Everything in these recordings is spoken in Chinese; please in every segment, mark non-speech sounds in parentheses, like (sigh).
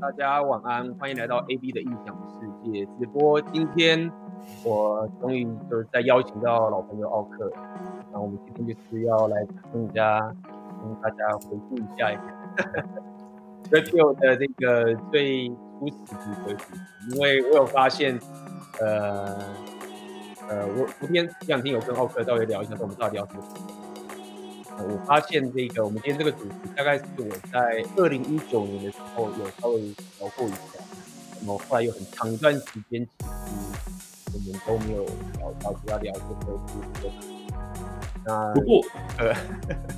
大家晚安，欢迎来到 AB 的异想世界直播。今天我终于就是在邀请到老朋友奥克，那我们今天就是要来跟大家跟大家回顾一下一个 (laughs) Redfield 的这个最初始的主题，因为我有发现，呃呃，我昨天这两天有跟奥克稍微聊一下，说我们到底聊什么。我发现这个，我们今天这个主题大概是我在二零一九年的时候有稍微聊过一下，然后后来有很长一段时间，其实我们都没有聊到，主要聊这个主题。那不过，(laughs) 呃，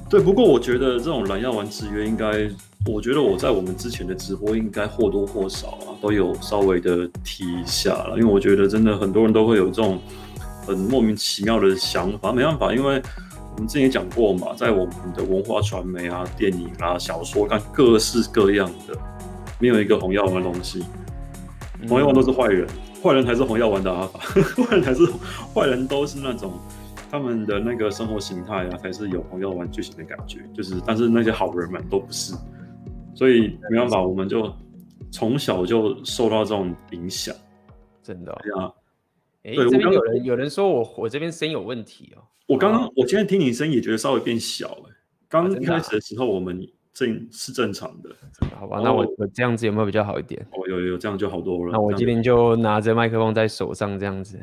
对，不过我觉得这种蓝药丸制约应该，我觉得我在我们之前的直播应该或多或少啊都有稍微的提一下了，因为我觉得真的很多人都会有这种很莫名其妙的想法，没办法，因为。我们之前也讲过嘛，在我们的文化传媒啊、电影啊、小说，看各式各样的，没有一个红药丸的东西。红药丸都是坏人，坏人才是红药丸的阿法，(laughs) 坏人才是坏人，都是那种他们的那个生活形态啊，才是有红药丸剧情的感觉。就是，但是那些好人们都不是，所以没办法，我们就从小就受到这种影响。真的啊？哎，这边有人有人说我我这边声音有问题哦。我刚刚，我今天听你声音也觉得稍微变小了。刚一开始的时候，我们正是正常的，好吧？那我我这样子有没有比较好一点？哦，有有，这样就好多了。那我今天就拿着麦克风在手上，这样子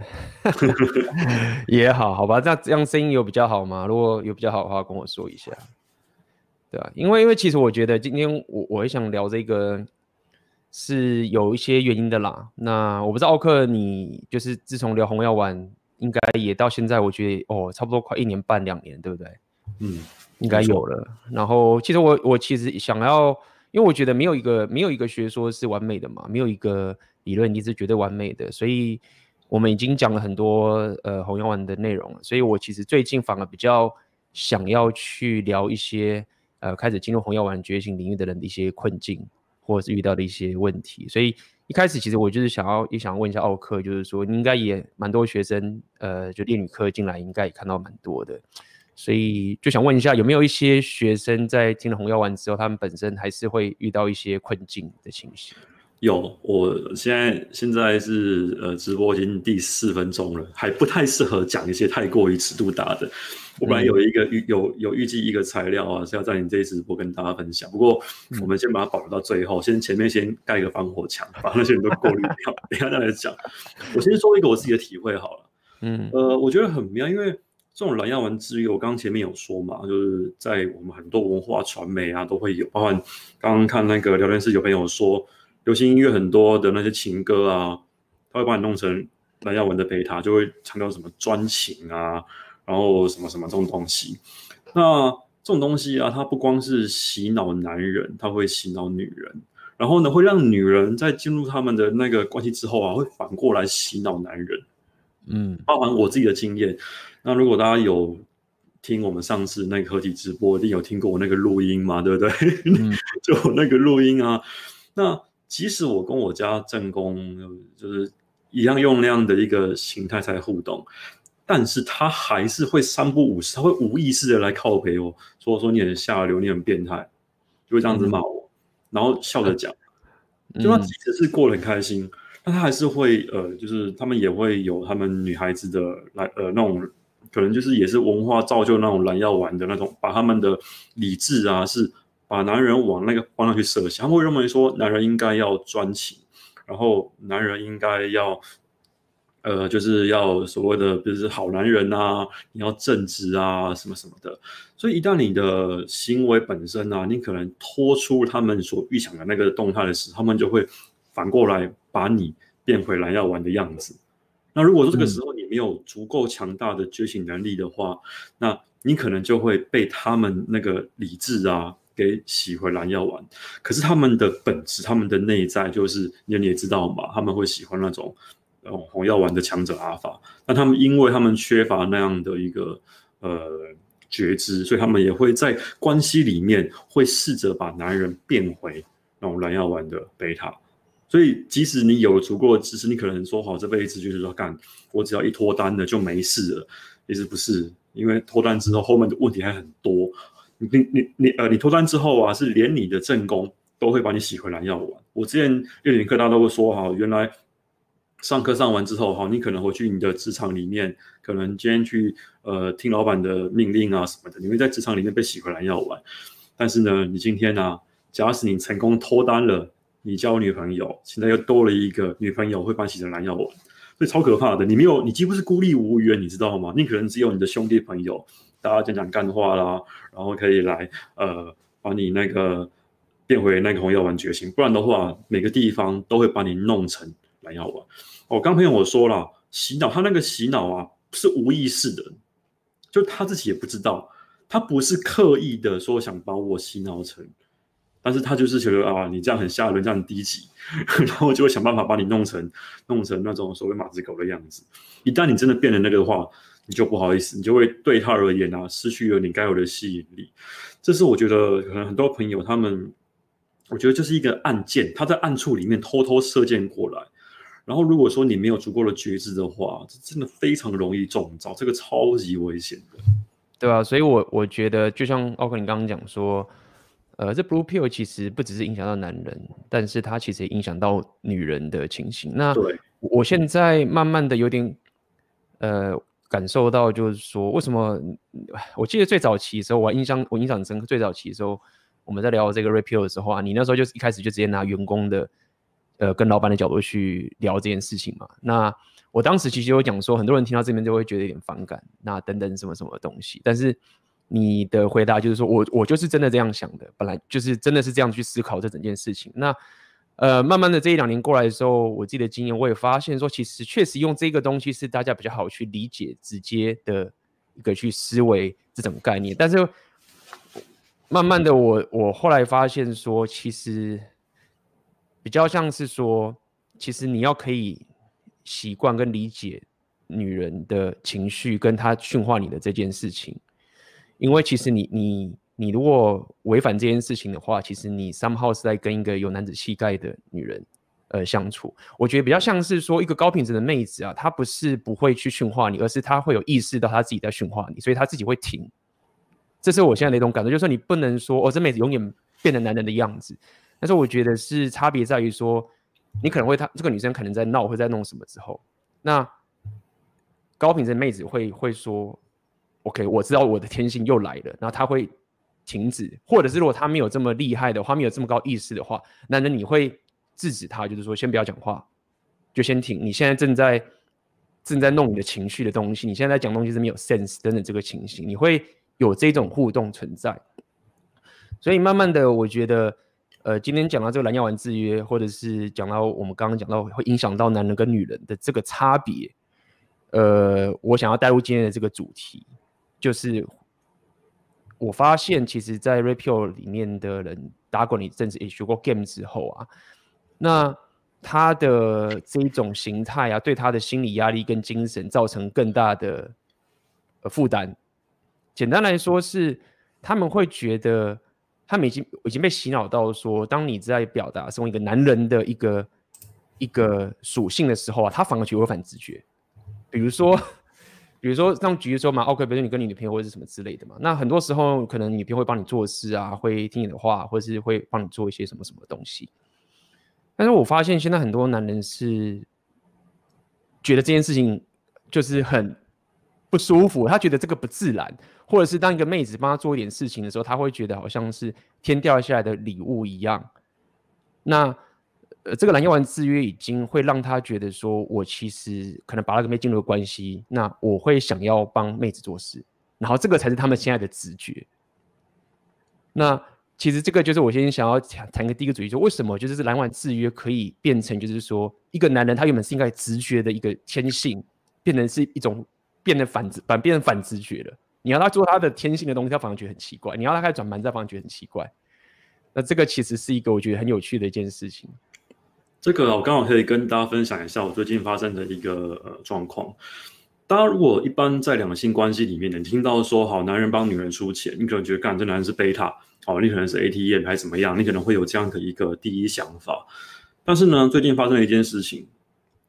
(laughs) 也好，好吧？这样这样声音有比较好吗？如果有比较好的话，跟我说一下，对啊？因为因为其实我觉得今天我我也想聊这个，是有一些原因的啦。那我不知道奥克，你就是自从聊红药丸。应该也到现在，我觉得哦，差不多快一年半两年，对不对？嗯，应该有了。然后，其实我我其实想要，因为我觉得没有一个没有一个学说是完美的嘛，没有一个理论你是绝对完美的，所以我们已经讲了很多呃红药丸的内容了。所以我其实最近反而比较想要去聊一些呃开始进入红药丸觉醒领域的人的一些困境，或者是遇到的一些问题，所以。一开始其实我就是想要也想问一下奥克，就是说你应该也蛮多学生，呃，就恋女课进来应该也看到蛮多的，所以就想问一下有没有一些学生在听了红药丸之后，他们本身还是会遇到一些困境的情形？有，我现在现在是呃直播已经第四分钟了，还不太适合讲一些太过于尺度大的。我本来有一个预有有预计一个材料啊，是要在你这一直播跟大家分享。不过我们先把它保留到最后，先前面先盖一个防火墙，把那些人都过滤掉，(laughs) 等一下再来讲。我先说一个我自己的体会好了。嗯，呃，我觉得很妙，因为这种蓝药丸治愈，我刚刚前面有说嘛，就是在我们很多文化传媒啊都会有，包括刚刚看那个聊天室有朋友说。流行音乐很多的那些情歌啊，他会把你弄成蓝耀文的贝塔，就会强调什么专情啊，然后什么什么这种东西。那这种东西啊，它不光是洗脑男人，它会洗脑女人，然后呢，会让女人在进入他们的那个关系之后啊，会反过来洗脑男人。嗯，包含我自己的经验。那如果大家有听我们上次那个合体直播，一定有听过我那个录音嘛，对不对？嗯、(laughs) 就那个录音啊，那。即使我跟我家正宫就是一样用那样的一个形态在互动，但是他还是会三不五时，他会无意识的来靠陪我，说说你很下流，你很变态，就会这样子骂我，嗯、然后笑着讲，嗯、就他即使是过得很开心，但他还是会呃，就是他们也会有他们女孩子的来呃那种，可能就是也是文化造就那种蓝药丸的那种，把他们的理智啊是。把男人往那个方向去设想，他们会认为说，男人应该要专情，然后男人应该要，呃，就是要所谓的就是好男人啊，你要正直啊，什么什么的。所以一旦你的行为本身啊，你可能脱出他们所预想的那个动态的时候，他们就会反过来把你变回蓝药丸的样子。那如果说这个时候你没有足够强大的觉醒能力的话，嗯、那你可能就会被他们那个理智啊。给洗回蓝药丸，可是他们的本质，他们的内在就是，你也知道嘛，他们会喜欢那种，呃，红药丸的强者阿法。那他们因为他们缺乏那样的一个呃觉知，所以他们也会在关系里面会试着把男人变回那种蓝药丸的贝塔。所以即使你有足够的知识，你可能说好这辈子就是说干，我只要一脱单了就没事了，其实不是，因为脱单之后后面的问题还很多。你你你呃，你脱单之后啊，是连你的正宫都会把你洗回来要玩。我之前乐龄课大家都会说哈，原来上课上完之后哈，你可能回去你的职场里面，可能今天去呃听老板的命令啊什么的，你会在职场里面被洗回来要玩。但是呢，你今天呢、啊，假使你成功脱单了，你交女朋友，现在又多了一个女朋友会把你洗成蓝药丸，所以超可怕的。你没有，你几乎是孤立无援，你知道吗？你可能只有你的兄弟朋友，大家讲讲干话啦，然后可以来呃把你那个变回那个红药丸决心，不然的话，每个地方都会把你弄成蓝药丸。我刚朋友我说了，洗脑他那个洗脑啊是无意识的，就他自己也不知道。他不是刻意的说想把我洗脑成，但是他就是觉得啊，你这样很吓人，这样很低级，(laughs) 然后就会想办法把你弄成弄成那种所谓马子狗的样子。一旦你真的变了那个的话，你就不好意思，你就会对他而言啊，失去了你该有的吸引力。这是我觉得可能很多朋友他们，我觉得就是一个暗箭，他在暗处里面偷偷射箭过来。然后如果说你没有足够的觉知的话，这真的非常容易中招，这个超级危险的。对啊，所以我，我我觉得，就像奥克你刚刚讲说，呃，这 Blue Pill 其实不只是影响到男人，但是它其实也影响到女人的情形。那我现在慢慢的有点，呃，感受到就是说，为什么？我记得最早期的时候，我印象我印象很深刻，最早期的时候，我们在聊这个 Red Pill 的时候啊，你那时候就一开始就直接拿员工的，呃，跟老板的角度去聊这件事情嘛，那。我当时其实有讲说，很多人听到这边就会觉得有点反感，那等等什么什么东西。但是你的回答就是说我我就是真的这样想的，本来就是真的是这样去思考这整件事情。那呃，慢慢的这一两年过来的时候，我自己的经验我也发现说，其实确实用这个东西是大家比较好去理解、直接的一个去思维这种概念。但是慢慢的我，我后来发现说，其实比较像是说，其实你要可以。习惯跟理解女人的情绪，跟她驯化你的这件事情，因为其实你你你如果违反这件事情的话，其实你 somehow 是在跟一个有男子气概的女人呃相处。我觉得比较像是说一个高品质的妹子啊，她不是不会去驯化你，而是她会有意识到她自己在驯化你，所以她自己会停。这是我现在的一种感觉，就是说你不能说哦，这妹子永远变成男人的样子。但是我觉得是差别在于说。你可能会，她这个女生可能在闹，会在弄什么之后，那高品质的妹子会会说，OK，我知道我的天性又来了，然后她会停止，或者是如果他没有这么厉害的话，没有这么高意识的话，那那你会制止他，就是说先不要讲话，就先停。你现在正在正在弄你的情绪的东西，你现在在讲东西是没有 sense 等等这个情形，你会有这种互动存在，所以慢慢的，我觉得。呃，今天讲到这个蓝药丸制约，或者是讲到我们刚刚讲到会影响到男人跟女人的这个差别，呃，我想要带入今天的这个主题，就是我发现其实，在 Red Pill 里面的人打过你甚至也学过 Game 之后啊，那他的这一种形态啊，对他的心理压力跟精神造成更大的呃负担。简单来说是，他们会觉得。他们已经已经被洗脑到说，当你在表达身为一个男人的一个一个属性的时候啊，他反而觉得违反直觉。比如说，比如说像举例说嘛，OK，比如说你跟你女朋友或者是什么之类的嘛，那很多时候可能女朋友会帮你做事啊，会听你的话，或者是会帮你做一些什么什么东西。但是我发现现在很多男人是觉得这件事情就是很不舒服，他觉得这个不自然。或者是当一个妹子帮他做一点事情的时候，他会觉得好像是天掉下来的礼物一样。那呃，这个蓝药丸制约已经会让他觉得说，我其实可能把那个妹进入了关系，那我会想要帮妹子做事，然后这个才是他们现在的直觉。那其实这个就是我先想要谈谈个第一个主题，就为什么就是这蓝丸制约可以变成就是说，一个男人他原本是应该直觉的一个天性，变成是一种变得反直反变成反直觉了。你要他做他的天性的东西，他反而觉得很奇怪；你要他开始转盘，他反而觉得很奇怪。那这个其实是一个我觉得很有趣的一件事情。这个我刚好可以跟大家分享一下我最近发生的一个呃状况。大家如果一般在两性关系里面，你听到说好男人帮女人出钱，你可能觉得干这男人是贝塔，好，你可能是 ATM 还是怎么样，你可能会有这样的一个第一想法。但是呢，最近发生了一件事情，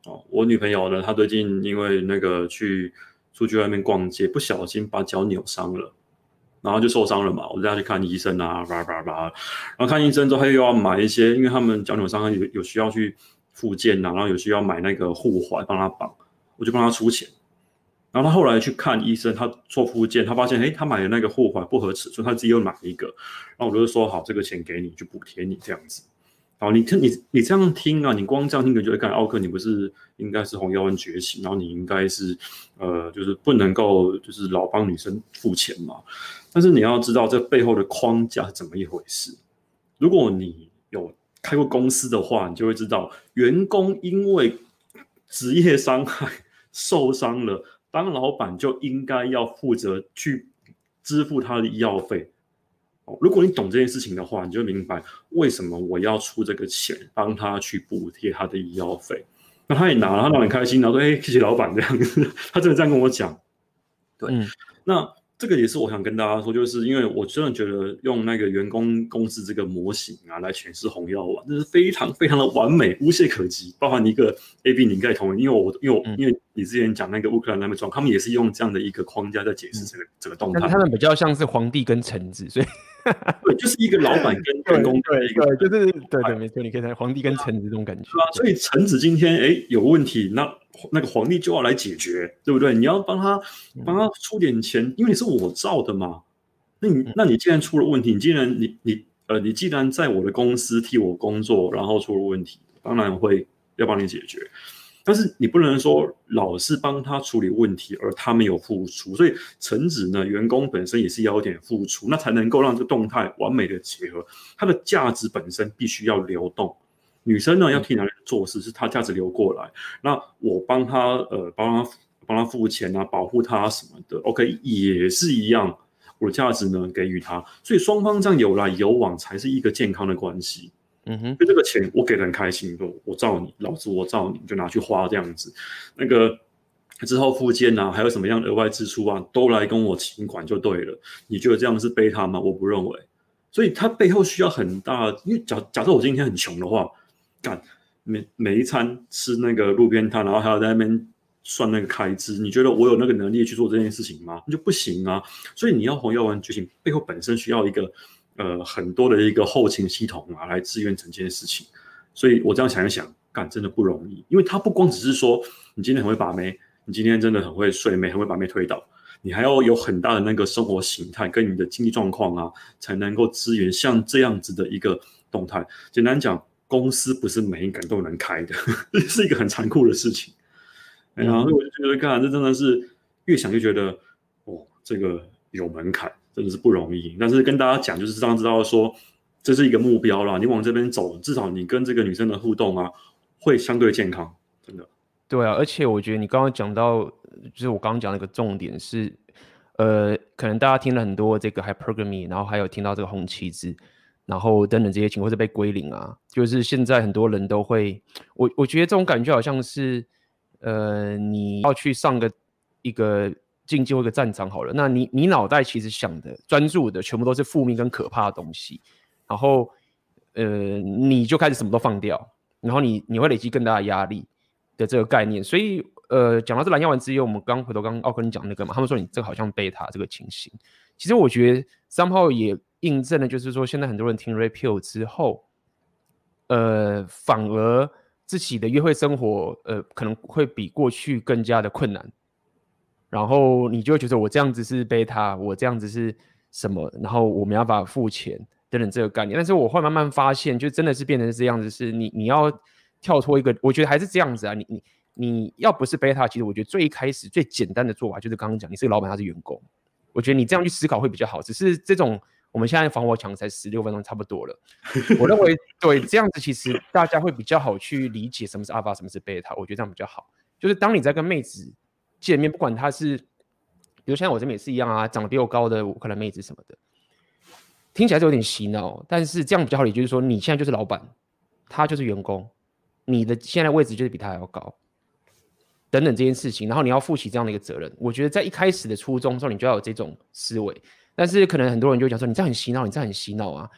哦，我女朋友呢，她最近因为那个去。出去外面逛街，不小心把脚扭伤了。然后就受伤了嘛，我就带他去看医生啊，叭叭叭，然后看医生之后，他又要买一些，因为他们脚扭伤有有需要去复健啊，然后有需要买那个护踝帮他绑，我就帮他出钱。然后他后来去看医生，他做复健，他发现，诶，他买的那个护踝不合尺寸，他自己又买一个。然后我就说，好，这个钱给你，就补贴你这样子。好，你听，你你这样听啊，你光这样听，你就会看奥克，你不是应该是红药丸觉醒，然后你应该是，呃，就是不能够就是老帮女生付钱嘛。但是你要知道这背后的框架是怎么一回事。如果你有开过公司的话，你就会知道，员工因为职业伤害受伤了。当老板就应该要负责去支付他的医药费。哦，如果你懂这件事情的话，你就明白为什么我要出这个钱帮他去补贴他的医药费。那他也拿了，他拿很开心，然后说：“哎，谢谢老板。”这样子，他真的这样跟我讲。对，嗯、那。这个也是我想跟大家说，就是因为我真的觉得用那个员工公司这个模型啊来诠释红药丸，这是非常非常的完美，无懈可击。包含一个 A B，你应该同意，因为我因为我、嗯、因为你之前讲那个乌克兰那边状，他们也是用这样的一个框架在解释这个、嗯、这个动态。但他们比较像是皇帝跟臣子，所以 (laughs) 对，就是一个老板跟员工对一个对，就是对对没错，你可以看皇帝跟臣子这种感觉。啊，所以臣子今天哎有问题那。那个皇帝就要来解决，对不对？你要帮他帮他出点钱，因为你是我造的嘛。那你那你既然出了问题，你既然你你呃，你既然在我的公司替我工作，然后出了问题，当然会要帮你解决。但是你不能说老是帮他处理问题，而他没有付出。所以臣子呢，员工本身也是要有点付出，那才能够让这个动态完美的结合。它的价值本身必须要流动。女生呢，要替男人做事，是她价值流过来。那我帮她呃，帮她帮她付钱啊，保护她什么的，OK，也是一样。我的价值呢，给予她，所以双方这样有来有往，才是一个健康的关系。嗯哼，就这个钱我给的很开心，我我罩你，老子我罩你，就拿去花这样子。那个之后复健啊，还有什么样的额外支出啊，都来跟我请款就对了。你觉得这样是背他吗？我不认为。所以他背后需要很大，因为假假设我今天很穷的话。干每每一餐吃那个路边摊，然后还要在那边算那个开支，你觉得我有那个能力去做这件事情吗？那就不行啊！所以你要红药丸觉醒背后本身需要一个呃很多的一个后勤系统啊，来支援整件事情。所以我这样想一想，干真的不容易，因为他不光只是说你今天很会把妹，你今天真的很会睡妹，很会把妹推倒，你还要有很大的那个生活形态跟你的经济状况啊，才能够支援像这样子的一个动态。简单讲。公司不是每一个人都能开的，这 (laughs) 是一个很残酷的事情。然后我就觉得，干这真的是越想就觉得，哦，这个有门槛，真的是不容易。但是跟大家讲，就是让知道说，这是一个目标啦。你往这边走，至少你跟这个女生的互动啊，会相对健康，真的。对啊，而且我觉得你刚刚讲到，就是我刚刚讲那个重点是，呃，可能大家听了很多这个 hypergamy，然后还有听到这个红旗子。然后等等这些情况是被归零啊，就是现在很多人都会，我我觉得这种感觉好像是，呃，你要去上个一个竞技或一个战场好了，那你你脑袋其实想的专注的全部都是负面跟可怕的东西，然后呃你就开始什么都放掉，然后你你会累积更大的压力的这个概念，所以呃讲到这蓝药丸之夜，我们刚回头刚奥克你讲那个嘛，他们说你这个好像贝塔这个情形，其实我觉得三炮也。印证了就是说，现在很多人听 Red Pill 之后，呃，反而自己的约会生活，呃，可能会比过去更加的困难。然后你就会觉得我这样子是贝塔，我这样子是什么？然后我没办法付钱等等这个概念。但是我会慢慢发现，就真的是变成这样子，是你你要跳脱一个，我觉得还是这样子啊。你你你要不是贝塔，其实我觉得最一开始最简单的做法就是刚刚讲，你是个老板，他是员工。我觉得你这样去思考会比较好。只是这种。我们现在防火墙才十六分钟，差不多了。(laughs) 我认为对这样子，其实大家会比较好去理解什么是阿法，什么是贝塔。我觉得这样比较好。就是当你在跟妹子见面，不管他是，比如像我这边也是一样啊，长得比我高的乌克兰妹子什么的，听起来就有点洗脑。但是这样比较好理解，就是说你现在就是老板，他就是员工，你的现在位置就是比他还要高，等等这件事情，然后你要负起这样的一个责任。我觉得在一开始的初衷时候，你就要有这种思维。但是可能很多人就会讲说，你这样很洗脑，你这样很洗脑啊，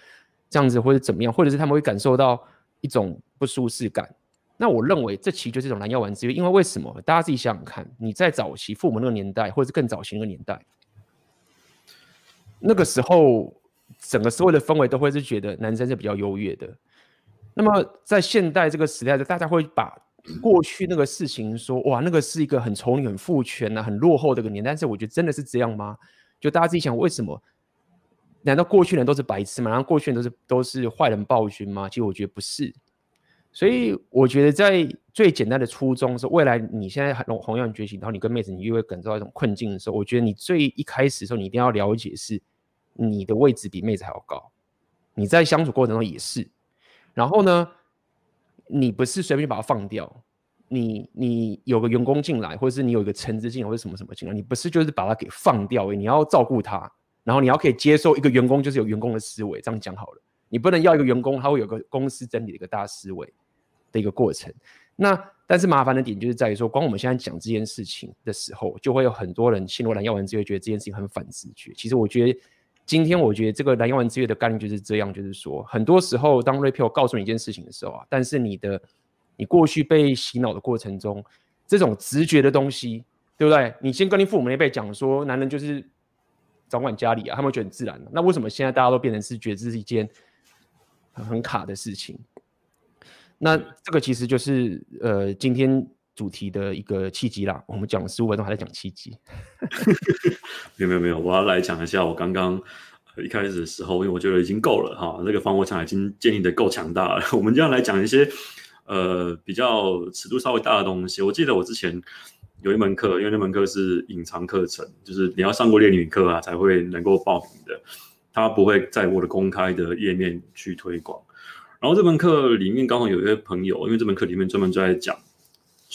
这样子或者怎么样，或者是他们会感受到一种不舒适感。那我认为这其实就是一种蓝药丸之约，因为为什么？大家自己想想看，你在早期父母那个年代，或者是更早期那个年代，那个时候整个社会的氛围都会是觉得男生是比较优越的。那么在现代这个时代，大家会把过去那个事情说，哇，那个是一个很丑女、很父权啊、很落后的一个年代。但是我觉得真的是这样吗？就大家自己想，为什么？难道过去人都是白痴吗？然后过去人都是都是坏人暴君吗？其实我觉得不是。所以我觉得在最简单的初衷是，未来你现在同同样觉醒，然后你跟妹子你又会感受到一种困境的时候，我觉得你最一开始的时候，你一定要了解是你的位置比妹子还要高，你在相处过程中也是。然后呢，你不是随便把它放掉，你你有个员工进来，或者是你有一个橙子进来，或者什么什么进来，你不是就是把它给放掉，你要照顾他，然后你要可以接受一个员工就是有员工的思维，这样讲好了，你不能要一个员工他会有个公司整理的一个大思维。的一个过程，那但是麻烦的点就是在于说，光我们现在讲这件事情的时候，就会有很多人陷入蓝药丸之夜，觉得这件事情很反直觉。其实我觉得，今天我觉得这个蓝药丸之夜的概念就是这样，就是说，很多时候当 Red Pill 告诉你一件事情的时候啊，但是你的你过去被洗脑的过程中，这种直觉的东西，对不对？你先跟你父母那辈讲说，男人就是掌管家里啊，他们会觉得很自然。那为什么现在大家都变成是觉得这是一件很很卡的事情？那这个其实就是呃今天主题的一个契机啦。我们讲了十五分钟还在讲契机。(laughs) 没有没有没有，我要来讲一下我刚刚一开始的时候，因为我觉得已经够了哈，这个防火墙已经建立的够强大了。(laughs) 我们这样来讲一些呃比较尺度稍微大的东西。我记得我之前有一门课，因为那门课是隐藏课程，就是你要上过恋女课啊才会能够报名的，它不会在我的公开的页面去推广。然后这门课里面刚好有一位朋友，因为这门课里面专门就在讲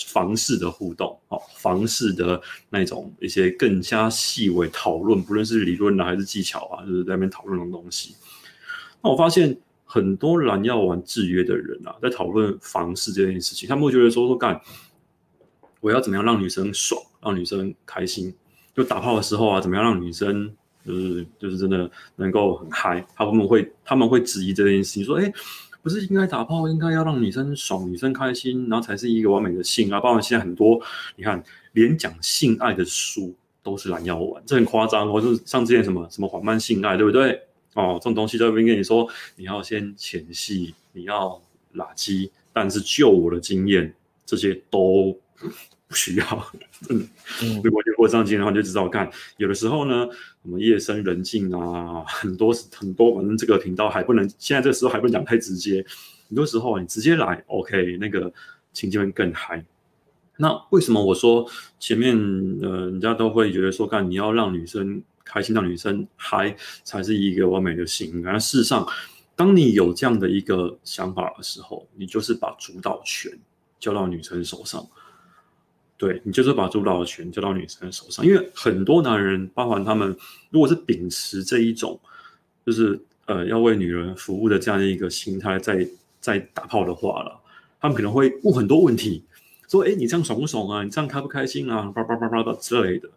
房事的互动，哦，房事的那种一些更加细微讨论，不论是理论啊还是技巧啊，就是在那边讨论的东西。那我发现很多蓝药丸制约的人啊，在讨论房事这件事情，他们会觉得说说干，我要怎么样让女生爽，让女生开心，就打炮的时候啊，怎么样让女生就是就是真的能够很嗨，他们会他们会质疑这件事情，说哎。不是应该打炮，应该要让女生爽，女生开心，然后才是一个完美的性啊！包括现在很多，你看，连讲性爱的书都是蓝药丸，这很夸张。或是像之前什么什么缓慢性爱，对不对？哦，这种东西在那边跟你说，你要先前戏，你要拉鸡，但是就我的经验，这些都。不需要，(laughs) 嗯，如果有过这样经验的话，就知道，看有的时候呢，我们夜深人静啊，很多很多，反正这个频道还不能，现在这个时候还不能讲太直接。很多时候你直接来，OK，那个情境会更嗨。那为什么我说前面呃，人家都会觉得说，干你要让女生开心，让女生嗨，才是一个完美的型。然后事实上，当你有这样的一个想法的时候，你就是把主导权交到女生手上。对，你就是把主导权交到女生的手上，因为很多男人，包含他们，如果是秉持这一种，就是呃要为女人服务的这样的一个心态，在在打炮的话了，他们可能会问很多问题，说：“哎，你这样爽不爽啊？你这样开不开心啊？叭叭叭叭叭之类的。”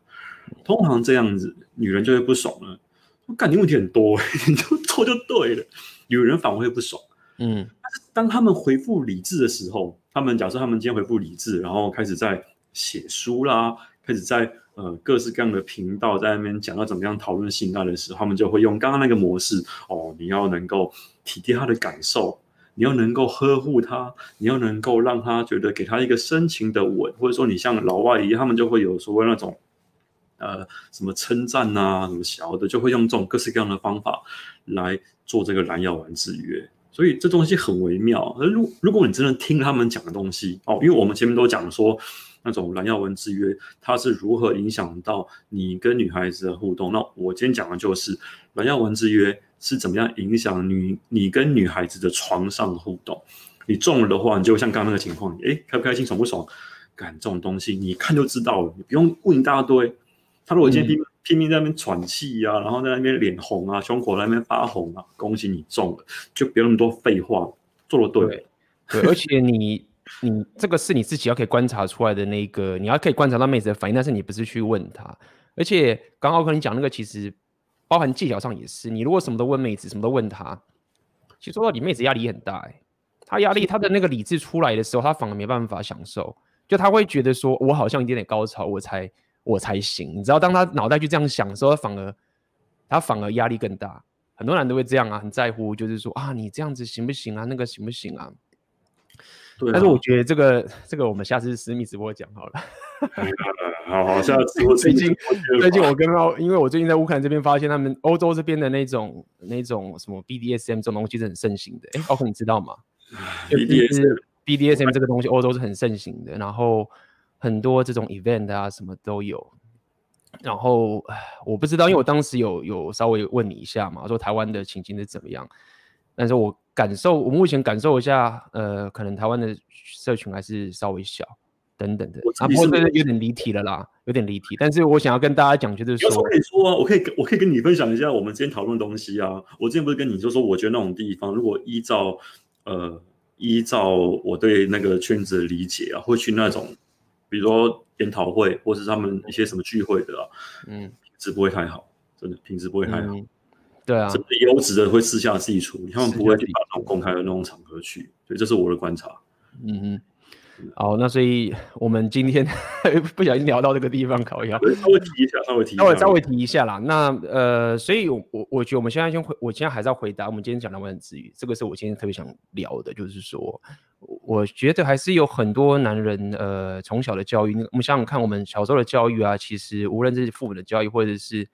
通常这样子，女人就会不爽了。我感觉问题很多，(laughs) 你就做就对了，女人反而会不爽。嗯，但是当他们回复理智的时候，他们假设他们今天回复理智，然后开始在。写书啦，开始在呃各式各样的频道在那边讲到怎么样讨论性爱的时候，他们就会用刚刚那个模式哦，你要能够体贴他的感受，你要能够呵护他，你要能够让他觉得给他一个深情的吻，或者说你像老外一样，他们就会有所谓那种呃什么称赞啊什么小的，就会用这种各式各样的方法来做这个蓝药丸制约，所以这东西很微妙。而如如果你真的听他们讲的东西哦，因为我们前面都讲说。那种蓝药丸制约，它是如何影响到你跟女孩子的互动？那我今天讲的就是蓝药丸制约是怎么样影响你你跟女孩子的床上互动。你中了的话，你就像刚刚那个情况，哎，开不开心，爽不爽？感这种东西，你一看就知道了，你不用问一大堆。他如果今天拼拼命在那边喘气呀，然后在那边脸红啊，胸口在那边发红啊，恭喜你中了，就不用那么多废话，做的，对，对，而且你。你这个是你自己要可以观察出来的那个，你要可以观察到妹子的反应，但是你不是去问她。而且刚刚我跟你讲那个，其实包含技巧上也是，你如果什么都问妹子，什么都问她，其实说到底妹子压力很大，哎，她压力她的那个理智出来的时候，她反而没办法享受，就她会觉得说我好像一点点高潮，我才我才行，你知道，当她脑袋就这样想的时候，反而她反而压力更大。很多人都会这样啊，很在乎，就是说啊，你这样子行不行啊？那个行不行啊？对。但是我觉得这个这个我们下次私密直播讲好了。(laughs) 好好，下次我 (laughs) 最近最近我跟奥，因为我最近在乌克兰这边发现，他们欧洲这边的那种那种什么 BDSM 这种东西是很盛行的。哎，奥克你知道吗？BDSM BDSM 这个东西欧洲是很盛行的，然后很多这种 event 啊什么都有。然后我不知道，因为我当时有有稍微问你一下嘛，说台湾的情境是怎么样。但是我感受，我目前感受一下，呃，可能台湾的社群还是稍微小，等等的。啊，不过这个有点离题了啦，有点离题。但是我想要跟大家讲，就是说，我可以说啊，我可以我可以跟你分享一下我们之前讨论的东西啊。我之前不是跟你就说，我觉得那种地方，如果依照呃依照我对那个圈子的理解啊，会去那种。比如说研讨会，或是他们一些什么聚会的啊，嗯，品质不会太好，真的品质不会太好。嗯、对啊，真的优质的会私下自己处理，他们不会去把那种公开的那种场合去。所以这是我的观察。嗯嗯。好，那所以我们今天 (laughs) 不小心聊到这个地方，考一下，稍微提一下，稍微提一下，稍微稍微提一下啦。那呃，所以我我我觉得我们现在先回，我现在还是要回答我们今天讲的万字语，这个是我今天特别想聊的，就是说，我觉得还是有很多男人呃从小的教育，我们想想看，我们小时候的教育啊，其实无论是父母的教育，或者是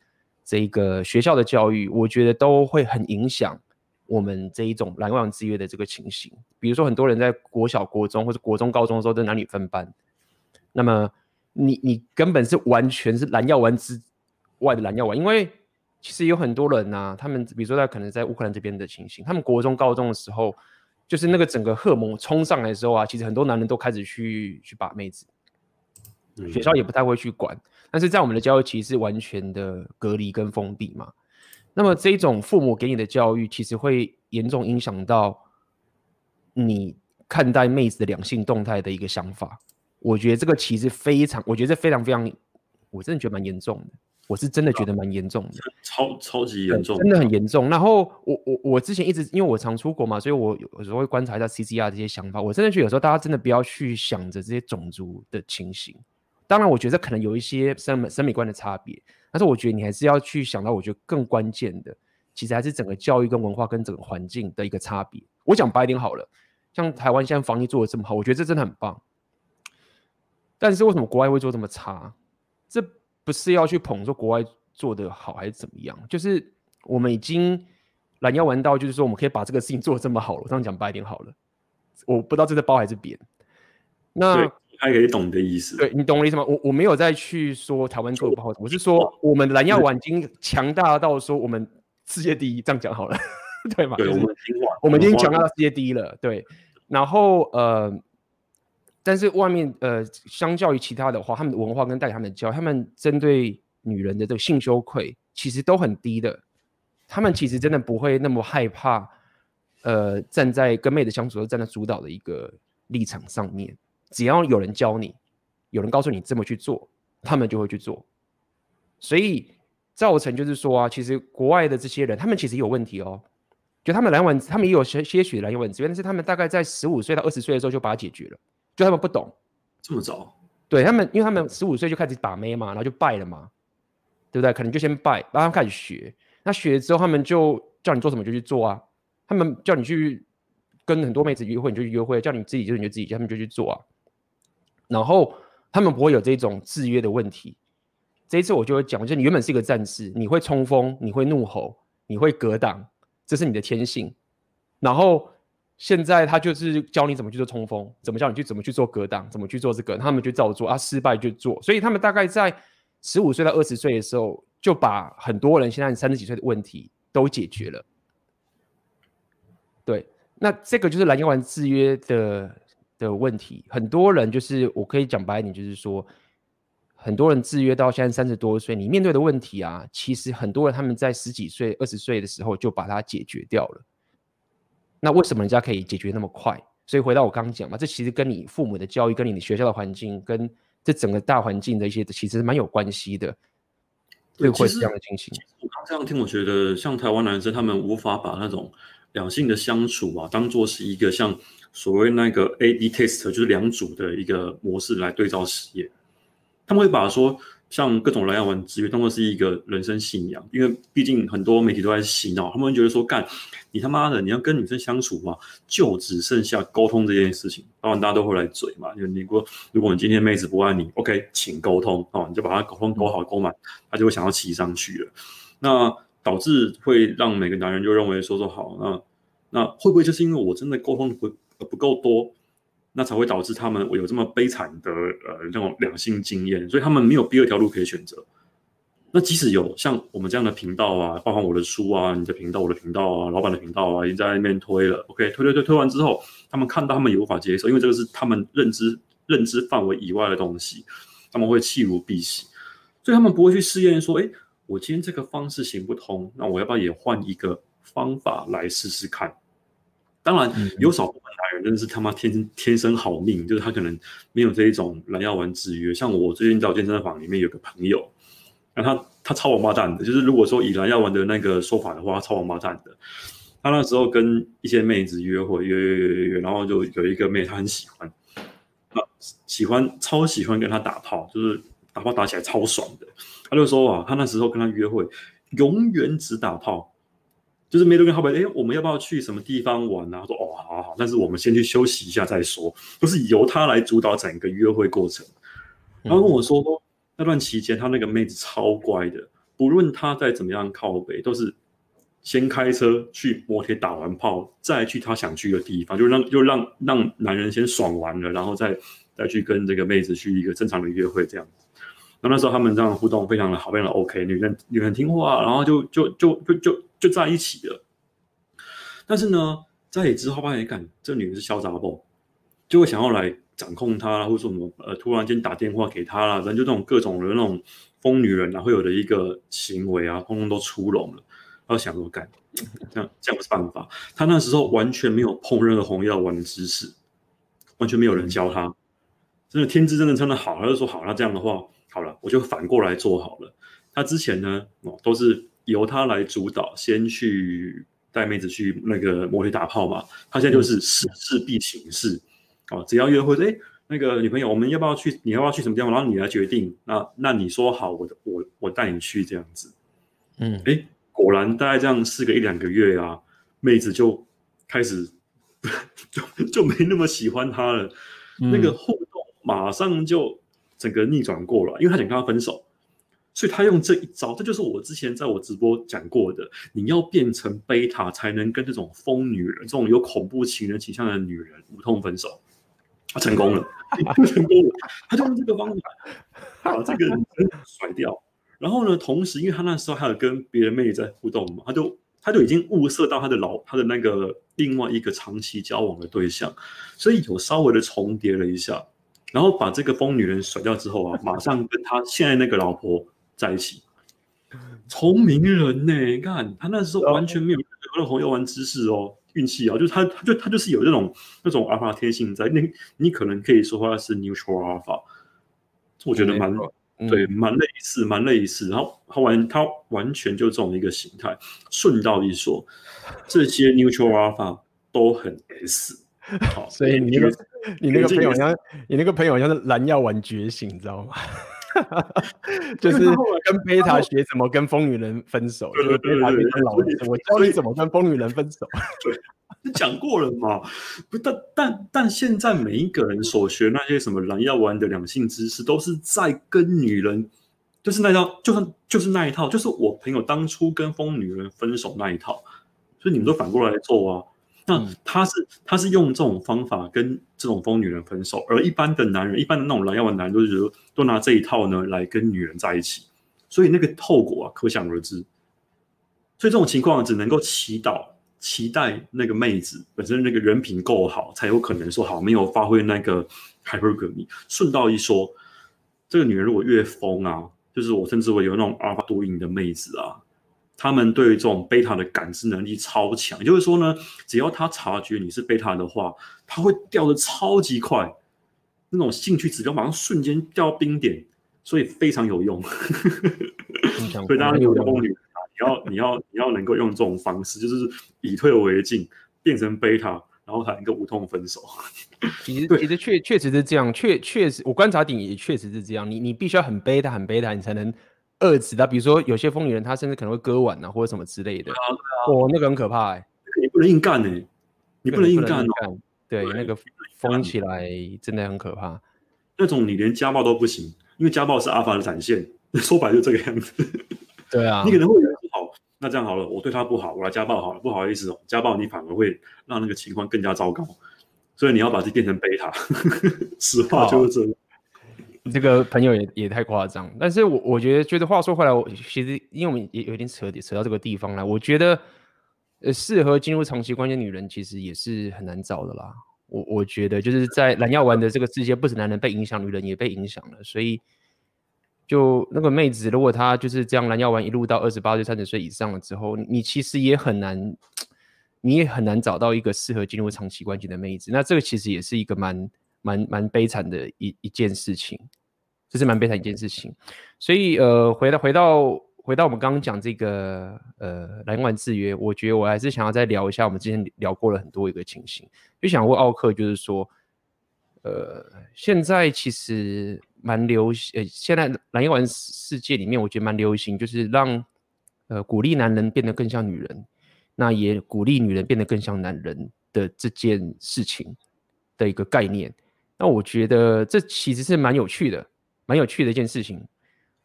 这个学校的教育，我觉得都会很影响。我们这一种蓝药丸制约的这个情形，比如说很多人在国小、国中或者国中、高中的时候都男女分班，那么你你根本是完全是蓝药丸之外的蓝药丸，因为其实有很多人呐、啊，他们比如说在可能在乌克兰这边的情形，他们国中、高中的时候，就是那个整个荷尔蒙冲上来的时候啊，其实很多男人都开始去去把妹子，学校也不太会去管，但是在我们的教育其实是完全的隔离跟封闭嘛。那么这种父母给你的教育，其实会严重影响到你看待妹子的两性动态的一个想法。我觉得这个其实非常，我觉得非常非常，我真的觉得蛮严重的。我是真的觉得蛮严重的，超超级严重，真的很严重。然后我我我之前一直因为我常出国嘛，所以我有时候会观察一下 CCR 这些想法。我真的觉得有时候大家真的不要去想着这些种族的情形。当然，我觉得可能有一些审美审美观的差别。但是我觉得你还是要去想到，我觉得更关键的，其实还是整个教育跟文化跟整个环境的一个差别。我讲白一点好了，像台湾现在防疫做的这么好，我觉得这真的很棒。但是为什么国外会做这么差？这不是要去捧说国外做的好还是怎么样？就是我们已经懒要玩到，就是说我们可以把这个事情做的这么好了。我这样讲白一点好了，我不知道这是褒还是贬。那。还可以懂你的意思，对，你懂我意思吗？我我没有再去说台湾做的不好，我是说我们蓝药丸已经强大到说我们世界第一，这样讲好了，(laughs) 对吗？对，我们我们已经强大到世界第一了，对。然后呃，但是外面呃，相较于其他的话，他们的文化跟带给他们的教，他们针对女人的这个性羞愧其实都很低的，他们其实真的不会那么害怕，呃，站在跟妹子相处都站在主导的一个立场上面。只要有人教你，有人告诉你这么去做，他们就会去做。所以造成就是说啊，其实国外的这些人，他们其实有问题哦。就他们蓝纹，他们也有些些许蓝药丸子，但是他们大概在十五岁到二十岁的时候就把它解决了。就他们不懂，这么早？对他们，因为他们十五岁就开始把妹嘛，然后就拜了嘛，对不对？可能就先拜，然后他们开始学。那学了之后，他们就叫你做什么就去做啊。他们叫你去跟很多妹子约会，你就去约会；叫你自己就你就自己，他们就去做啊。然后他们不会有这种制约的问题。这一次我就会讲，就你原本是一个战士，你会冲锋，你会怒吼，你会格挡，这是你的天性。然后现在他就是教你怎么去做冲锋，怎么教你去怎么去做格挡，怎么去做这个，他们就照做啊，失败就做。所以他们大概在十五岁到二十岁的时候，就把很多人现在三十几岁的问题都解决了。对，那这个就是蓝药丸制约的。的问题，很多人就是我可以讲白一点，就是说，很多人制约到现在三十多岁，你面对的问题啊，其实很多人他们在十几岁、二十岁的时候就把它解决掉了。那为什么人家可以解决那么快？所以回到我刚刚讲嘛，这其实跟你父母的教育、跟你的学校的环境、跟这整个大环境的一些，其实蛮有关系的。对，会是这样的情形。我刚这样听，我觉得像台湾男生，他们无法把那种两性的相处啊，当做是一个像。所谓那个 A/B test 就是两组的一个模式来对照实验，他们会把说像各种蓝药丸制约，当作是一个人生信仰，因为毕竟很多媒体都在洗脑，他们觉得说，干你他妈的，你要跟女生相处嘛，就只剩下沟通这件事情。当然大家都会来嘴嘛，就你如果如果你今天妹子不爱你，OK，请沟通哦，你就把她沟通沟好沟满，她就会想要骑上去了。那导致会让每个男人就认为说说好，那那会不会就是因为我真的沟通不不够多？那才会导致他们有这么悲惨的呃那种两性经验，所以他们没有第二条路可以选择。那即使有像我们这样的频道啊，包括我的书啊，你的频道、我的频道啊，老板的频道啊，已经在那边推了。OK，推推推推完之后，他们看到他们也无法接受，因为这个是他们认知认知范围以外的东西，他们会弃如敝屣，所以他们不会去试验说，哎，我今天这个方式行不通，那我要不要也换一个方法来试试看？当然，有少部分真的是他妈天天生好命，就是他可能没有这一种蓝药丸制约。像我最近在健身房里面有个朋友，那他他超王八蛋的，就是如果说以蓝药丸的那个说法的话，他超王八蛋的。他那时候跟一些妹子约会，约约约约约，然后就有一个妹他很喜欢，啊，喜欢超喜欢跟他打炮，就是打炮打起来超爽的。他就说啊，他那时候跟他约会，永远只打炮。就是没人跟他问，哎，我们要不要去什么地方玩啊？他说，哦，好好，但是我们先去休息一下再说。都是由他来主导整个约会过程。然后跟我说，嗯、那段期间他那个妹子超乖的，不论他再怎么样靠北，都是先开车去摩天打完炮，再去他想去的地方，就让就让让男人先爽完了，然后再再去跟这个妹子去一个正常的约会这样子。然后那时候他们这样互动非常的好，非常的 OK，女人女人听话，然后就就就就就。就在一起了，但是呢，在一之后发现，看这女人是小杂不，就会想要来掌控她，或者说什么呃，突然间打电话给她啦，反正就这种各种的那种疯女人啊，会有的一个行为啊，通通都出笼了。然后想说干，(coughs) 这样这样不是办法。他那时候完全没有碰任何红药丸的知识，完全没有人教他，真的天资真的真的好。他就说好，那这样的话，好了，我就反过来做好了。他之前呢，哦，都是。由他来主导，先去带妹子去那个摩铁打炮嘛。他现在就是事事必请示，哦，只要约会，哎，那个女朋友，我们要不要去？你要不要去什么地方？然后你来决定。那那你说好，我我我带你去这样子。嗯，哎，果然大概这样试个一两个月啊，妹子就开始 (laughs) 就就没那么喜欢他了。嗯、那个互动马上就整个逆转过了，因为他想跟他分手。所以他用这一招，这就是我之前在我直播讲过的，你要变成贝塔才能跟这种疯女人、这种有恐怖情人倾向的女人无痛分手。他成功了，成功了，他就用这个方法把这个人甩掉。然后呢，同时因为他那时候还有跟别的妹子在互动嘛，他就他就已经物色到他的老他的那个另外一个长期交往的对象，所以有稍微的重叠了一下，然后把这个疯女人甩掉之后啊，马上跟他现在那个老婆。在一起，聪明人呢？你看他那时候完全没有任何药丸知识哦，运气啊，就是他，他就他就是有这种那种阿尔法天性在。那你可能可以说他是 neutral alpha，我觉得蛮、嗯、对，蛮类似，蛮类似。然后他完，他完全就这种一个形态。顺道一说，这些 neutral alpha 都很 S。好，所以你那个你那个朋友像你那个朋友像是蓝药丸觉醒，你知道吗？(laughs) 就是跟贝塔学怎么跟疯女人分手，就是贝塔老师，我教你怎么跟风雨人分手。对，(laughs) 讲过了嘛？不，但但但现在每一个人所学那些什么蓝药丸的两性知识，都是在跟女人，就是那套，就算就是那一套，就是我朋友当初跟疯女人分手那一套，所以你们都反过来做啊。那他是他是用这种方法跟这种疯女人分手，而一般的男人，一般的那种蓝药丸男人都是都拿这一套呢来跟女人在一起，所以那个后果啊可想而知。所以这种情况只能够祈祷期待那个妹子本身那个人品够好，才有可能说好没有发挥那个 hypergamy。顺道一说，这个女人如果越疯啊，就是我称之为有那种阿尔法多赢的妹子啊。他们对于这种贝塔的感知能力超强，也就是说呢，只要他察觉你是贝塔的话，他会掉的超级快，那种兴趣指标马上瞬间掉到冰点，所以非常有用。(laughs) 所以大家有疯女啊，你要你要你要能够用这种方式，就是以退为进，变成贝塔，然后才能够无痛分手。(laughs) 其实其实确确实是这样，确确实我观察点也确实是这样。你你必须要很背他很背他，你才能遏制的。比如说有些疯女人，她甚至可能会割腕啊，或者什么之类的。哦，那个很可怕哎、欸，你不能硬干哎、欸，你不能硬干哦。对，那个疯起来真的很可怕。那种你连家暴都不行，因为家暴是阿法的展现。(laughs) 说白就这个样子。对啊，你可能会觉得好，那这样好了，我对他不好，我来家暴好了，不好意思哦，家暴你反而会让那个情况更加糟糕，所以你要把自己变成贝塔。(laughs) 实话就是这样。这个朋友也也太夸张，但是我我觉得，觉得话说回来，我其实因为我们也有点扯扯到这个地方来，我觉得，呃，适合进入长期关系的女人其实也是很难找的啦。我我觉得就是在蓝药丸的这个世界，不止男人被影响，女人也被影响了，所以。就那个妹子，如果她就是这样蓝药丸一路到二十八岁、三十岁以上了之后，你其实也很难，(tsk) 你也很难找到一个适合进入长期关系的妹子。那这个其实也是一个蛮蛮蛮悲惨的一一件事情，这是蛮悲惨一件事情。所以呃，回到回到回到我们刚刚讲这个呃蓝药丸制约，我觉得我还是想要再聊一下我们之前聊过了很多一个情形，就想问奥克，就是说。呃，现在其实蛮流行，呃，现在蓝药丸世界里面，我觉得蛮流行，就是让呃鼓励男人变得更像女人，那也鼓励女人变得更像男人的这件事情的一个概念。那我觉得这其实是蛮有趣的，蛮有趣的一件事情。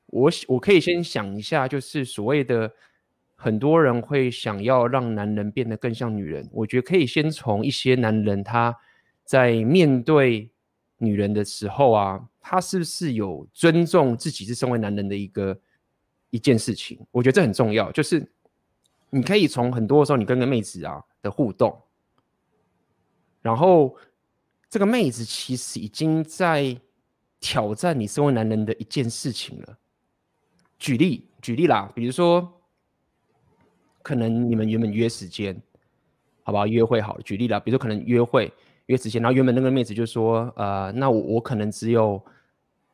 我我可以先想一下，就是所谓的很多人会想要让男人变得更像女人，我觉得可以先从一些男人他。在面对女人的时候啊，他是不是有尊重自己是身为男人的一个一件事情？我觉得这很重要。就是你可以从很多时候你跟个妹子啊的互动，然后这个妹子其实已经在挑战你身为男人的一件事情了。举例举例啦，比如说可能你们原本约时间，好不好？约会好了，举例啦，比如说可能约会。约时间，然后原本那个妹子就说：“呃，那我我可能只有，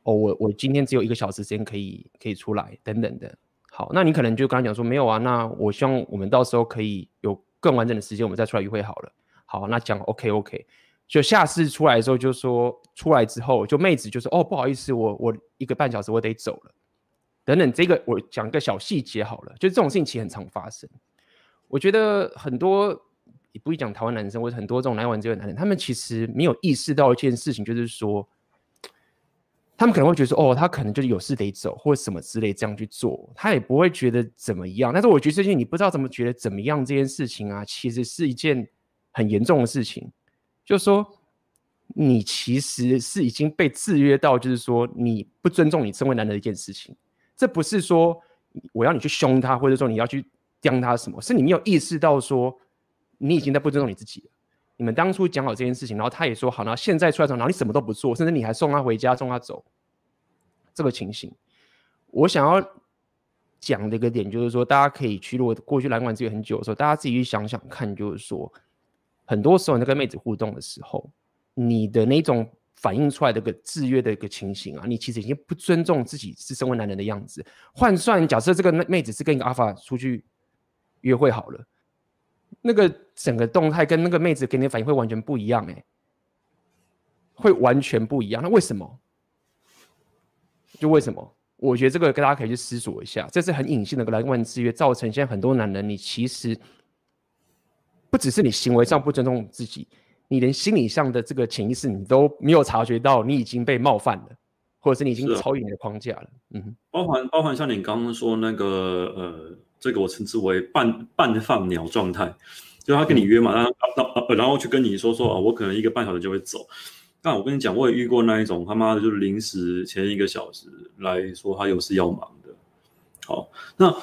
哦，我我今天只有一个小时时间可以可以出来，等等的。好，那你可能就跟他讲说没有啊，那我希望我们到时候可以有更完整的时间，我们再出来约会好了。好，那讲 OK OK，就下次出来的时候就说出来之后，就妹子就说哦，不好意思，我我一个半小时我得走了，等等。这个我讲个小细节好了，就这种事情其实很常发生，我觉得很多。也不会讲台湾男生，或者很多这种来玩这个男人，他们其实没有意识到一件事情，就是说，他们可能会觉得说，哦，他可能就是有事得走，或者什么之类这样去做，他也不会觉得怎么样。但是我觉得这件你不知道怎么觉得怎么样这件事情啊，其实是一件很严重的事情，就是说，你其实是已经被制约到，就是说你不尊重你身为男人的一件事情。这不是说我要你去凶他，或者说你要去刁他什么，是你没有意识到说。你已经在不尊重你自己了。你们当初讲好这件事情，然后他也说好，然后现在出来之后，然后你什么都不做，甚至你还送他回家，送他走。这个情形，我想要讲的一个点就是说，大家可以去，如果过去蓝药丸资源很久的时候，大家自己去想想看，就是说，很多时候你在跟妹子互动的时候，你的那种反映出来的个制约的一个情形啊，你其实已经不尊重自己是身为男人的样子。换算，假设这个妹子是跟一个阿法出去约会好了。那个整个动态跟那个妹子给你的反应会完全不一样，哎，会完全不一样。那为什么？就为什么？我觉得这个跟大家可以去思索一下。这是很隐性的蓝药丸制约，造成现在很多男人，你其实不只是你行为上不尊重自己，你连心理上的这个潜意识你都没有察觉到，你已经被冒犯了，或者是你已经超越你的框架了。嗯，包含包含像你刚刚说那个呃。这个我称之为半半放鸟状态，就他跟你约嘛，然后然后去跟你说说啊，我可能一个半小时就会走。但我跟你讲，我也遇过那一种他妈的，就是临时前一个小时来说他有事要忙的。好，那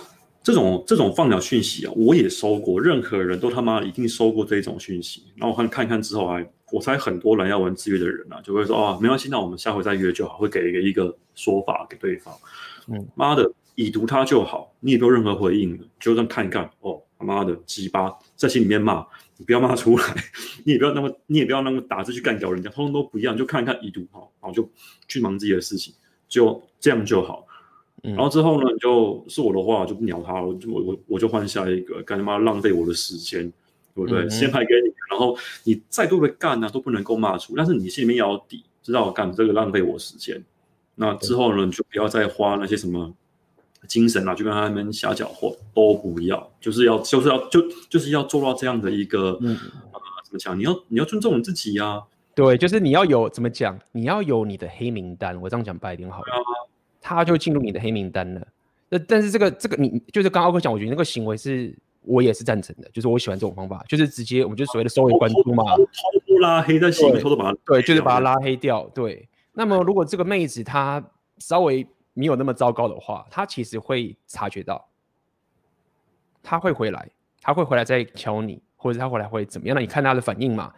这种这种放鸟讯息啊，我也收过，任何人都他妈一定收过这种讯息。然后我看看看之后还，我猜很多蓝药丸制约的人啊，就会说啊，没关系，那我们下回再约就好，会给一个一个说法给对方。嗯，妈的。已读他就好，你也不用任何回应，就这样看一看。哦，他妈的鸡巴，在心里面骂，你不要骂出来，(laughs) 你也不要那么，你也不要那么打字去干掉人家，通通都不一样，就看一看已读好，然后就去忙自己的事情，就这样就好。然后之后呢，你就是我的话，就不鸟他了，我就我我我就换下一个，干他妈浪费我的时间，对不对？嗯、先拍给你，然后你再多的干呢、啊，都不能够骂出，但是你心里面要有底，知道我干这个浪费我时间。那之后呢，你就不要再花那些什么精神啊，就跟他们瞎搅和，都不要，就是要就是要就就是要做到这样的一个，嗯，呃，怎么讲？你要你要尊重你自己呀、啊。对，就是你要有怎么讲？你要有你的黑名单。我这样讲白一点好了，他就进入你的黑名单了。那但是这个这个你就是刚刚讲，我觉得那个行为是我也是赞成的，就是我喜欢这种方法，就是直接我们就所谓的收回关注嘛，偷偷拉黑在心里偷偷把它对，就是把它拉黑掉，对。那么，如果这个妹子她稍微没有那么糟糕的话，她其实会察觉到，她会回来，她会回来再敲你，或者她回来会怎么样？那你看她的反应嘛。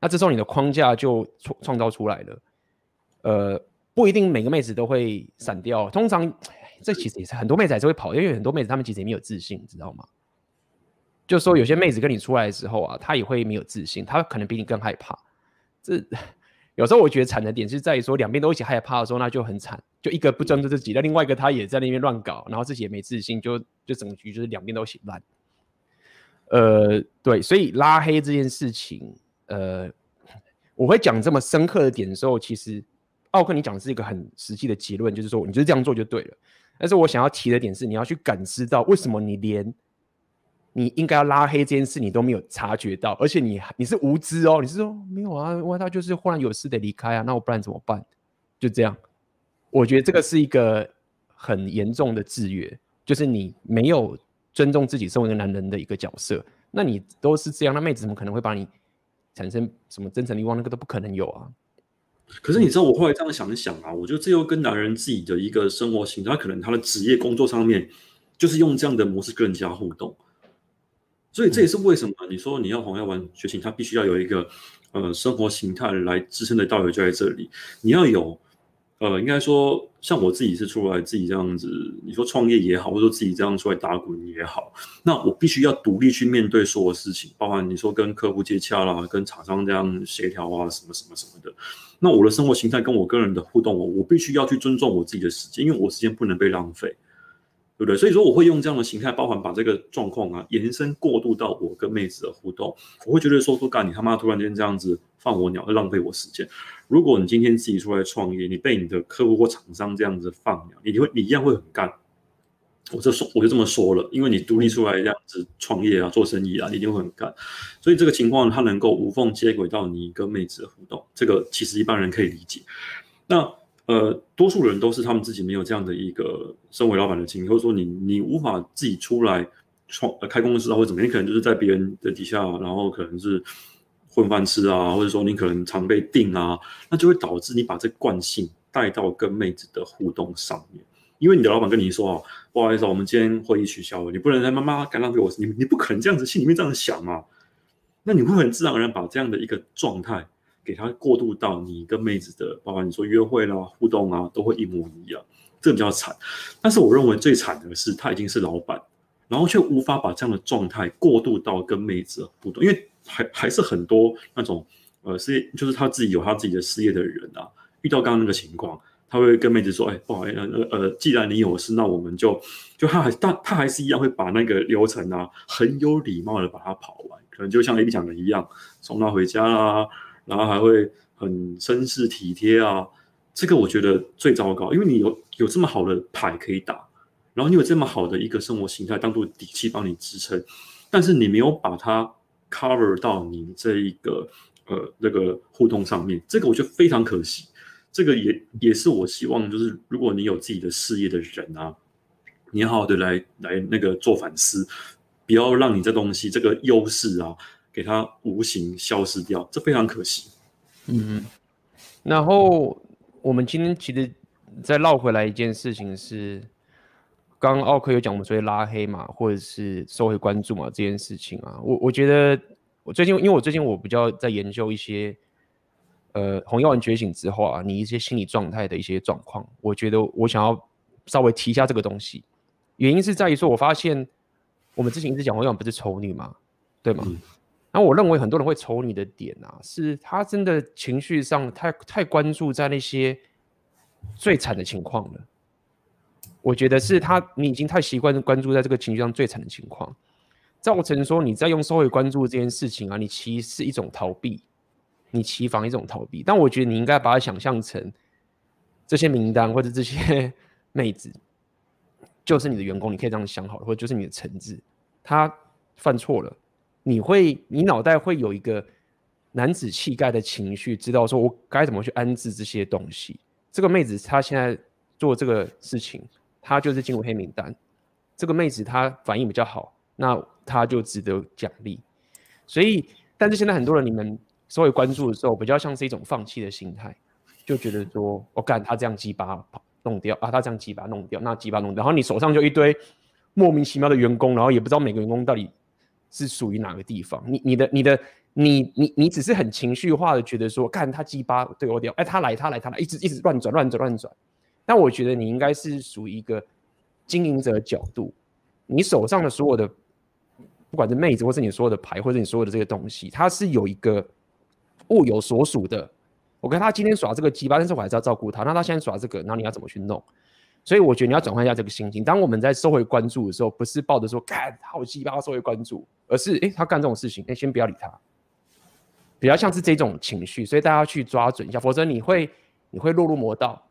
那这时候你的框架就创创造出来了。呃，不一定每个妹子都会闪掉，通常这其实也是很多妹子还是会跑，因为很多妹子她们其实也没有自信，知道吗？就是说有些妹子跟你出来的时候啊，她也会没有自信，她可能比你更害怕。这。有时候我觉得惨的点是在于说，两边都一起害怕的时候，那就很惨。就一个不专注自己，那另外一个他也在那边乱搞，然后自己也没自信，就就整局就是两边都一起烂。呃，对，所以拉黑这件事情，呃，我会讲这么深刻的点的时候，其实奥克你讲的是一个很实际的结论，就是说你就是这样做就对了。但是我想要提的点是，你要去感知到为什么你连。你应该要拉黑这件事，你都没有察觉到，而且你你是无知哦，你是说没有啊？因为他就是忽然有事得离开啊，那我不然怎么办？就这样，我觉得这个是一个很严重的制约，就是你没有尊重自己身为一个男人的一个角色。那你都是这样，那妹子怎么可能会把你产生什么真诚欲望？那个都不可能有啊。可是你知道，我后来这样想一想啊，我觉得这又跟男人自己的一个生活形态，他可能他的职业工作上面就是用这样的模式跟人家互动。所以这也是为什么你说你要红要玩觉醒，他必须要有一个呃生活形态来支撑的道理就在这里。你要有呃，应该说像我自己是出来自己这样子，你说创业也好，或者说自己这样出来打滚也好，那我必须要独立去面对所有事情，包含你说跟客户接洽啦，跟厂商这样协调啊，什么什么什么的。那我的生活形态跟我个人的互动，我我必须要去尊重我自己的时间，因为我时间不能被浪费。对不对？所以说我会用这样的形态，包含把这个状况啊延伸过渡到我跟妹子的互动。我会觉得说，说干你他妈突然间这样子放我鸟，会浪费我时间。如果你今天自己出来创业，你被你的客户或厂商这样子放鸟，你会你一样会很干。我就说我就这么说了，因为你独立出来这样子创业啊、做生意啊，你一定会很干。所以这个情况它能够无缝接轨到你跟妹子的互动，这个其实一般人可以理解。那。呃，多数人都是他们自己没有这样的一个身为老板的经历，或者说你你无法自己出来创呃开公司啊，或者怎么样，你可能就是在别人的底下，然后可能是混饭吃啊，或者说你可能常被定啊，那就会导致你把这惯性带到跟妹子的互动上面，因为你的老板跟你说啊，不好意思，我们今天会议取消了，你不能再妈妈干浪费我，你你不可能这样子心里面这样想嘛，那你会很自然而然把这样的一个状态。给他过渡到你跟妹子的，包括你说约会啦、互动啊，都会一模一样，这比较惨。但是我认为最惨的是，他已经是老板，然后却无法把这样的状态过渡到跟妹子的互动，因为还还是很多那种呃事业，就是他自己有他自己的事业的人啊，遇到刚刚那个情况，他会跟妹子说：“哎，不好意思，呃呃，既然你有事，那我们就就他还他他还是一样会把那个流程啊，很有礼貌的把它跑完，可能就像 A B 讲的一样，送他回家啦。”然后还会很绅士体贴啊，这个我觉得最糟糕，因为你有有这么好的牌可以打，然后你有这么好的一个生活形态当做底气帮你支撑，但是你没有把它 cover 到你这一个呃那个互动上面，这个我觉得非常可惜。这个也也是我希望，就是如果你有自己的事业的人啊，你要好好的来来那个做反思，不要让你这东西这个优势啊。给它无形消失掉，这非常可惜。嗯，然后我们今天其实再绕回来一件事情是，刚刚奥克有讲我们所谓拉黑嘛，或者是收回关注嘛这件事情啊，我我觉得我最近因为我最近我比较在研究一些，呃，红药丸觉醒之后啊，你一些心理状态的一些状况，我觉得我想要稍微提一下这个东西，原因是在于说，我发现我们之前一直讲红药丸不是丑女嘛，对吗？嗯那我认为很多人会丑你的点啊，是他真的情绪上太太关注在那些最惨的情况了。我觉得是他，你已经太习惯关注在这个情绪上最惨的情况。造成说你在用社会关注这件事情啊，你其实是一种逃避，你提防一种逃避。但我觉得你应该把它想象成这些名单或者这些 (laughs) 妹子，就是你的员工，你可以这样想好了，或者就是你的橙子，他犯错了，你会，你脑袋会有一个男子气概的情绪，知道说我该怎么去安置这些东西。这个妹子她现在做这个事情，她就是进入黑名单。这个妹子她反应比较好，那她就值得奖励。所以，但是现在很多人你们稍微关注的时候，比较像是一种放弃的心态，就觉得说，我干他这样鸡巴弄掉啊，他这样鸡巴弄掉，那鸡巴弄掉，然后你手上就一堆莫名其妙的员工，然后也不知道每个员工到底是属于哪个地方。你、你的、你的、你、你、你只是很情绪化的觉得说，干他鸡巴对我掉，哎，他来，他来，他来，一直一直乱转，乱转，乱转。但我觉得你应该是属于一个。经营者的角度，你手上的所有的，不管是妹子，或是你所有的牌，或者你所有的这个东西，它是有一个物有所属的。我跟他今天耍这个鸡巴，但是我还是要照顾他。那他现在耍这个，那你要怎么去弄？所以我觉得你要转换一下这个心情。当我们在收回关注的时候，不是抱着说干好鸡巴收回关注，而是诶、欸，他干这种事情，诶、欸，先不要理他，比较像是这种情绪。所以大家要去抓准一下，否则你会你会落入魔道。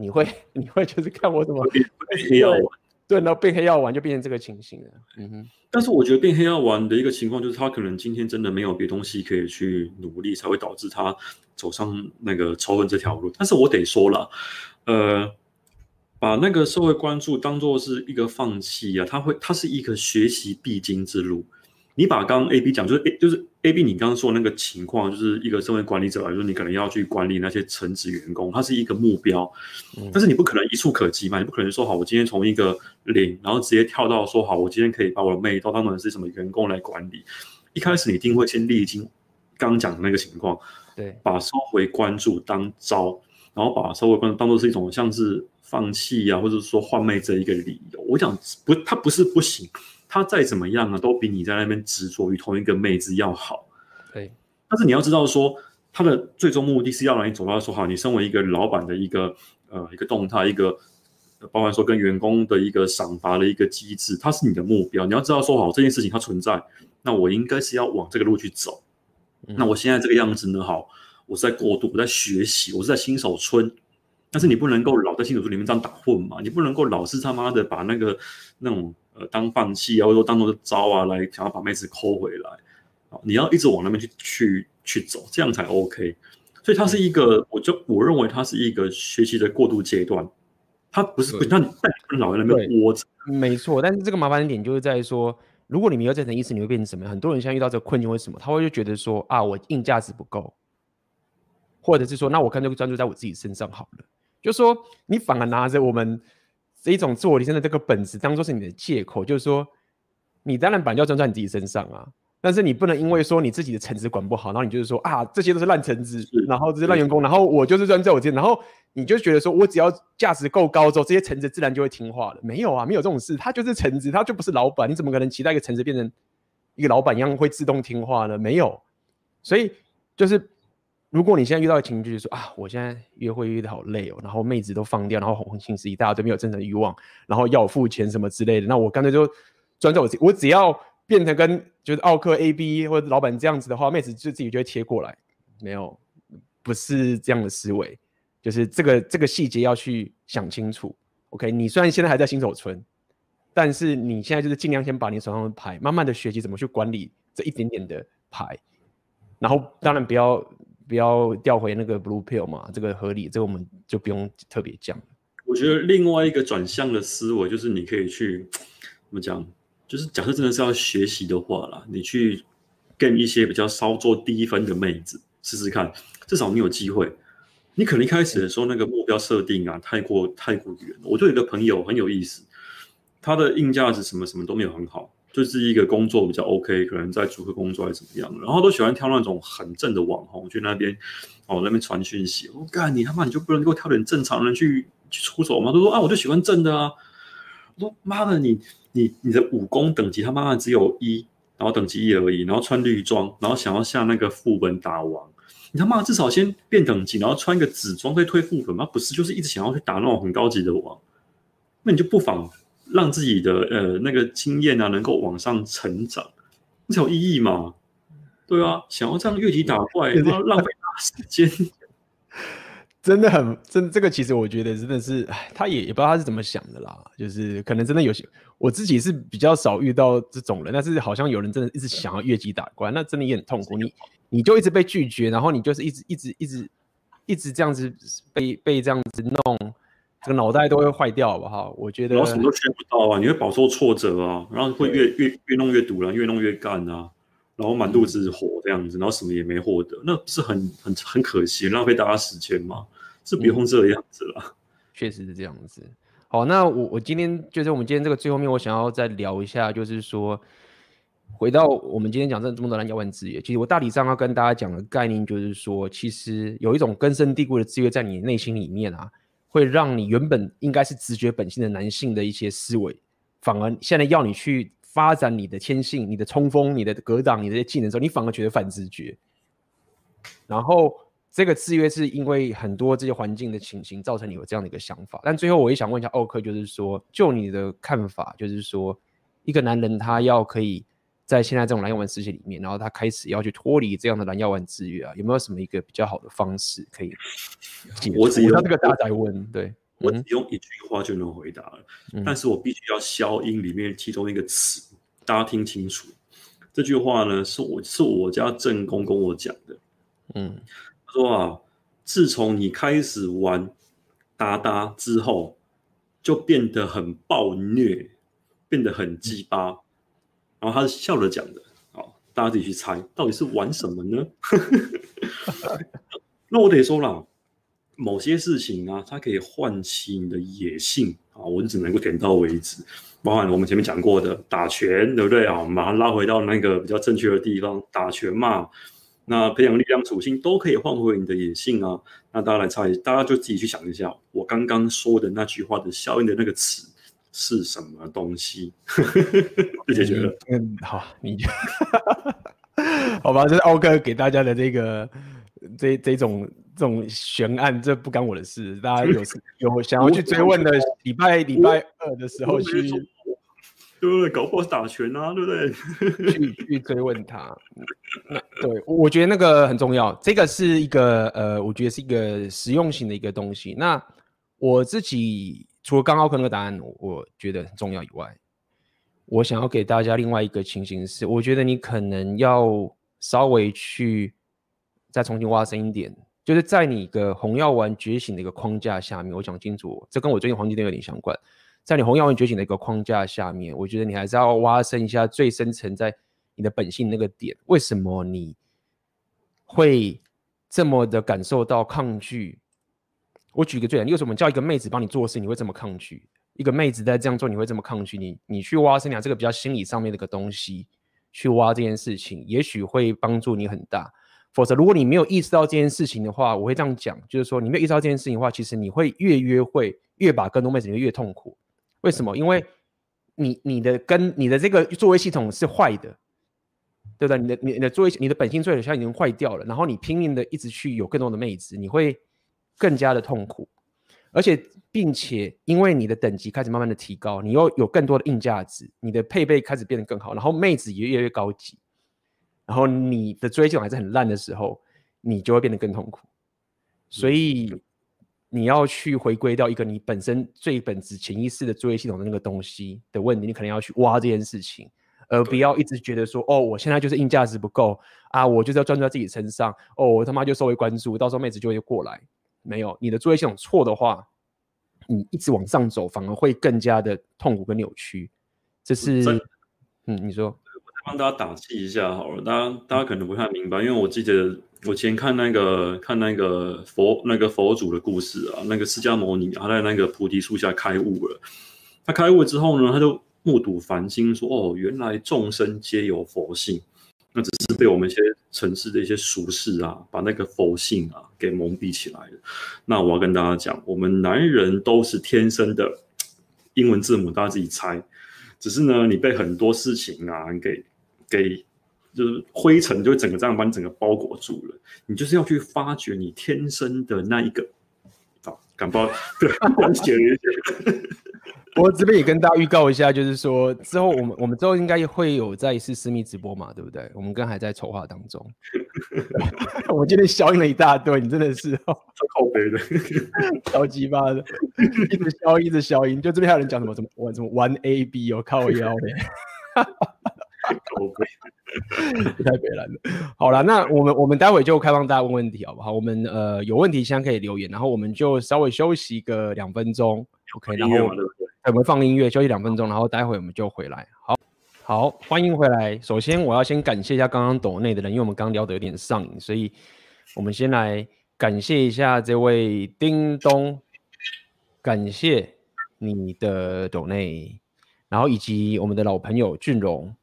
你会 (laughs) 你会就是看我怎么变黑药丸，对，然后变黑药丸就变成这个情形了。嗯哼，但是我觉得变黑药丸的一个情况就是他可能今天真的没有别东西可以去努力，才会导致他走上那个仇恨这条路。但是我得说了，呃，把那个社会关注当做是一个放弃啊，他会，他是一个学习必经之路。你把刚刚 A B 讲，就是 A 就是 A B，你刚刚说的那个情况，就是一个身为管理者来说，你可能要去管理那些橙子员工，它是一个目标，但是你不可能一触可及嘛，你不可能说好，我今天从一个零，然后直接跳到说好，我今天可以把我的妹都当成是什么员工来管理。一开始你一定会先历经刚刚讲的那个情况，对，把收回关注当招，然后把社会关注当做是一种像是放弃啊，或者说换妹这一个理由。我讲不，他不是不行。他再怎么样啊，都比你在那边执着于同一个妹子要好。对，但是你要知道说，他的最终目的是要让你走到说好，你身为一个老板的一个呃一个动态，一个包含说跟员工的一个赏罚的一个机制，它是你的目标。你要知道说好这件事情它存在，那我应该是要往这个路去走。嗯、那我现在这个样子呢，好，我是在过渡，我在学习，我是在新手村。但是你不能够老在新手村里面这样打混嘛，你不能够老是他妈的把那个那种。呃，当放弃啊，或者说当做招啊，来想要把妹子抠回来，你要一直往那边去去去走，这样才 OK。所以它是一个，我就我认为它是一个学习的过渡阶段，它不是不像你老在那边窝着。没错，但是这个麻烦的点就是在说，如果你没有这层意识，你会变成什么？很多人现在遇到这个困境，为什么？他会就觉得说啊，我硬价值不够，或者是说，那我看这个专注在我自己身上好了。就说你反而拿着我们。这一种自我提升的这个本质当做是你的借口，就是说，你当然本就要专注在你自己身上啊，但是你不能因为说你自己的橙子管不好，然后你就是说啊，这些都是烂橙子，然后这些烂员工，然后我就是专注在我这边，然后你就觉得说我只要价值够高之后，这些橙子自然就会听话了。没有啊，没有这种事，他就是橙子，他就不是老板，你怎么可能期待一个橙子变成一个老板一样会自动听话呢？没有，所以就是。如果你现在遇到的情绪就是说啊，我现在约会约得好累哦，然后妹子都放掉，然后红心十一大家都没有真正的欲望，然后要我付钱什么之类的，那我干脆就专注我自己，我只要变成跟就是奥克 A B 或者老板这样子的话，妹子就自己就会贴过来。没有，不是这样的思维，就是这个这个细节要去想清楚。OK，你虽然现在还在新手村，但是你现在就是尽量先把你手上的牌慢慢的学习怎么去管理这一点点的牌，然后当然不要。不要调回那个 blue pill 嘛，这个合理，这个我们就不用特别讲。我觉得另外一个转向的思维就是，你可以去怎么讲？就是假设真的是要学习的话啦，你去跟一些比较稍做低分的妹子试试看，至少你有机会。你可能一开始的时候那个目标设定啊，太过太过远。我就有一个朋友很有意思，他的硬价值什么什么都没有很好。就是一个工作比较 OK，可能在主客工作还是怎么样，然后都喜欢挑那种很正的网红去那边哦，那边传讯息。我干你他妈，你就不能够挑点正常人去去出手吗？他说啊，我就喜欢正的啊。我说妈的，你你你的武功等级他妈的只有一，然后等级一而已，然后穿绿装，然后想要下那个副本打王，你他妈至少先变等级，然后穿一个紫装再推副本吗？不是，就是一直想要去打那种很高级的王。那你就不妨。让自己的呃那个经验啊能够往上成长，这才有意义嘛？对啊，想要这样越级打怪，然后浪费时间。(laughs) 真的很真，这个其实我觉得真的是，哎，他也也不知道他是怎么想的啦。就是可能真的有些，我自己是比较少遇到这种人，但是好像有人真的一直想要越级打怪，那真的也很痛苦。你你就一直被拒绝，然后你就是一直一直一直一直这样子被被这样子弄，这个脑袋都会坏掉，好不好？我觉得然后什么都学不到啊，你会饱受挫折啊，然后会越越越弄越堵了，越弄越干啊，然后满肚子火这样子，然后什么也没获得，那不是很很很可惜，浪费大家时间吗？是不用这样子了，嗯，(laughs) 确实是这样子。好，那我我今天就是我们今天这个最后面，我想要再聊一下，就是说回到我们今天讲这这么多蓝药丸制约，其实我大体上要跟大家讲的概念就是说，其实有一种根深蒂固的制约在你内心里面啊，会让你原本应该是直觉本性的男性的一些思维，反而现在要你去发展你的天性、你的冲锋、你的格挡、你的技能的时候，你反而觉得反直觉，然后。这个制约是因为很多这些环境的情形造成你有这样的一个想法，但最后我也想问一下奥克，就是说，就你的看法，就是说，一个男人他要可以在现在这种蓝药丸世界里面，然后他开始要去脱离这样的蓝药丸制约啊，有没有什么一个比较好的方式可以解？我只用这个大宅问，对，我只用一句话就能回答了，嗯、但是我必须要消音里面其中一个词，大家听清楚，这句话呢是我是我家正宫跟我讲的，嗯。他说啊，自从你开始玩达达之后，就变得很暴虐，变得很鸡巴。然后他是笑着讲的，好，大家自己去猜，到底是玩什么呢？(laughs) 那我得说了，某些事情啊，它可以唤起你的野性啊，我只能够点到为止。包含我们前面讲过的打拳，对不对啊？我们把它拉回到那个比较正确的地方，打拳嘛。那培养力量属性都可以换回你的野性啊！那大家来猜，大家就自己去想一下，我刚刚说的那句话的效应的那个词是什么东西？(laughs) 就解决了。嗯，好，你就 (laughs) 好吧，这是奥克给大家的这个这这种这种悬案，这不干我的事。大家有 (laughs) 有想要去追问的，礼拜礼拜二的时候去。对不对？搞不好是打拳啊，对不对？去去追问他，那对，我觉得那个很重要。这个是一个呃，我觉得是一个实用性的一个东西。那我自己除了刚刚奥克那个答案，我觉得很重要以外，我想要给大家另外一个情形是，我觉得你可能要稍微去再重新挖深一点，就是在你的红药丸觉醒的一个框架下面，我讲清楚，这跟我最近黄金店有点相关。在你红药丸觉醒的一个框架下面，我觉得你还是要挖深一下最深层在你的本性那个点。为什么你会这么的感受到抗拒？我举个最简单，为什么叫一个妹子帮你做事，你会这么抗拒？一个妹子在这样做，你会这么抗拒？你你去挖深点这个比较心理上面的一个东西，去挖这件事情，也许会帮助你很大。否则，如果你没有意识到这件事情的话，我会这样讲，就是说你没有意识到这件事情的话，其实你会越约会越把更多妹子，你会越痛苦。为什么？因为你你的跟你的这个作为系统是坏的，对不对？你的你的作为你的本性作为系统已经坏掉了，然后你拼命的一直去有更多的妹子，你会更加的痛苦，而且并且因为你的等级开始慢慢的提高，你又有更多的硬价值，你的配备开始变得更好，然后妹子也越来越高级，然后你的追求还是很烂的时候，你就会变得更痛苦，所以。你要去回归到一个你本身最本质潜意识的作业系统的那个东西的问题，你可能要去挖这件事情，而不要一直觉得说，哦，我现在就是硬价值不够啊，我就是要专注在自己身上，哦，我他妈就稍微关注，到时候妹子就会过来。没有，你的作业系统错的话，你一直往上走，反而会更加的痛苦跟扭曲。这是，嗯，你说，我再帮大家打气一下好了，大家大家可能不太明白，因为我记得。我前看那个看那个佛那个佛祖的故事啊，那个释迦牟尼他在那个菩提树下开悟了。他开悟之后呢，他就目睹凡心，说：“哦，原来众生皆有佛性，只是被我们一些城市的一些俗事啊，把那个佛性啊给蒙蔽起来了。”那我要跟大家讲，我们男人都是天生的英文字母，大家自己猜。只是呢，你被很多事情啊给给。就是灰尘就会整个这样把你整个包裹住了，你就是要去发掘你天生的那一个，啊，敢包对，写了一些，我这边也跟大家预告一下，就是说之后我们我们之后应该会有再一次私密直播嘛，对不对？我们刚还在筹划当中。(laughs) 我今天消音了一大堆，你真的是超靠北的，超鸡巴的，一直消音，一直消音。就这边还有人讲什么什么玩什么玩 A B 哦，靠腰的。太北烂了。好了，那我们我们待会就开放大家问问题，好不好？我们呃有问题现在可以留言，然后我们就稍微休息个两分钟，OK？然后我们放音乐休息两分钟，然后待会我们就回来。好，好，欢迎回来。首先我要先感谢一下刚刚抖内的人，因为我们刚刚聊的有点上瘾，所以我们先来感谢一下这位叮咚，感谢你的抖内，然后以及我们的老朋友俊荣。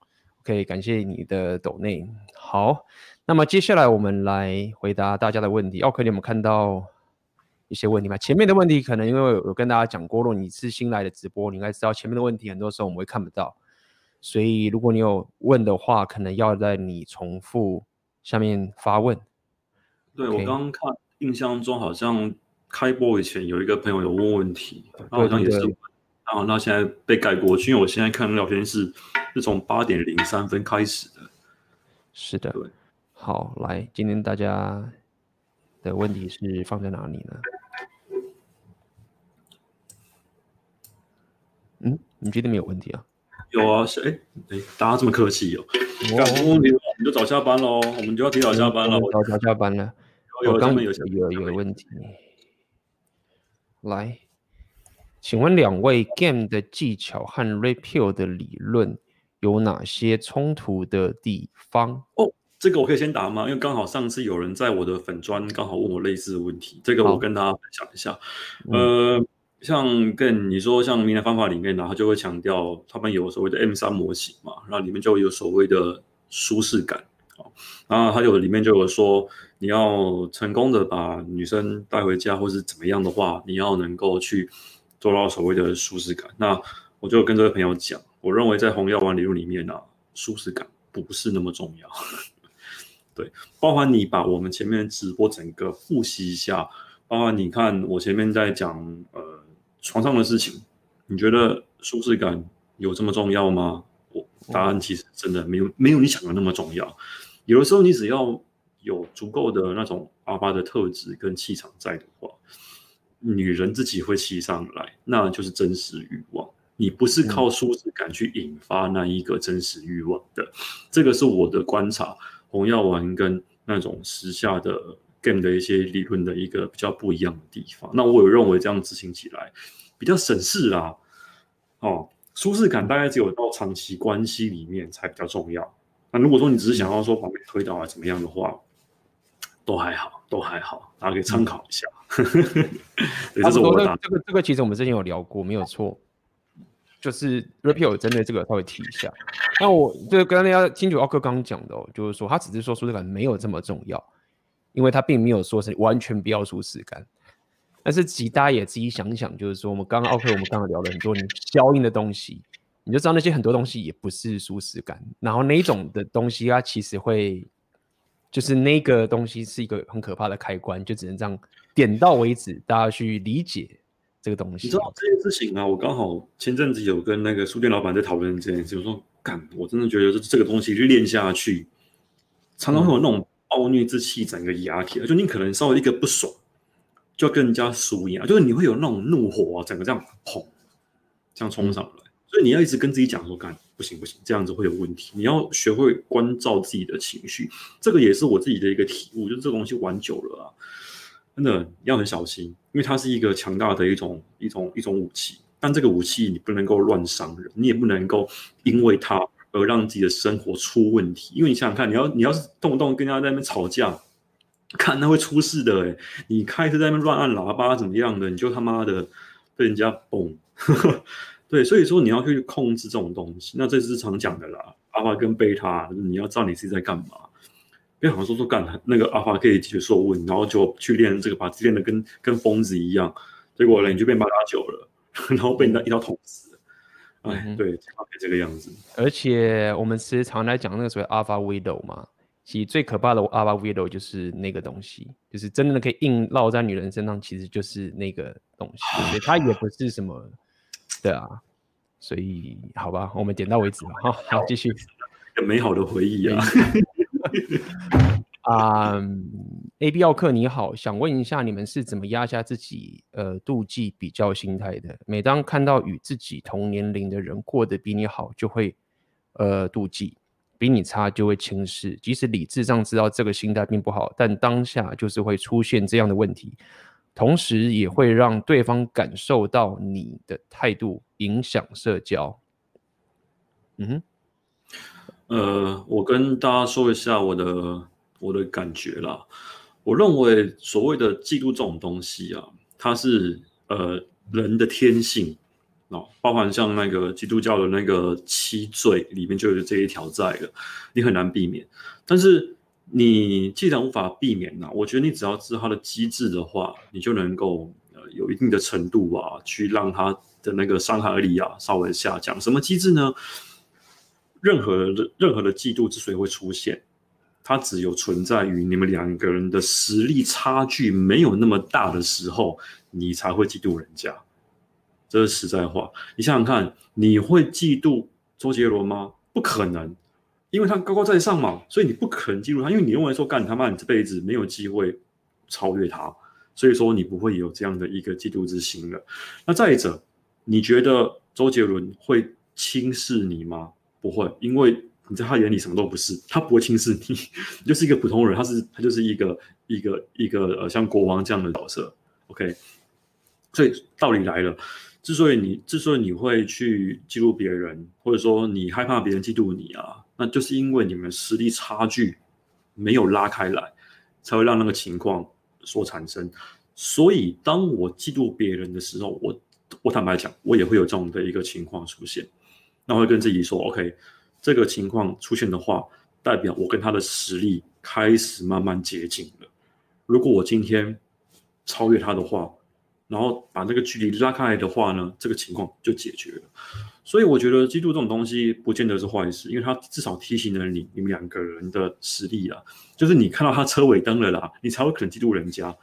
可以感谢你的抖内。好，那么接下来我们来回答大家的问题。奥克，你有没有看到一些问题吧？前面的问题可能因为有跟大家讲过，如果你是新来的直播，你应该知道前面的问题很多时候我们会看不到，所以如果你有问的话，可能要在你重复下面发问。对，我刚刚看，印象中好像开播以前有一个朋友有问问题，好像也是。然后那现在被盖过去，因为我现在看聊天室是从八点零三分开始的。是的，对。好，来，今天大家的问题是放在哪里呢？嗯，你觉得没有问题啊？有啊，是哎哎，大家这么客气哦。没问题，我们就早下班喽，我们就要提早下班了。早早下班了。我刚刚有有有问题。来。请问两位 game 的技巧和 Red Pill 的理论有哪些冲突的地方？哦，这个我可以先答吗？因为刚好上次有人在我的粉砖刚好问我类似的问题，这个我跟大家分享一下。呃，像跟你说，像明南方法里面呢，他就会强调他们有所谓的 M 三模型嘛，然后里面就有所谓的舒适感啊，然后他有里面就有说，你要成功的把女生带回家或是怎么样的话，你要能够去。做到所谓的舒适感，那我就跟这位朋友讲，我认为在红药丸理论里面呢、舒适感不是那么重要。(laughs) 对，包含你把我们前面直播整个复习一下，包含你看我前面在讲呃床上的事情，你觉得舒适感有这么重要吗？我答案其实真的没有没有你想的那么重要。有的时候你只要有足够的那种阿巴的特质跟气场在的话。女人自己会骑上来，那就是真实欲望。你不是靠舒适感去引发那一个真实欲望的。这个是我的观察，红药丸跟那种时下的 game 的一些理论的一个比较不一样的地方。那我有认为这样执行起来比较省事啦。哦，舒适感大概只有到长期关系里面才比较重要。那如果说你只是想要说把你推倒啊怎么样的话，都还好，都还好，大家可以参考一下。他说的这个这个其实我们之前有聊过，没有错，就是 Red Pill 针对这个稍微提一下。那我就跟大家清楚奥克刚刚讲的哦，就是说他只是说舒适感没有这么重要，因为他并没有说是完全不要舒适感。但是其实大家也自己想一想，就是说我们刚刚奥克我们刚刚聊了很多你消音的东西，你就知道那些很多东西也不是舒适感，然后那种的东西它其实会。就是那个东西是一个很可怕的开关，就只能这样点到为止，大家去理解这个东西。你知道这件事情啊？我刚好前阵子有跟那个书店老板在讨论这件事，我说干，我真的觉得这这个东西就练下去，常常会有那种暴虐之气，整个压起来，就你可能稍微一个不爽，就要跟人家输赢啊，就是你会有那种怒火啊，整个这样砰，这样冲上来。所以你要一直跟自己讲说，干不行不行，这样子会有问题。你要学会关照自己的情绪，这个也是我自己的一个体悟。就是这个东西玩久了啊，真的要很小心，因为它是一个强大的一种一种一种武器。但这个武器你不能够乱伤人，你也不能够因为它而让自己的生活出问题。因为你想想看，你要你要是动不动跟人家在那边吵架，看那会出事的诶。你开车在那边乱按喇叭怎么样的，你就他妈的被人家嘣。(laughs) 对，所以说你要去控制这种东西，那这是常讲的啦。阿法跟贝塔，你要知道你自己在干嘛。别好像说说干那个阿法可以解决所有问，然后就去练这个，把自己练得跟跟疯子一样，结果呢你就变八加九了，(laughs) 然后被人家一刀捅死。哎、嗯，对，差别这个样子。而且我们时常来讲那个所谓阿法 widow 嘛，其实最可怕的阿法 widow 就是那个东西，就是真的可以硬烙在女人身上，其实就是那个东西，(sighs) 所以它也不是什么。对啊，所以好吧，我们点到为止吧。好，好，继续。(laughs) 美好的回忆啊。(laughs) 啊、um,，AB 奥客你好，想问一下，你们是怎么压下自己呃妒忌比较心态的？每当看到与自己同年龄的人过得比你好，就会呃妒忌。比你差就会轻视，即使理智上知道这个心态并不好，但当下就是会出现这样的问题，同时也会让对方感受到你的态度影响社交。嗯哼，呃，我跟大家说一下我的我的感觉啦。我认为所谓的嫉妒这种东西啊，它是呃人的天性。哦，包含像那个基督教的那个七罪里面就有这一条在的，你很难避免。但是你既然无法避免呢、我觉得你只要知道它的机制的话，你就能够呃有一定的程度啊，去让它的那个伤害力啊稍微下降。什么机制呢？任何的任何的嫉妒之所以会出现，它只有存在于你们两个人的实力差距没有那么大的时候，你才会嫉妒人家。这是实在话，你想想看，你会嫉妒周杰伦吗？不可能，因为他高高在上嘛，所以你不可能嫉妒他，因为你认为说，干他妈，你这辈子没有机会超越他，所以说你不会有这样的一个嫉妒之心了。那再者，你觉得周杰伦会轻视你吗？不会，因为你在他眼里什么都不是，他不会轻视你，你 (laughs) 就是一个普通人，他是他就是一个一个一个呃像国王这样的角色。OK，所以道理来了。之所以你之所以你会去嫉妒别人，或者说你害怕别人嫉妒你啊，那就是因为你们实力差距没有拉开来，才会让那个情况所产生。所以当我嫉妒别人的时候，我我坦白讲，我也会有这样的一个情况出现。那会跟自己说，OK，这个情况出现的话，代表我跟他的实力开始慢慢接近了。如果我今天超越他的话，然后把那个距离拉开来的话呢，这个情况就解决了。所以我觉得嫉妒这种东西不见得是坏事，因为它至少提醒了你，你们两个人的实力啊，就是你看到他车尾灯了啦，你才会可能嫉妒人家。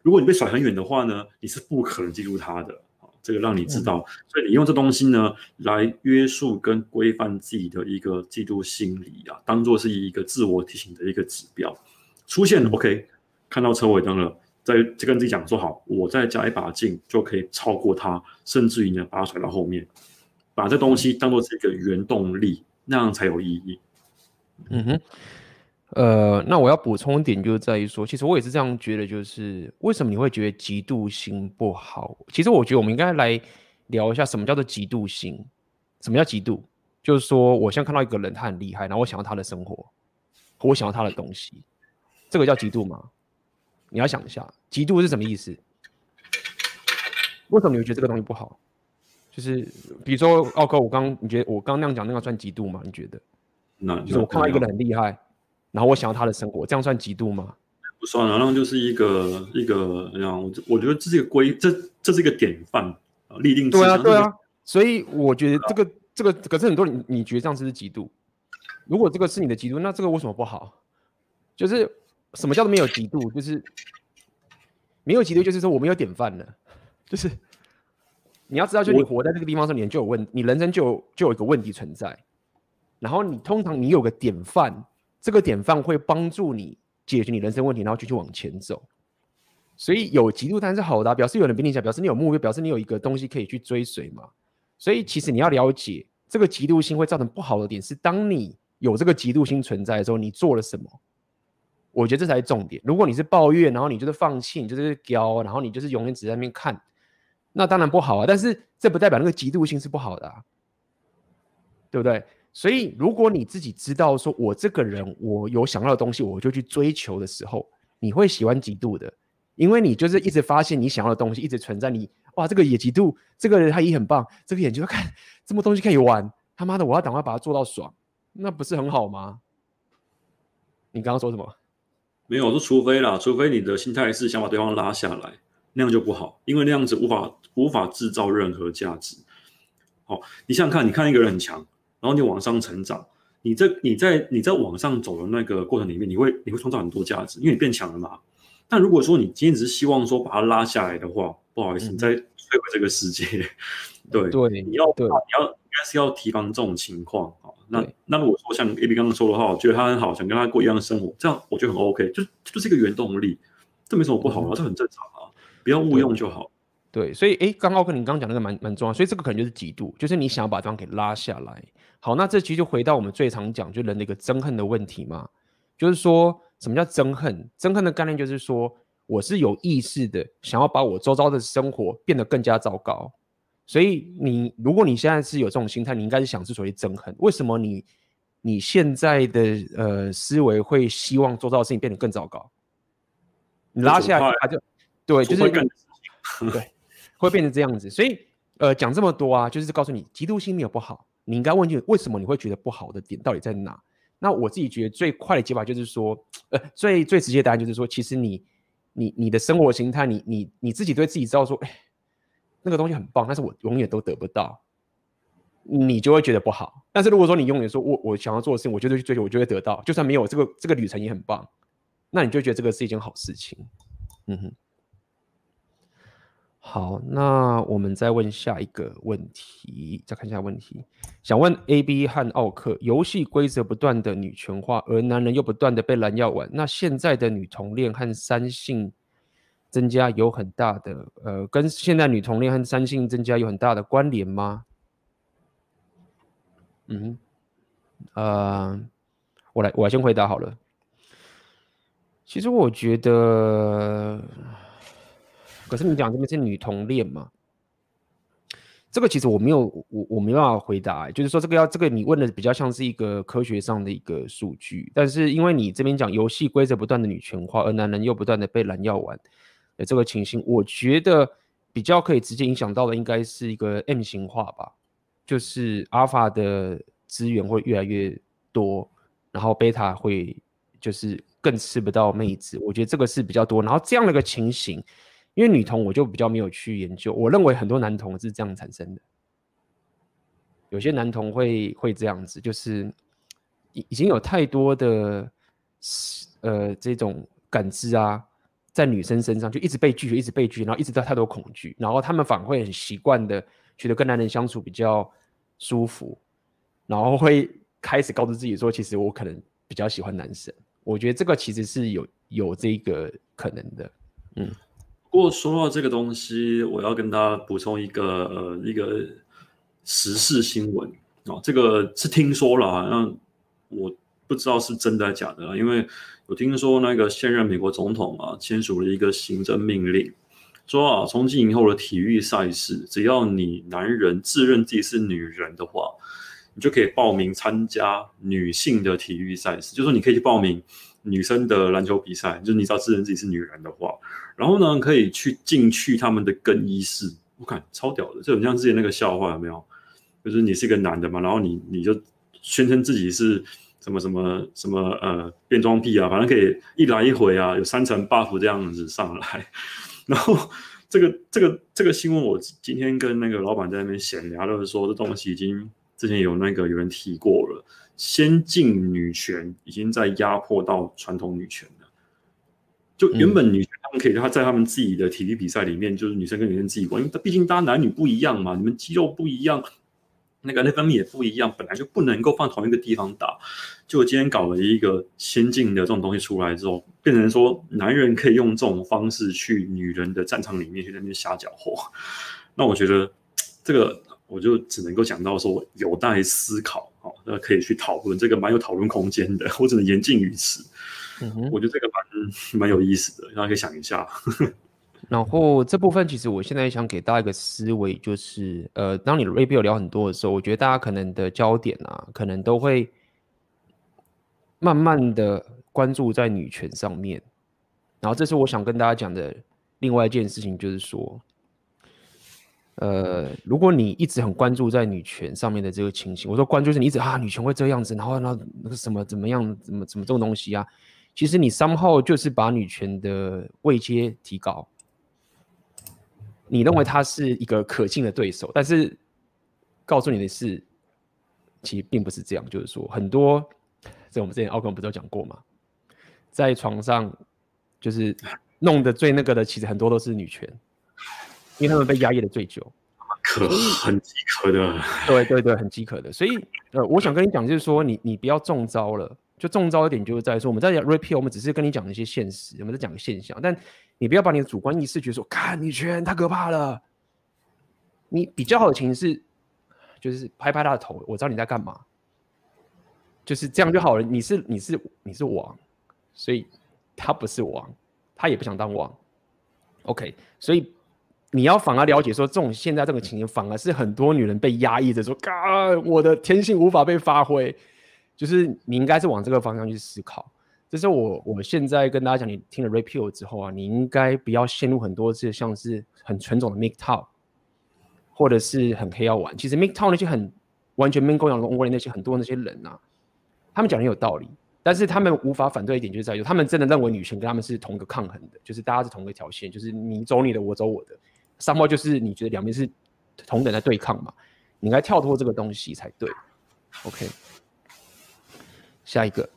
如果你被甩很远的话呢，你是不可能嫉妒他的。这个让你知道，所以你用这东西呢来约束跟规范自己的一个嫉妒心理啊，当做是一个自我提醒的一个指标。出现了 OK，看到车尾灯了。再就跟自己讲说好，我再加一把劲就可以超过他，甚至于呢把它甩到后面，把这东西当做是一个原动力，那样才有意义。嗯哼，呃，那我要补充一点，就是在于说，其实我也是这样觉得，就是为什么你会觉得嫉妒心不好？其实我觉得我们应该来聊一下什么叫做嫉妒心。什么叫嫉妒？就是说，我现在看到一个人他很厉害，然后我想要他的生活，我想要他的东西，这个叫嫉妒吗？你要想一下，嫉妒是什么意思？为什么你会觉得这个东西不好？就是比如说奥哥，我刚你觉得我刚刚那样讲，那个算嫉妒吗？你觉得？那就是我看到一个人很厉害，然后我想要他的生活，这样算嫉妒吗？不算啊，那就是一个一个，然后我我觉得这是一个规，这这是一个典范啊，立定。对啊，对啊。所以我觉得这个这个，可是很多人你觉得这样子是嫉妒？如果这个是你的嫉妒，那这个为什么不好？就是。什么叫做没有嫉妒？就是没有嫉妒，就是说我没有典范了。就是你要知道，就你活在这个地方的时候，你就有问，你人生就有就有一个问题存在。然后你通常你有个典范，这个典范会帮助你解决你人生问题，然后继续往前走。所以有嫉妒当然是好的，表示有人比你强，表示你有目标，表示你有一个东西可以去追随嘛。所以其实你要了解，这个嫉妒心会造成不好的点是，当你有这个嫉妒心存在的时候，你做了什么？我觉得这才是重点。如果你是抱怨，然后你就是放弃，你就是骄，然后你就是永远只在那边看，那当然不好啊。但是这不代表那个嫉妒心是不好的啊，对不对？所以如果你自己知道说，我这个人我有想要的东西，我就去追求的时候，你会喜欢嫉妒的，因为你就是一直发现你想要的东西一直存在你。哇，这个也嫉妒，这个人他也很棒，这个眼睛 (laughs) 看这么东西可以玩，他妈的，我要赶快把它做到爽，那不是很好吗？你刚刚说什么？没有，我说除非啦，除非你的心态是想把对方拉下来，那样就不好，因为那样子无法无法制造任何价值。好，你想想看，你看一个人很强，然后你往上成长，你在你在你在往上走的那个过程里面，你会你会创造很多价值，因为你变强了嘛。但如果说你今天只是希望说把他拉下来的话，不好意思，你在摧毁这个世界，(laughs) 对对，你要对你要应该是要提防这种情况啊。那那如果说像 AB 刚刚说的话，我觉得他很好，想跟他过一样的生活，这样我觉得很 OK，就就是一个原动力，这没什么不好啊，这很正常啊，不要误用就好。对，所以诶，刚奥克，你刚刚讲那个蛮蛮重要，所以这个可能就是嫉妒，就是你想要把对方给拉下来。好，那这其实就回到我们最常讲，就人的一个憎恨的问题嘛，就是说什么叫憎恨？憎恨的概念就是说，我是有意识的想要把我周遭的生活变得更加糟糕。所以你如果你现在是有这种心态，你应该是想是属于憎恨。为什么你你现在的呃思维会希望周遭的事情变得更糟糕？你拉下来他就对，就是对。会变成这样子，所以呃讲这么多啊，就是告诉你，嫉妒心没有不好，你应该问句为什么你会觉得不好的点到底在哪？那我自己觉得最快的解法就是说，呃最最直接的答案就是说，其实你你你的生活形态，你你你自己对自己知道说，哎，那个东西很棒，但是我永远都得不到，你就会觉得不好。但是如果说你永远说我我想要做的事情，我就会去追求，我就会得到，就算没有这个这个旅程也很棒，那你就觉得这个是一件好事情，嗯哼。好，那我们再问下一个问题，再看一下问题。想问 AB 和奥克，游戏规则不断的女权化，而男人又不断的被蓝药丸，那现在的女同恋和三性增加有很大的，呃，跟现在女同恋和三性增加有很大的关联吗？嗯，呃，我来，我来先回答好了。其实我觉得。可是你讲这边是女同恋嘛？这个其实我没有，我我没办法回答、就是说，这个要这个你问的比较像是一个科学上的一个数据，但是因为你这边讲游戏规则不断的女权化，而男人又不断的被蓝药丸的这个情形，我觉得比较可以直接影响到的应该是一个 M 型化吧，就是阿尔法的资源会越来越多，然后贝塔会就是更吃不到妹子。我觉得这个是比较多，然后这样的一个情形。因为女同我就比较没有去研究，我认为很多男同是这样产生的，有些男同会会这样子，就是已已经有太多的呃这种感知啊，在女生身上就一直被拒绝，一直被拒绝，然后一直到太多恐惧，然后他们反而会很习惯的觉得跟男人相处比较舒服，然后会开始告诉自己说，其实我可能比较喜欢男生。我觉得这个其实是有有这个可能的，嗯。不过说到这个东西，我要跟大家补充一个呃一个时事新闻哦，这个是听说了啊，那我不知道是真的假的，因为我听说那个现任美国总统啊签署了一个行政命令，说啊从今以后的体育赛事，只要你男人自认自己是女人的话，你就可以报名参加女性的体育赛事，就是说你可以去报名。女生的篮球比赛，就是你知道自认自己是女人的话，然后呢，可以去进去他们的更衣室，我看超屌的，就很像之前那个笑话有没有？就是你是一个男的嘛，然后你你就宣称自己是什么什么什么呃变装癖啊，反正可以一来一回啊，有三层 buff 这样子上来。(laughs) 然后这个这个这个新闻，我今天跟那个老板在那边闲聊，就是说这东西已经之前有那个有人提过了。先进女权已经在压迫到传统女权了。就原本女权他们可以她在他们自己的体育比赛里面，就是女生跟女生自己玩，因为毕竟大家男女不一样嘛，你们肌肉不一样，那个内分泌也不一样，本来就不能够放同一个地方打。就今天搞了一个先进的这种东西出来之后，变成说男人可以用这种方式去女人的战场里面去那边瞎搅和。那我觉得这个。我就只能够讲到说有待思考，好，那可以去讨论，这个蛮有讨论空间的。我只能言尽于此。嗯哼，我觉得这个蛮蛮有意思的，大家可以想一下。(laughs) 然后这部分其实我现在想给大家一个思维，就是呃，当你的 review 聊很多的时候，我觉得大家可能的焦点啊，可能都会慢慢的关注在女权上面。然后这是我想跟大家讲的另外一件事情，就是说。呃，如果你一直很关注在女权上面的这个情形，我说关注是你一直啊，女权会这样子，然后那那个什么怎么样，怎么怎么这种东西啊？其实你 somehow 就是把女权的位阶提高，你认为他是一个可敬的对手，但是告诉你的是，其实并不是这样，就是说很多，这我们之前奥克不是都讲过吗，在床上就是弄得最那个的，其实很多都是女权。因为他们被压抑的最久，可很饥渴的。(laughs) 对对对，很饥渴的。所以呃，我想跟你讲，就是说你你不要中招了。就中招一点，就是在说我们在讲 repeal，我们只是跟你讲一些现实，我们在讲个现象，但你不要把你的主观意识觉得说，看你圈太可怕了。你比较好的情是，就是拍拍他的头，我知道你在干嘛，就是这样就好了。你是你是你是王，所以他不是王，他也不想当王。OK，所以你要反而了解说，这种现在这个情形，反而是很多女人被压抑着说，啊，我的天性无法被发挥。就是你应该是往这个方向去思考，这是我我现在跟大家讲，你听了 repeal 之后啊，你应该不要陷入很多次像是很纯种的 MGTOW，或者是很黑要玩。其实 MGTOW 那些很完全 main 公羊龙窝里那些很多那些人啊，他们讲的有道理，但是他们无法反对一点，就是在于他们真的认为女权跟他们是同一个抗衡的，就是大家是同一条线，就是你走你的，我走我的，上报就是你觉得两边是同等在对抗嘛，你应该跳脱这个东西才对，OK。下一个，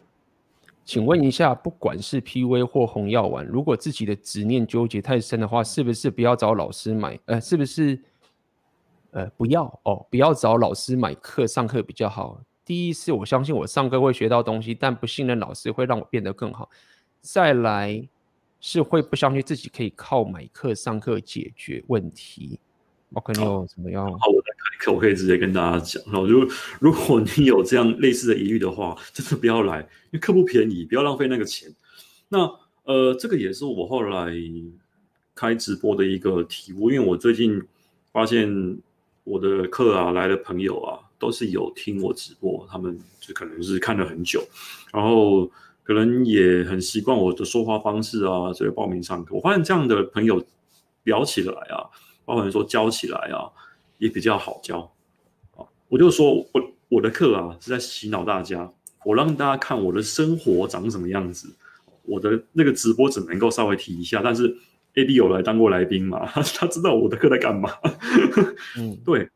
请问一下，不管是 PV 或红药丸，如果自己的执念纠结太深的话，是不是不要找老师买？呃，是不是？呃，不要哦，不要找老师买课上课比较好。第一是我相信我上课会学到东西，但不信任老师会让我变得更好。再来是会不相信自己可以靠买课上课解决问题。OK，你有什么样？可我可以直接跟大家讲，然后如果 (laughs) 如果你有这样类似的疑虑的话，真的不要来，因为课不便宜，不要浪费那个钱。那呃，这个也是我后来开直播的一个体悟，因为我最近发现我的课啊，来的朋友啊，都是有听我直播，他们就可能是看了很久，然后可能也很习惯我的说话方式啊，所以报名上课。我发现这样的朋友聊起来啊，包括说教起来啊。也比较好教，啊，我就说我我的课啊是在洗脑大家，我让大家看我的生活长什么样子，我的那个直播只能够稍微提一下，但是 AB 有来当过来宾嘛，(laughs) 他知道我的课在干嘛，嗯，(laughs) 对，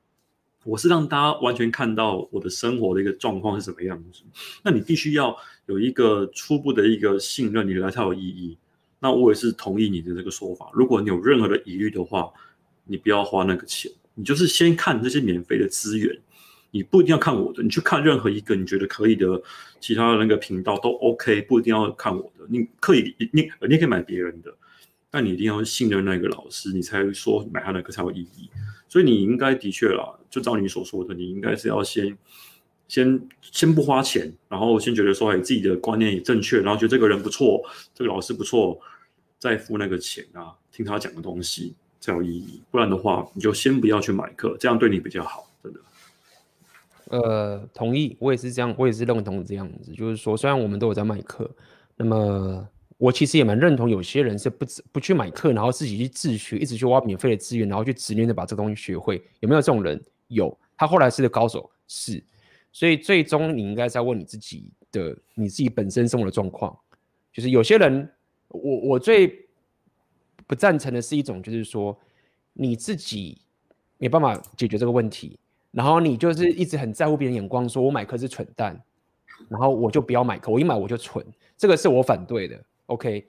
我是让大家完全看到我的生活的一个状况是什么样子，那你必须要有一个初步的一个信任，你来才有意义。那我也是同意你的这个说法，如果你有任何的疑虑的话，你不要花那个钱。你就是先看这些免费的资源，你不一定要看我的，你去看任何一个你觉得可以的其他那个频道都 OK，不一定要看我的。你可以，你你也可以买别人的，但你一定要信任那个老师，你才说买他那个才有意义。所以你应该的确啦，就照你所说的，你应该是要先先先不花钱，然后先觉得说，哎，自己的观念也正确，然后觉得这个人不错，这个老师不错，再付那个钱啊，听他讲的东西。才有意义，不然的话，你就先不要去买课，这样对你比较好，真的。呃，同意，我也是这样，我也是认同这样子，就是说，虽然我们都有在卖课，那么我其实也蛮认同，有些人是不不去买课，然后自己去自学，一直去挖免费的资源，然后去执念的把这个东西学会，有没有这种人？有，他后来是个高手，是，所以最终你应该在问你自己的，你自己本身生活的状况，就是有些人，我我最。不赞成的是一种，就是说你自己没办法解决这个问题，然后你就是一直很在乎别人眼光，说我买课是蠢蛋，然后我就不要买课，我一买我就蠢，这个是我反对的。OK，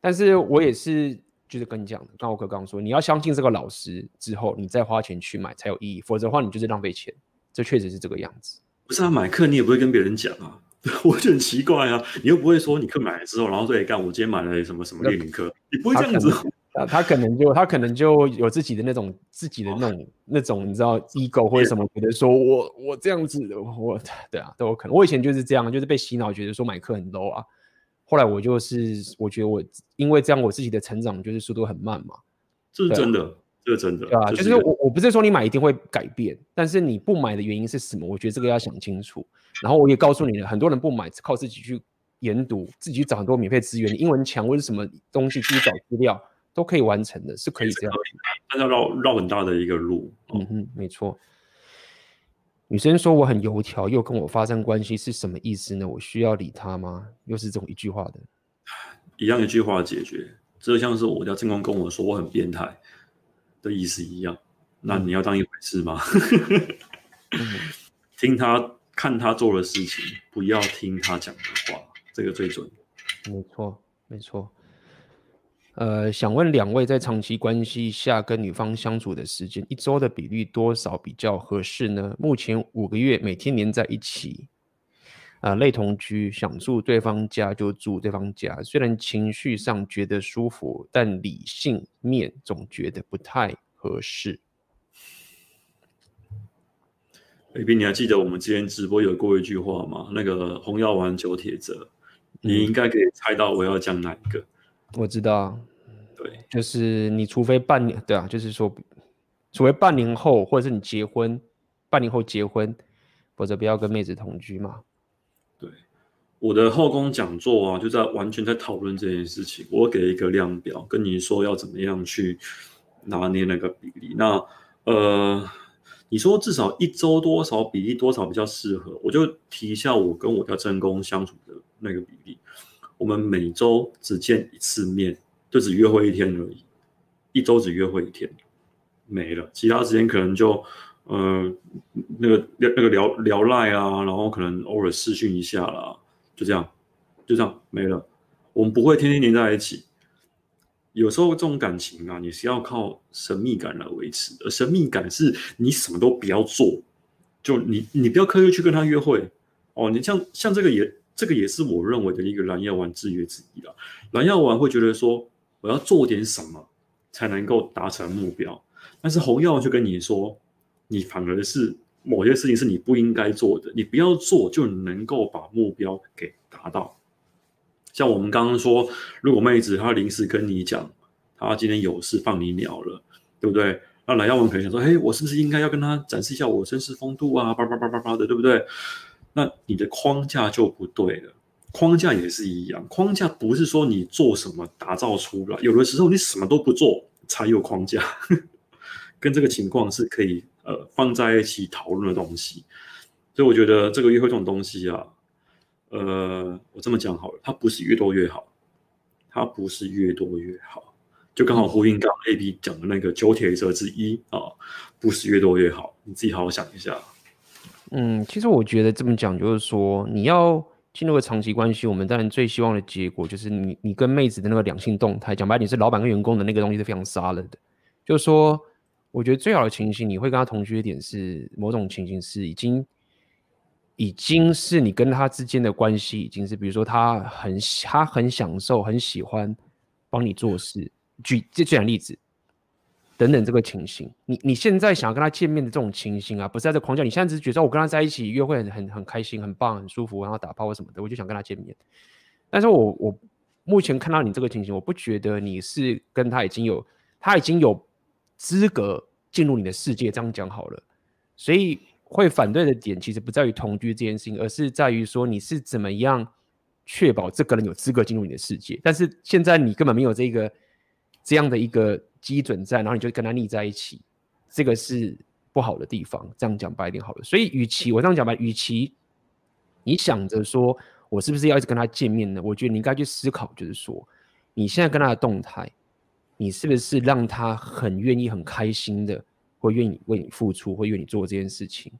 但是我也是就是跟你讲的，刚我哥刚刚说，你要相信这个老师之后，你再花钱去买才有意义，否则的话你就是浪费钱，这确实是这个样子。不是啊，买课你也不会跟别人讲啊。(laughs) 我就很奇怪啊，你又不会说你课买了之后，然后说哎干，我今天买了什么什么列宁课，你不会这样子。他，他可能就他可能就有自己的那种自己的那种、哦、那种你知道 ego 或者什么，觉得说我我这样子，我对啊都有可能。我以前就是这样，就是被洗脑，觉得说买课很 low 啊。后来我就是我觉得我因为这样，我自己的成长就是速度很慢嘛。这是真的。这是真的，对啊，就是我我不是说你买一定会改变，但是你不买的原因是什么？我觉得这个要想清楚。然后我也告诉你了，很多人不买，靠自己去研读，自己去找很多免费资源，英文强或者什么东西去找资料，都可以完成的，是可以这样。但是要绕绕很大的一个路。嗯哼，没错。女生说我很油条，又跟我发生关系，是什么意思呢？我需要理她吗？又是这种一句话的，(sighs) 一样一句话解决。这像是我家正宫跟我说我很变态。的意思一样，那你要当一回事吗？(laughs) 嗯、(laughs) 听他看他做的事情，不要听他讲的话，这个最准。没错，没错。呃，想问两位在长期关系下跟女方相处的时间，一周的比例多少比较合适呢？目前五个月，每天黏在一起，啊、呃，类同居，想住对方家就住对方家。虽然情绪上觉得舒服，但理性面总觉得不太合适。AB，你还记得我们之前直播有过一句话吗？那个红药丸九铁则，你应该可以猜到我要讲哪一个。我知道，对，就是你除非半年，对啊，就是说，除非半年后，或者是你结婚，半年后结婚，否则不要跟妹子同居嘛。对，我的后宫讲座啊，就在完全在讨论这件事情。我给一个量表，跟你说要怎么样去拿捏那个比例。那呃，你说至少一周多少比例多少比较适合？我就提一下我跟我家正宫相处的那个比例。我们每周只见一次面，就只约会一天而已，一周只约会一天，没了。其他时间可能就，呃，那个那个聊聊赖啊，然后可能偶尔视讯一下啦，就这样，就这样没了。我们不会天天黏在一起。有时候这种感情啊，你是要靠神秘感来维持，而神秘感是你什么都不要做，就你你不要刻意去跟他约会哦。你像像这个也。这个也是我认为的一个蓝药丸制约之一了。蓝药丸会觉得说，我要做点什么才能够达成目标，但是红药就跟你说，你反而是某些事情是你不应该做的，你不要做就能够把目标给达到。像我们刚刚说，如果妹子她临时跟你讲，她今天有事放你鸟了，对不对？那蓝药丸可能想说，嘿，我是不是应该要跟她展示一下我绅士风度啊？叭叭叭叭叭的，对不对？那你的框架就不对了，框架也是一样，框架不是说你做什么打造出来，有的时候你什么都不做才有框架，(laughs) 跟这个情况是可以呃放在一起讨论的东西。所以我觉得这个约会这种东西啊，呃，我这么讲好了，它不是越多越好，它不是越多越好，就刚好呼应刚 AB 讲的那个九铁则之一啊，不是越多越好，你自己好好想一下。嗯，其实我觉得这么讲，就是说你要进入个长期关系，我们当然最希望的结果就是你你跟妹子的那个两性动态，讲白你是老板跟员工的那个东西是非常杀了的。就是说，我觉得最好的情形，你会跟他同居的点是某种情形是已经已经是你跟他之间的关系已经是，比如说他很他很享受很喜欢帮你做事。举这这样例子。等等，这个情形，你你现在想要跟他见面的这种情形啊，不是在这框架，你现在只是觉得我跟他在一起约会很很很开心、很棒、很舒服，然后打炮或什么的，我就想跟他见面。但是我我目前看到你这个情形，我不觉得你是跟他已经有他已经有资格进入你的世界，这样讲好了。所以会反对的点其实不在于同居这件事情，而是在于说你是怎么样确保这个人有资格进入你的世界。但是现在你根本没有这个这样的一个。基准在，然后你就跟他腻在一起，这个是不好的地方。这样讲白一点好了。所以，与其我这样讲吧，与其你想着说我是不是要一直跟他见面呢？我觉得你应该去思考，就是说你现在跟他的动态，你是不是让他很愿意、很开心的，会愿意为你付出，会愿意做这件事情？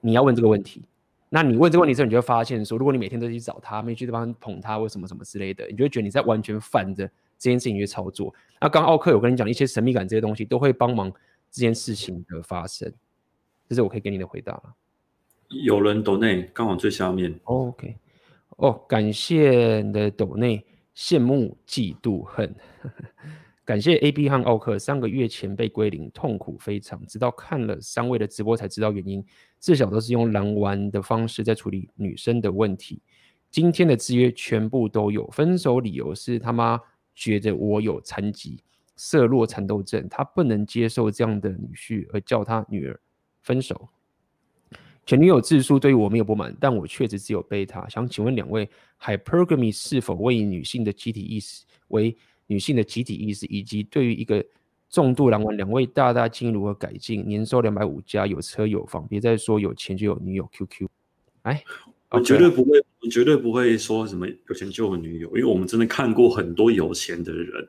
你要问这个问题。那你问这个问题之后，你就会发现说，如果你每天都去找他，每去地方捧他，或什么什么之类的，你就会觉得你在完全反着。这件事情去操作，那刚刚奥克有跟你讲一些神秘感这些东西，都会帮忙这件事情的发生，这是我可以给你的回答了。有人抖内刚好最下面。OK，哦，感谢你的抖内，羡慕嫉妒恨，(laughs) 感谢 AB 和奥克，三个月前被归零，痛苦非常，直到看了三位的直播才知道原因，至少都是用狼玩的方式在处理女生的问题。今天的制约全部都有，分手理由是他妈。觉得我有残疾，色弱蚕豆症，他不能接受这样的女婿，而叫他女儿分手。前女友自述对于我没有不满，但我确实只有贝塔。想请问两位，Hypergamy 是否为女性的集体意识为女性的集体意识，以及对于一个重度蓝丸，两位大大建议如何改进？年收两百五加，有车有房，别再说有钱就有女友。QQ，哎。我绝对不会，我绝对不会说什么有钱就有女友，因为我们真的看过很多有钱的人，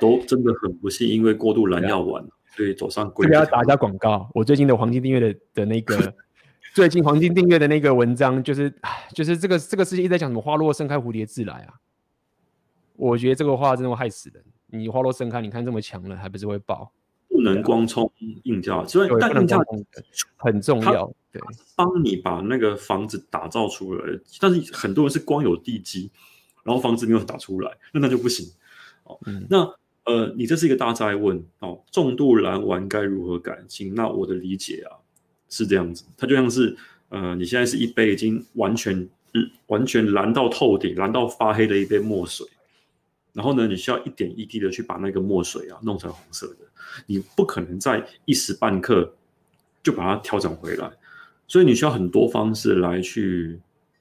都真的很不幸，因为过度蓝药丸，所以走上鬼。这边要打一下广告，我最近的黄金订阅的的那个，(laughs) 最近黄金订阅的那个文章，就是就是这个这个世界一直在讲什么花落盛开，蝴蝶自来啊。我觉得这个话真的会害死人。你花落盛开，你看这么强了，还不是会爆？不能光冲硬价，所以但硬价很重要。对，帮你把那个房子打造出来，但是很多人是光有地基，然后房子没有打出来，那那就不行。哦，嗯、那呃，你这是一个大灾问哦，重度蓝丸该如何改进？那我的理解啊是这样子，它就像是呃，你现在是一杯已经完全、嗯、完全蓝到透顶、蓝到发黑的一杯墨水，然后呢，你需要一点一滴的去把那个墨水啊弄成红色的。你不可能在一时半刻就把它调整回来，所以你需要很多方式来去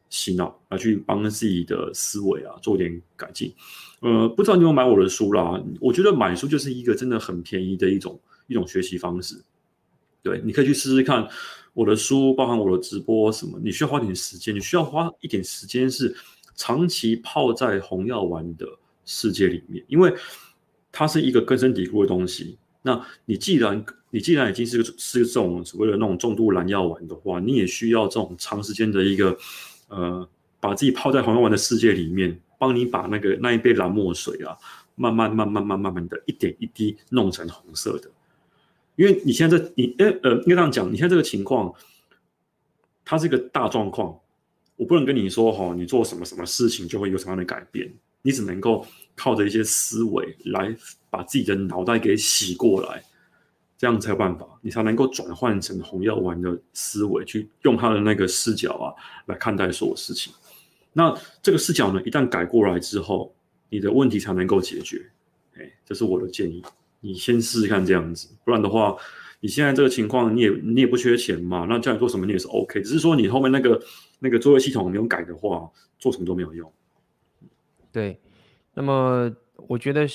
洗脑，来去帮自己的思维啊做点改进。呃，不知道你有没有买我的书啦？我觉得买书就是一个真的很便宜的一种一种学习方式。对，你可以去试试看我的书，包含我的直播什么。你需要花点时间，你需要花一点时间是长期泡在红药丸的世界里面，因为它是一个根深蒂固的东西。那你既然你既然已经是是这种所谓的那种重度蓝药丸的话，你也需要这种长时间的一个呃，把自己泡在红药丸的世界里面，帮你把那个那一杯蓝墨水啊，慢慢慢慢慢慢慢的一点一滴弄成红色的。因为你现在你呃呃，应该这样讲，你现在这个情况，它是一个大状况，我不能跟你说哈，你做什么什么事情就会有什么样的改变，你只能够靠着一些思维来。把自己的脑袋给洗过来，这样才有办法，你才能够转换成红药丸的思维，去用他的那个视角啊来看待所有事情。那这个视角呢，一旦改过来之后，你的问题才能够解决。哎，这是我的建议，你先试试看这样子，不然的话，你现在这个情况，你也你也不缺钱嘛，那叫你做什么你也是 OK，只是说你后面那个那个作业系统没有改的话，做什么都没有用。对，那么我觉得。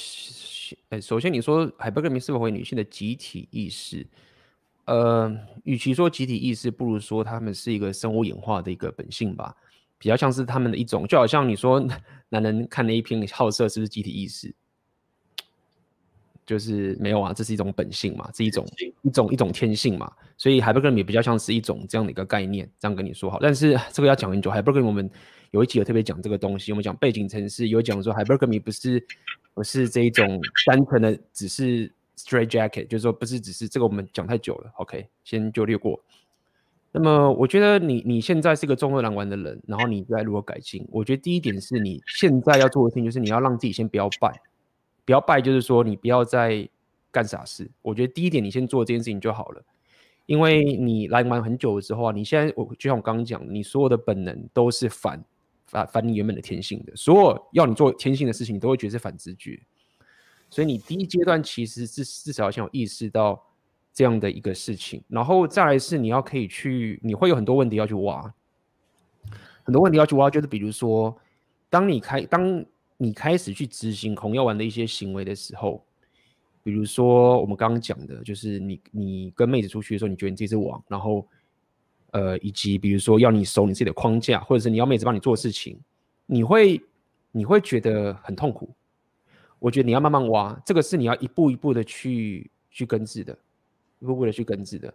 哎，首先你说海柏格米是否为女性的集体意识？呃，与其说集体意识，不如说他们是一个生物演化的一个本性吧，比较像是他们的一种，就好像你说 (laughs) 男人看了一篇好色是不是集体意识？就是没有啊，这是一种本性嘛，是一种一种一种天性嘛，所以海柏格米比较像是一种这样的一个概念，这样跟你说好。但是 (laughs) 这个要讲很久，海柏格米我们有一集有特别讲这个东西，我们讲背景程式，有讲说海柏格米不是。不是这一种单纯的，只是 straight jacket，就是说不是只是这个，我们讲太久了，OK，先就略过。那么我觉得你你现在是一个重度蓝丸的人，然后你在如何改进？我觉得第一点是你现在要做的事情，就是你要让自己先不要败，不要败，就是说你不要再干傻事。我觉得第一点你先做这件事情就好了，因为你来玩很久的时候啊，你现在我就像我刚刚讲，你所有的本能都是反。反反你原本的天性的，所有要你做天性的事情，你都会觉得是反直觉。所以你第一阶段其实是至少要先有意识到这样的一个事情，然后再来是你要可以去，你会有很多问题要去挖，很多问题要去挖，就是比如说，当你开当你开始去执行红药丸的一些行为的时候，比如说我们刚刚讲的，就是你你跟妹子出去的时候，你觉得你自己是王，然后。呃，以及比如说要你守你自己的框架，或者是你要妹子帮你做事情，你会你会觉得很痛苦。我觉得你要慢慢挖，这个是你要一步一步的去去根治的，一步步的去根治的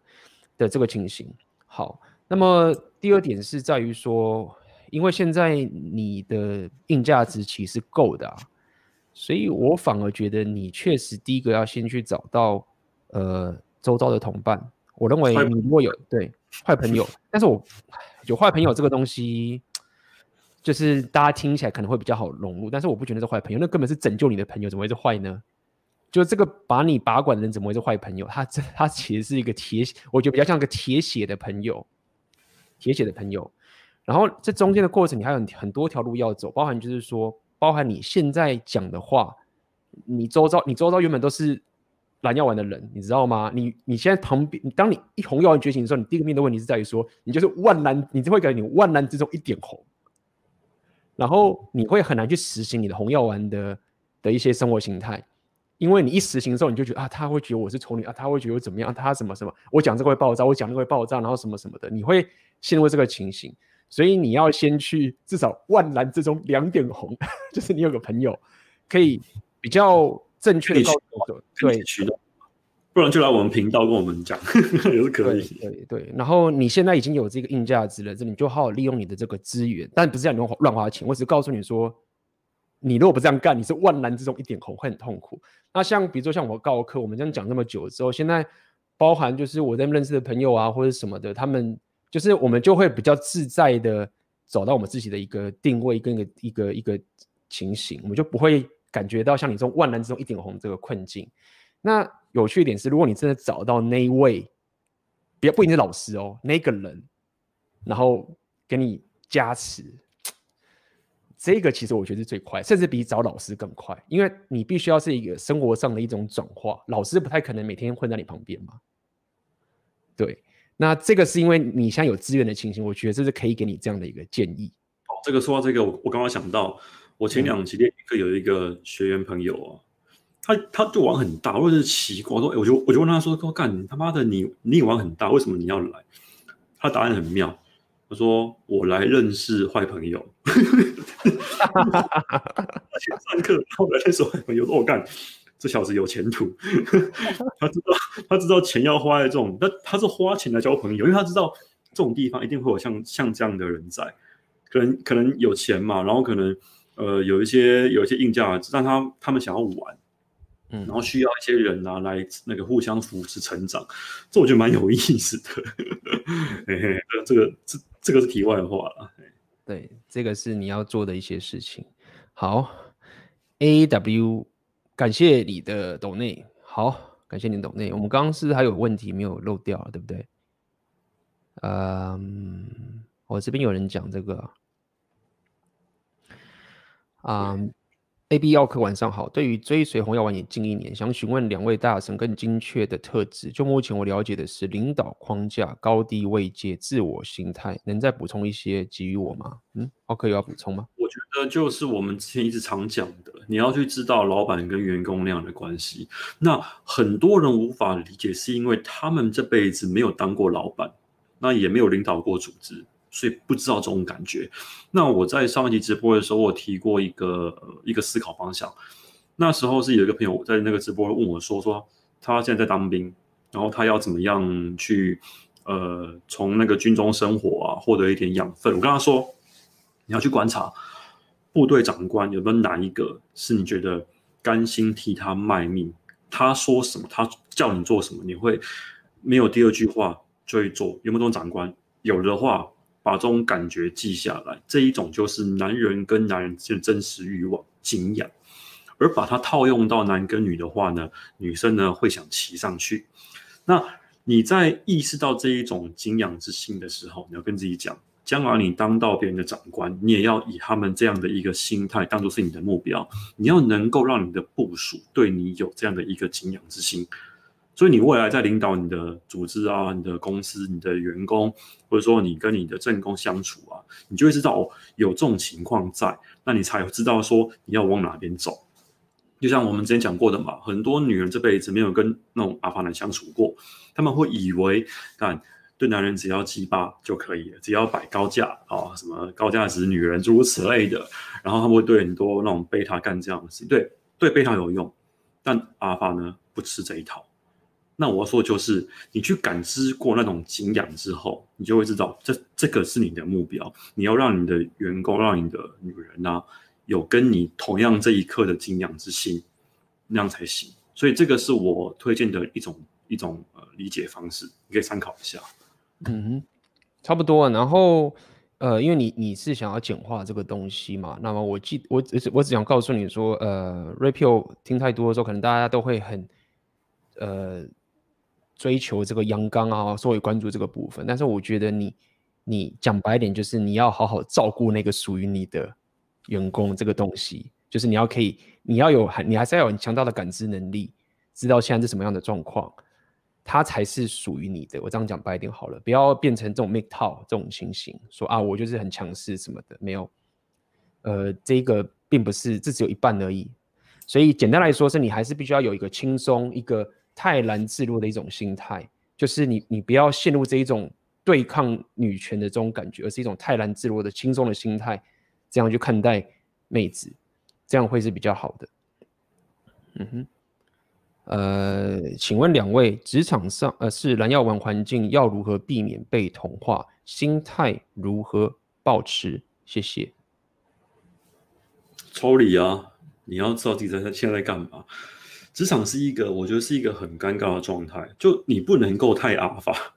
的这个情形。好，那么第二点是在于说，因为现在你的硬价值其实够的啊，所以我反而觉得你确实第一个要先去找到呃周遭的同伴。我认为你如果有对。坏朋友，但是我有坏朋友这个东西，就是大家听起来可能会比较好融入，但是我不觉得是坏朋友，那根本是拯救你的朋友，怎么会是坏呢？就这个把你把管的人怎么会是坏朋友？他这他其实是一个铁，我觉得比较像个铁血的朋友，铁血的朋友。然后这中间的过程，你还有很很多条路要走，包含就是说，包含你现在讲的话，你周遭你周遭原本都是。蓝药丸的人，你知道吗？你你现在旁边，当你一红药丸觉醒的时候，你第一个面对的问题是在于说，你就是万蓝，你就会感觉你万蓝之中一点红，然后你会很难去实行你的红药丸的的一些生活形态，因为你一实行的时候，你就觉得啊，他会觉得我是丑女啊，他会觉得我怎么样，他什么什么，我讲这个会爆炸，我讲那个会爆炸，然后什么什么的，你会陷入这个情形，所以你要先去至少万蓝之中两点红，(laughs) 就是你有个朋友可以比较。正确的告诉对渠道，不然就来我们频道跟我们讲 (laughs) 也是可以。对对对，然后你现在已经有这个硬价值了，这你就好好利用你的这个资源，但不是让你乱花钱。我只是告诉你说，你如果不这样干，你是万难之中一点红，会很痛苦。那像比如说像我高客，我们这样讲那么久之后，现在包含就是我在认识的朋友啊，或者什么的，他们就是我们就会比较自在的找到我们自己的一个定位跟一个一个一个情形，我们就不会感觉到像你这种万难之中一点红这个困境。那有趣一点是，如果你真的找到那一位，别不一定是老师哦，那个人，然后给你加持。这个其实我觉得是最快，甚至比找老师更快，因为你必须要是一个生活上的一种转化。老师不太可能每天混在你旁边嘛。对，那这个是因为你现在有资源的情形，我觉得这是可以给你这样的一个建议。哦，这个说到这个，我我刚刚想到，我前两期练一个有一个学员朋友啊，他他就玩很大，或者是奇怪，我说，我就我就问他说，说干你他妈的你你玩很大，为什么你要来？他答案很妙。他说：“我来认识坏朋友。”上课后来认识坏朋友，我干，这小子有前途。(laughs) 他知道，他知道钱要花在这种，他他是花钱来交朋友，因为他知道这种地方一定会有像像这样的人在，可能可能有钱嘛，然后可能呃有一些有一些硬价，让他他们想要玩。嗯，然后需要一些人啊来那个互相扶持成长，这我觉得蛮有意思的。(laughs) 嘿嘿，这个这这个是题外话了。对，这个是你要做的一些事情。好，A W，感谢你的抖内。好，感谢你的抖内。我们刚刚是还有问题没有漏掉，对不对？嗯，我这边有人讲这个，嗯。A B 药客晚上好，对于追随红药丸也近一年，想询问两位大神更精确的特质。就目前我了解的是领导框架、高低位阶、自我心态，能再补充一些给予我吗？嗯，奥克有要补充吗？我觉得就是我们之前一直常讲的，你要去知道老板跟员工那样的关系。那很多人无法理解，是因为他们这辈子没有当过老板，那也没有领导过组织。所以不知道这种感觉。那我在上一集直播的时候，我提过一个呃一个思考方向。那时候是有一个朋友在那个直播问我说，说他现在在当兵，然后他要怎么样去呃从那个军中生活啊获得一点养分。我跟他说，你要去观察部队长官有没有哪一个是你觉得甘心替他卖命，他说什么，他叫你做什么，你会没有第二句话就会做。有没有这种长官？有的话。把这种感觉记下来，这一种就是男人跟男人之间的真实欲望、敬仰，而把它套用到男跟女的话呢，女生呢会想骑上去。那你在意识到这一种敬仰之心的时候，你要跟自己讲，将来你当到别人的长官，你也要以他们这样的一个心态当做是你的目标，你要能够让你的部属对你有这样的一个敬仰之心。所以你未来在领导你的组织啊、你的公司、你的员工，或者说你跟你的正宫相处啊，你就会知道哦，有这种情况在，那你才知道说你要往哪边走。就像我们之前讲过的嘛，很多女人这辈子没有跟那种阿法男相处过，他们会以为，看对男人只要鸡巴就可以了，只要摆高价啊，什么高价值女人诸如此类的，然后他们会对很多那种贝塔干这样的事，对对贝塔有用，但阿法呢不吃这一套。那我要说，就是你去感知过那种敬仰之后，你就会知道这，这个是你的目标。你要让你的员工，让你的女人啊，有跟你同样这一刻的敬仰之心，那样才行。所以这个是我推荐的一种一种呃理解方式，你可以参考一下。嗯，差不多。然后呃，因为你你是想要简化这个东西嘛，那么我记我只我只想告诉你说，呃，Rapio 听太多的时候，可能大家都会很呃。追求这个阳刚啊，所以关注这个部分。但是我觉得你，你讲白一点，就是你要好好照顾那个属于你的员工这个东西。就是你要可以，你要有，你还是要有很强大的感知能力，知道现在是什么样的状况，它才是属于你的。我这样讲白一点好了，不要变成这种 make 套这种情形，说啊，我就是很强势什么的，没有。呃，这个并不是，这只有一半而已。所以简单来说，是你还是必须要有一个轻松一个。泰然自若的一种心态，就是你，你不要陷入这一种对抗女权的这种感觉，而是一种泰然自若的轻松的心态，这样去看待妹子，这样会是比较好的。嗯哼，呃，请问两位，职场上呃是蓝药丸环境要如何避免被同化？心态如何保持？谢谢。抽离啊！你要知道自己在现在在干嘛。职场是一个，我觉得是一个很尴尬的状态。就你不能够太阿法，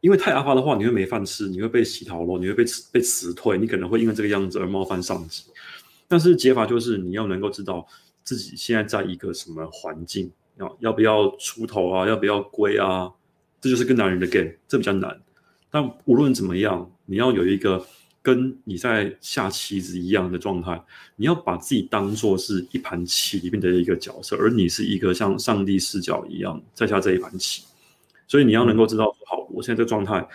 因为太阿法的话，你会没饭吃，你会被洗头咯，你会被辞被辞退，你可能会因为这个样子而冒犯上级。但是解法就是你要能够知道自己现在在一个什么环境，要要不要出头啊，要不要归啊，这就是跟男人的 game，这比较难。但无论怎么样，你要有一个。跟你在下棋子一样的状态，你要把自己当做是一盘棋里面的一个角色，而你是一个像上帝视角一样在下这一盘棋，所以你要能够知道，好，我现在这状态，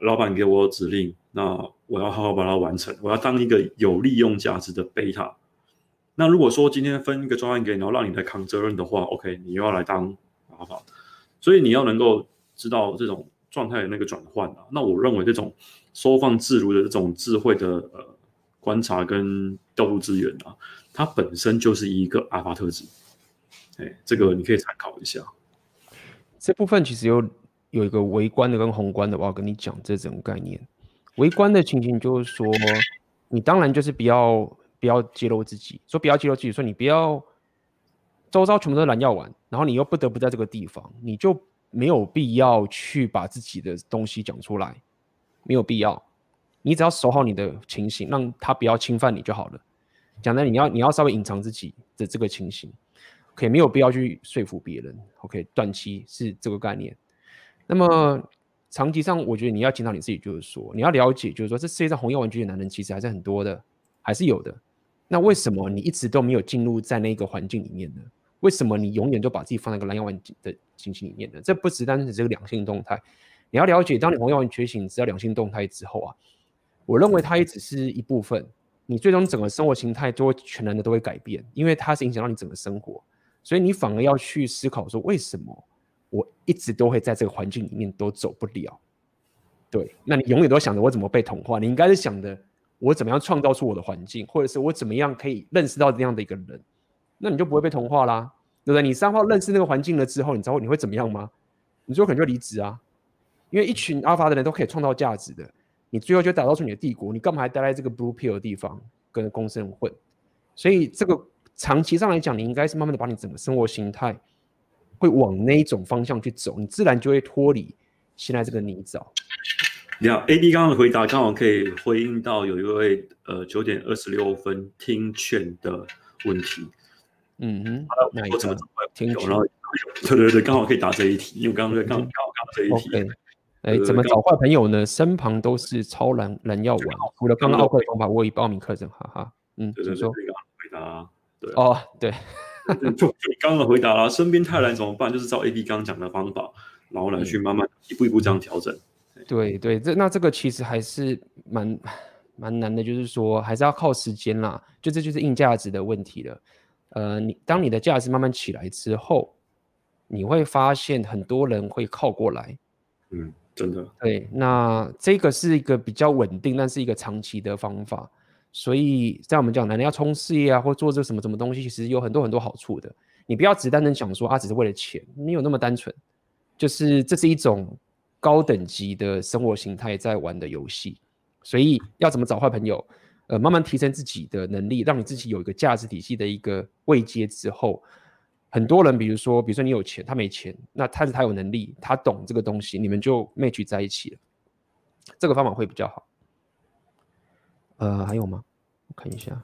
老板给我指令，那我要好好把它完成，我要当一个有利用价值的贝塔。那如果说今天分一个专案给你，然后让你来扛责任的话，OK，你又要来当阿法，所以你要能够知道这种状态的那个转换啊。那我认为这种。收放自如的这种智慧的呃观察跟调度资源啊，它本身就是一个阿法特质，哎，这个你可以参考一下。这部分其实有有一个微观的跟宏观的，我要跟你讲这种概念。微观的情形就是说，你当然就是不要不要揭露自己，说不要揭露自己，说你不要周遭全部都是蓝药丸，然后你又不得不在这个地方，你就没有必要去把自己的东西讲出来。没有必要，你只要守好你的情形，让他不要侵犯你就好了。讲的你要你要稍微隐藏自己的这个情形，OK，没有必要去说服别人。OK，短期是这个概念。那么长期上，我觉得你要检讨你自己，就是说你要了解，就是说这世界上红药丸级的男人其实还是很多的，还是有的。那为什么你一直都没有进入在那个环境里面呢？为什么你永远都把自己放在一个蓝药丸的情形里面呢？这不只单纯是这个两性动态。你要了解，当你红药丸觉醒，知道两性动态之后啊，我认为它也只是一部分。你最终整个生活形态都会全然的都会改变，因为它是影响到你整个生活，所以你反而要去思考说，为什么我一直都会在这个环境里面都走不了？对，那你永远都想着我怎么被同化，你应该是想的我怎么样创造出我的环境，或者是我怎么样可以认识到这样的一个人，那你就不会被同化啦，对不对？你三号认识那个环境了之后，你知道你会怎么样吗？你最后可能就离职啊。因为一群阿法的人都可以创造价值的，你最后就打造出你的帝国，你干嘛还待在这个 blue pill 的地方跟公司人混？所以这个长期上来讲，你应该是慢慢的把你整个生活形态会往那一种方向去走，你自然就会脱离现在这个泥沼。你好，AD 刚刚的回答刚好可以回应到有一位呃九点二十六分听劝的问题。嗯哼，那我怎么听劝？然后对对对，刚好可以答这一题，因为刚刚刚刚刚好这一题。Okay. 哎，怎么找坏朋友呢？身旁都是超蓝蓝药丸，除了刚刚奥克的方法，我已报名课程，哈哈。嗯，对对对，回答，对哦，对，就你刚刚回答了，身边太难怎么办？就是照 AD 刚刚讲的方法，然后来去慢慢一步一步这样调整。对对，这那这个其实还是蛮蛮难的，就是说还是要靠时间啦，就这就是硬价值的问题了。呃，你当你的价值慢慢起来之后，你会发现很多人会靠过来，嗯。真的对，那这个是一个比较稳定，但是一个长期的方法。所以在我们讲，男人要冲事业啊，或做这什么什么东西，其实有很多很多好处的。你不要只单单想说啊，只是为了钱，没有那么单纯。就是这是一种高等级的生活形态在玩的游戏。所以要怎么找坏朋友？呃，慢慢提升自己的能力，让你自己有一个价值体系的一个位阶之后。很多人，比如说，比如说你有钱，他没钱，那他是他有能力，他懂这个东西，你们就 match 在一起了。这个方法会比较好。呃，还有吗？我看一下，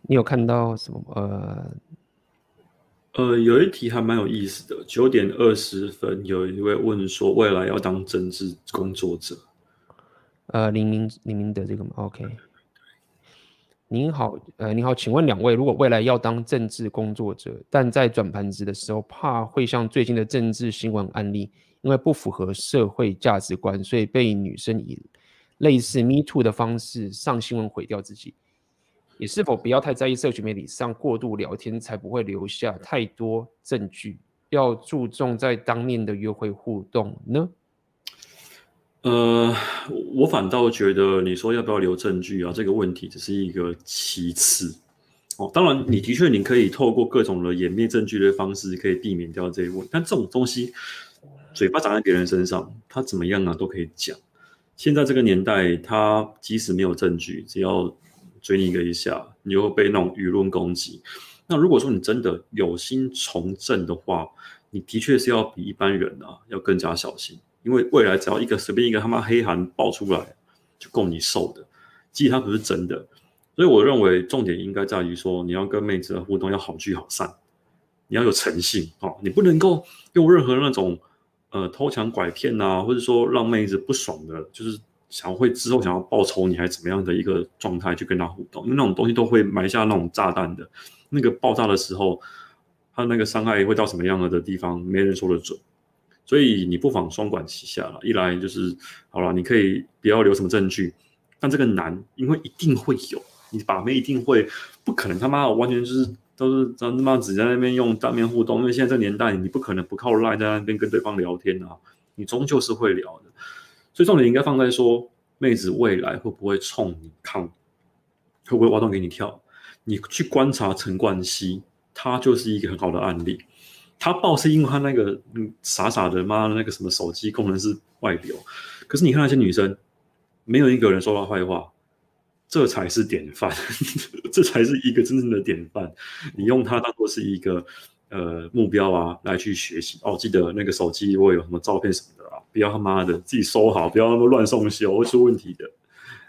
你有看到什么？呃，呃，有一题还蛮有意思的。九点二十分，有一位问说，未来要当政治工作者。呃，林明林明的这个吗？OK。您好，呃，您好，请问两位，如果未来要当政治工作者，但在转盘子的时候，怕会像最近的政治新闻案例，因为不符合社会价值观，所以被女生以类似 Me Too 的方式上新闻毁掉自己，你是否不要太在意社群媒体上过度聊天，才不会留下太多证据？要注重在当面的约会互动呢？呃，我反倒觉得你说要不要留证据啊，这个问题只是一个其次。哦，当然，你的确你可以透过各种的掩灭证据的方式，可以避免掉这一问。但这种东西，嘴巴长在别人身上，他怎么样啊都可以讲。现在这个年代，他即使没有证据，只要追你一个一下，你又被那种舆论攻击。那如果说你真的有心从政的话，你的确是要比一般人啊要更加小心，因为未来只要一个随便一个他妈黑函爆出来，就够你受的。即使它不是真的，所以我认为重点应该在于说，你要跟妹子的互动要好聚好散，你要有诚信啊，你不能够用任何那种呃偷抢拐骗啊，或者说让妹子不爽的，就是想会之后想要报仇你还怎么样的一个状态去跟她互动，因为那种东西都会埋下那种炸弹的，那个爆炸的时候，它那个伤害会到什么样的地方，没人说得准，所以你不妨双管齐下了，一来就是好了，你可以不要留什么证据。但这个难，因为一定会有，你把妹一定会，不可能他妈完全就是都是他妈只在那边用当面互动，因为现在这年代，你不可能不靠赖在那边跟对方聊天啊，你终究是会聊的，所以重点应该放在说，妹子未来会不会冲你抗，会不会挖洞给你跳？你去观察陈冠希，他就是一个很好的案例，他爆是因为他那个嗯傻傻的妈的那个什么手机功能是外流，可是你看那些女生。没有一个人说他坏话，这才是典范，(laughs) 这才是一个真正的典范。你用它当做是一个呃目标啊，来去学习哦。记得那个手机会有什么照片什么的啊，不要他妈的自己收好，不要那么乱送修，会出问题的。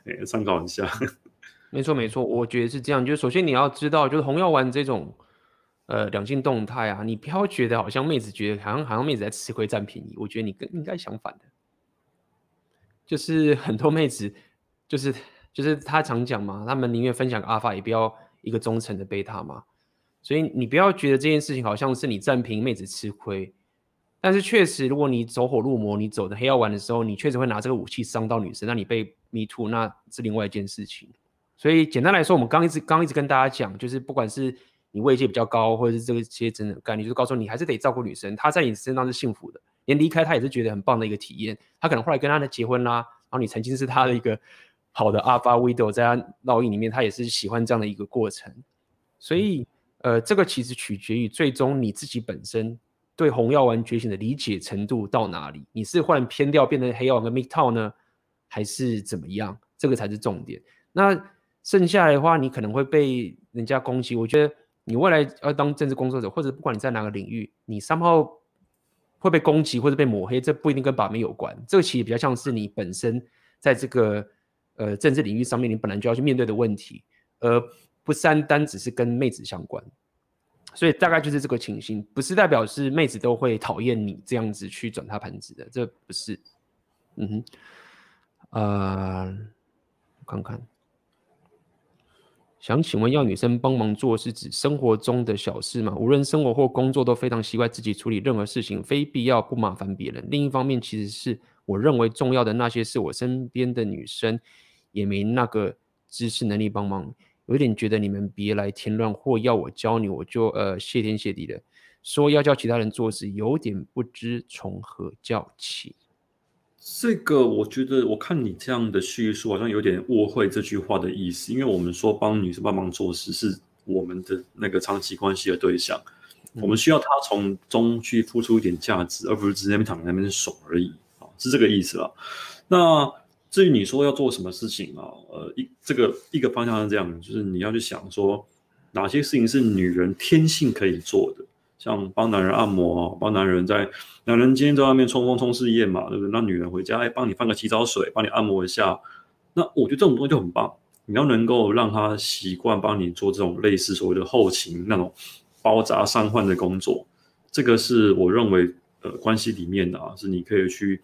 哎，参考一下。(laughs) 没错没错，我觉得是这样。就首先你要知道，就是红药丸这种呃两性动态啊，你不要觉得好像妹子觉得好像好像妹子在吃亏占便宜，我觉得你更应该相反的。就是很多妹子，就是就是她常讲嘛，他们宁愿分享个阿法，也不要一个忠诚的贝塔嘛。所以你不要觉得这件事情好像是你占便宜妹子吃亏，但是确实，如果你走火入魔，你走的黑药丸的时候，你确实会拿这个武器伤到女生，那你被 me too，那是另外一件事情。所以简单来说，我们刚一直刚一直跟大家讲，就是不管是你位阶比较高，或者是这个些真的概念，就是告诉你还是得照顾女生，她在你身上是幸福的。连离开她也是觉得很棒的一个体验。她可能后来跟她的结婚啦，然后你曾经是她的一个好的 Alpha Widow，在她烙印里面，她也是喜欢这样的一个过程。所以，呃，这个其实取决于最终你自己本身对红药丸觉醒的理解程度到哪里。你是换偏掉变成黑药丸跟 MGTOW 呢，还是怎么样？这个才是重点。那剩下来的话，你可能会被人家攻击。我觉得你未来要当政治工作者，或者不管你在哪个领域，你 somehow 会被攻击或者被抹黑，这不一定跟把妹有关。这个其实比较像是你本身在这个呃政治领域上面，你本来就要去面对的问题，而不单单只是跟妹子相关。所以大概就是这个情形，不是代表是妹子都会讨厌你这样子去转她盘子的，这不是。嗯哼，呃，我看看。想请问，要女生帮忙做是指生活中的小事吗？无论生活或工作都非常习惯自己处理任何事情，非必要不麻烦别人。另一方面，其实是我认为重要的那些事，我身边的女生也没那个知识能力帮忙，有点觉得你们别来添乱，或要我教你，我就呃谢天谢地的说要教其他人做事，有点不知从何教起。这个我觉得，我看你这样的叙述，好像有点误会这句话的意思。因为我们说帮女生帮忙做事，是我们的那个长期关系的对象，我们需要她从中去付出一点价值，而不是直接躺在那边爽而已啊，是这个意思啊。那至于你说要做什么事情啊，呃，一这个一个方向是这样，就是你要去想说哪些事情是女人天性可以做的。像帮男人按摩，帮男人在男人今天在外面冲锋冲事业嘛，对不对？那女人回家哎，帮你放个洗澡水，帮你按摩一下，那我觉得这种东西就很棒。你要能够让他习惯帮你做这种类似所谓的后勤那种包扎伤患的工作，这个是我认为呃关系里面的啊，是你可以去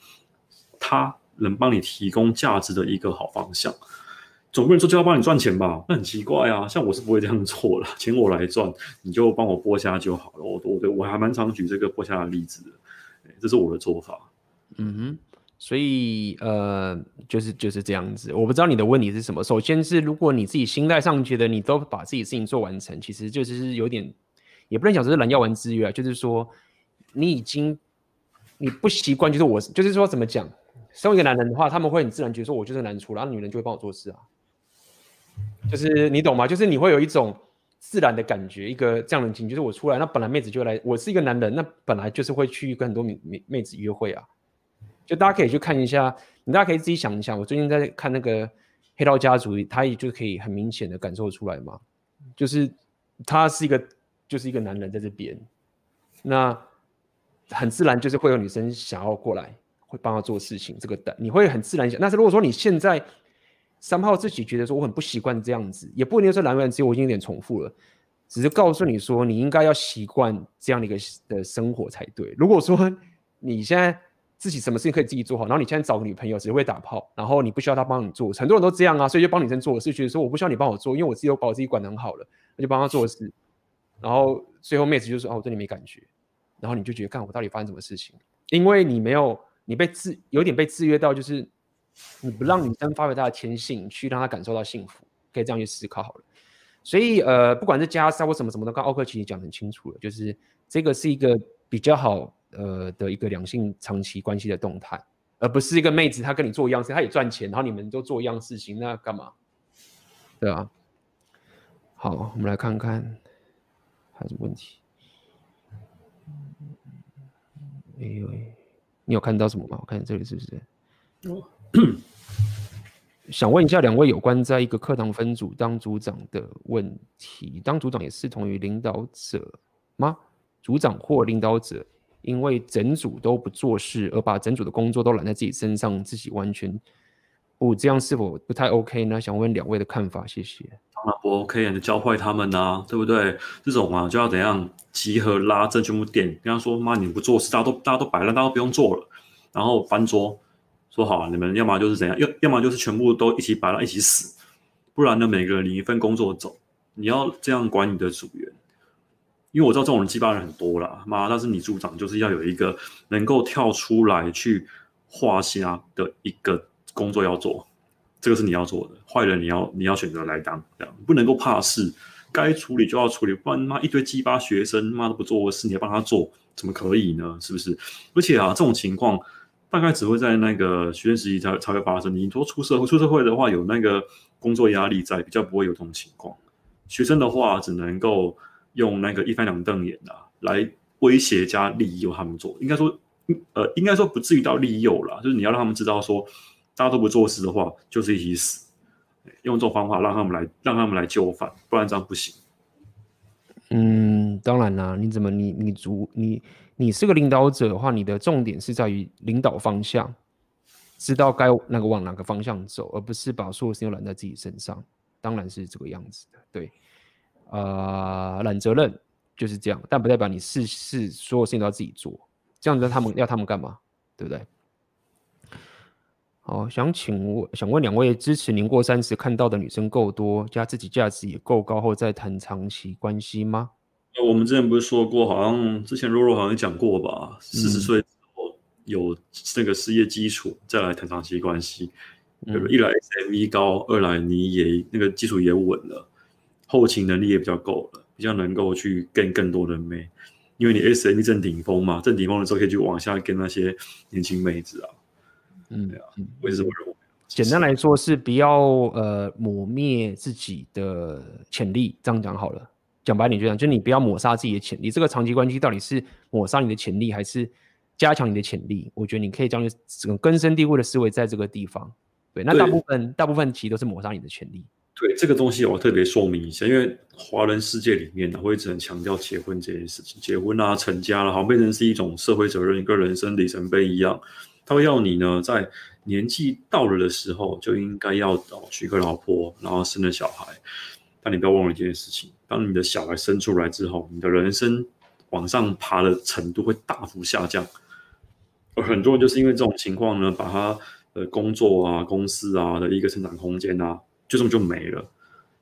他能帮你提供价值的一个好方向。总不能说就要帮你赚钱吧？那很奇怪啊！像我是不会这样做了，钱我来赚，你就帮我剥虾就好了。我我对我还蛮常举这个剥虾的例子的，这是我的做法。嗯哼，所以呃，就是就是这样子。我不知道你的问题是什么。首先是如果你自己心态上觉得你都把自己事情做完成，其实就是有点，也不能讲这是蓝药丸之约啊，就是说你已经你不习惯，就是我就是说怎么讲，身为一个男人的话，他们会很自然觉得说我就是男厨，然后女人就会帮我做事啊。就是你懂吗？就是你会有一种自然的感觉，一个这样的情，就是我出来，那本来妹子就来，我是一个男人，那本来就是会去跟很多妹妹妹子约会啊。就大家可以去看一下，你大家可以自己想一下。我最近在看那个黑道家族，他也就可以很明显的感受出来嘛，就是他是一个就是一个男人在这边，那很自然就是会有女生想要过来，会帮他做事情。这个的你会很自然想，但是如果说你现在三炮自己觉得说我很不习惯这样子，也不一定说男人只有我已经有点重复了，只是告诉你说你应该要习惯这样的一个的生活才对。如果说你现在自己什么事情可以自己做好，然后你现在找个女朋友只会打炮，然后你不需要她帮你做，很多人都这样啊，所以就帮女生做事，觉得说我不需要你帮我做，因为我自己都把我自己管得很好了，那就帮她做事，然后最后妹子就说哦，我对你没感觉，然后你就觉得看我到底发生什么事情，因为你没有你被制有点被制约到，就是你不让女生发挥她的天性，去让她感受到幸福，可以这样去思考好了。所以呃，不管是加沙或什么什么的，刚奥克其实讲很清楚了，就是这个是一个比较好。呃的一个两性长期关系的动态，而不是一个妹子她跟你做一样事，她也赚钱，然后你们都做一样事情，那干嘛？对啊。好，我们来看看还有什么问题。哎呦，你有看到什么吗？我看这里是不是？哦、(coughs) 想问一下两位有关在一个课堂分组当组长的问题，当组长也视同于领导者吗？组长或领导者？因为整组都不做事，而把整组的工作都揽在自己身上，自己完全不这样，是否不太 OK 呢？想问两位的看法，谢谢。当然不 OK，你教坏他们呐、啊，对不对？这种啊，就要怎样集合拉正全部点，跟他说：妈，你不做事，大家都大家都摆烂，大家都不用做了。然后翻桌，说好啊，你们要么就是怎样，要要么就是全部都一起摆烂，一起死，不然呢，每个人领一份工作走。你要这样管你的组员。因为我知道这种人鸡巴人很多啦，妈，但是你组长就是要有一个能够跳出来去画虾的一个工作要做，这个是你要做的。坏人你要你要选择来当，这样不能够怕事，该处理就要处理，不然妈一堆鸡巴学生妈都不做事，你还帮他做，怎么可以呢？是不是？而且啊，这种情况大概只会在那个学生时期才才会发生。你说出社会出社会的话，有那个工作压力在，比较不会有这种情况。学生的话只能够。用那个一翻两瞪眼的、啊、来威胁加利诱他们做，应该说，呃，应该说不至于到利诱啦，就是你要让他们知道说，大家都不做事的话，就是一起死。用这种方法让他们来，让他们来就范，不然这样不行。嗯，当然啦，你怎么你你主你你是个领导者的话，你的重点是在于领导方向，知道该那个往哪个方向走，而不是把所有事情都揽在自己身上。当然是这个样子的，对。啊，揽、责任就是这样，但不代表你事事所有事情都要自己做。这样子他们要他们干嘛？对不对？好，想请问，想问两位，支持年过三十看到的女生够多，加自己价值也够高后再谈长期关系吗？我们之前不是说过，好像之前若若好像讲过吧？四十岁之后有那个事业基础再来谈长期关系？一来 SME 高，二来你也那个基础也稳了。后勤能力也比较够了，比较能够去跟更多的妹，因为你 SME 正顶峰嘛，正顶峰的时候可以去往下跟那些年轻妹子啊，嗯，对啊，我也是这么认为。简单来说是不要呃磨灭自己的潜力，这样讲好了。讲白点就这样，就你不要抹杀自己的潜力。这个长期关系到底是抹杀你的潜力，还是加强你的潜力？我觉得你可以将整个根深蒂固的思维在这个地方。对，那大部分大部分其实都是抹杀你的潜力。对这个东西，我特别说明一下，因为华人世界里面呢，会一直很强调结婚这件事情，结婚啊、成家了，好像变成是一种社会责任，跟人生里程碑一样。他会要你呢，在年纪到了的时候，就应该要娶个老婆，然后生了小孩。但你不要忘了一件事情，当你的小孩生出来之后，你的人生往上爬的程度会大幅下降。而很多人就是因为这种情况呢，把他的工作啊、公司啊的一个成长空间啊。就这么就没了，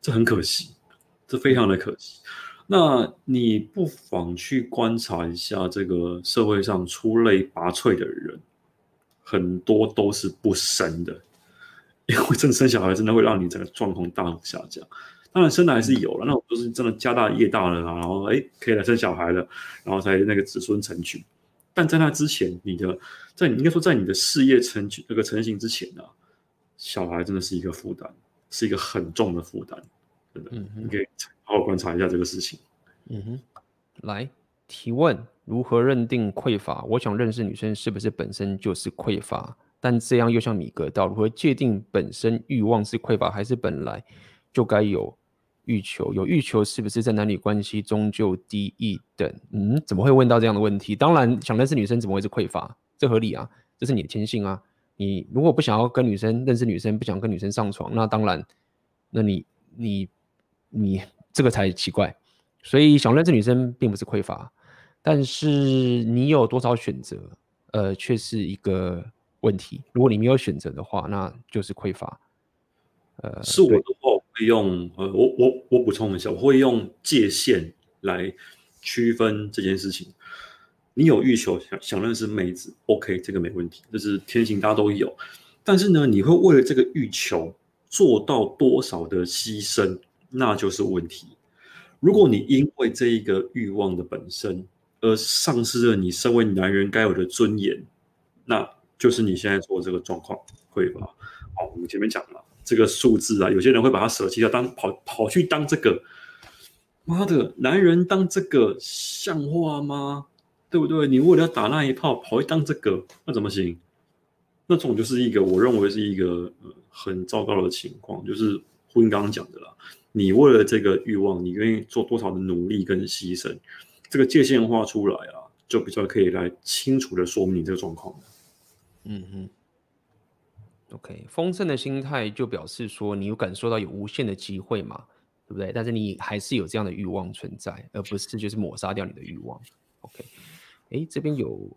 这很可惜，这非常的可惜。那你不妨去观察一下这个社会上出类拔萃的人，很多都是不生的，因为真的生小孩真的会让你整个状况大幅下降。当然生的还是有了，那我都是真的家大业大了，然后哎可以来生小孩了，然后才那个子孙成群。但在那之前，你的在你应该说在你的事业成那个成型之前呢、啊，小孩真的是一个负担。是一个很重的负担，真的，你可以好好观察一下这个事情。嗯哼，来提问：如何认定匮乏？我想认识女生是不是本身就是匮乏？但这样又像米格道，如何界定本身欲望是匮乏，还是本来就该有欲求？有欲求是不是在男女关系中就低一等？嗯，怎么会问到这样的问题？当然，想认识女生怎么会是匮乏？这合理啊，这是你的天性啊。你如果不想要跟女生认识女生，不想跟女生上床，那当然，那你你你这个才奇怪。所以想认识女生并不是匮乏，但是你有多少选择，呃，却是一个。问题，如果你没有选择的话，那就是匮乏。呃，是我的话，我会用呃，我我我补充一下，我会用界限来区分这件事情。你有欲求，想想认识妹子，OK，这个没问题，这是天性，大家都有。但是呢，你会为了这个欲求做到多少的牺牲，那就是问题。如果你因为这一个欲望的本身而丧失了你身为男人该有的尊严，那。就是你现在做的这个状况，会吧？好，我们前面讲了这个数字啊，有些人会把它舍弃掉，当跑跑去当这个，妈的，男人当这个像话吗？对不对？你为了要打那一炮，跑去当这个，那怎么行？那种就是一个我认为是一个很糟糕的情况，就是呼应刚刚讲的啦。你为了这个欲望，你愿意做多少的努力跟牺牲？这个界限画出来啊，就比较可以来清楚的说明你这个状况。嗯哼，OK，丰盛的心态就表示说你有感受到有无限的机会嘛，对不对？但是你还是有这样的欲望存在，而不是就是抹杀掉你的欲望。OK，哎，这边有，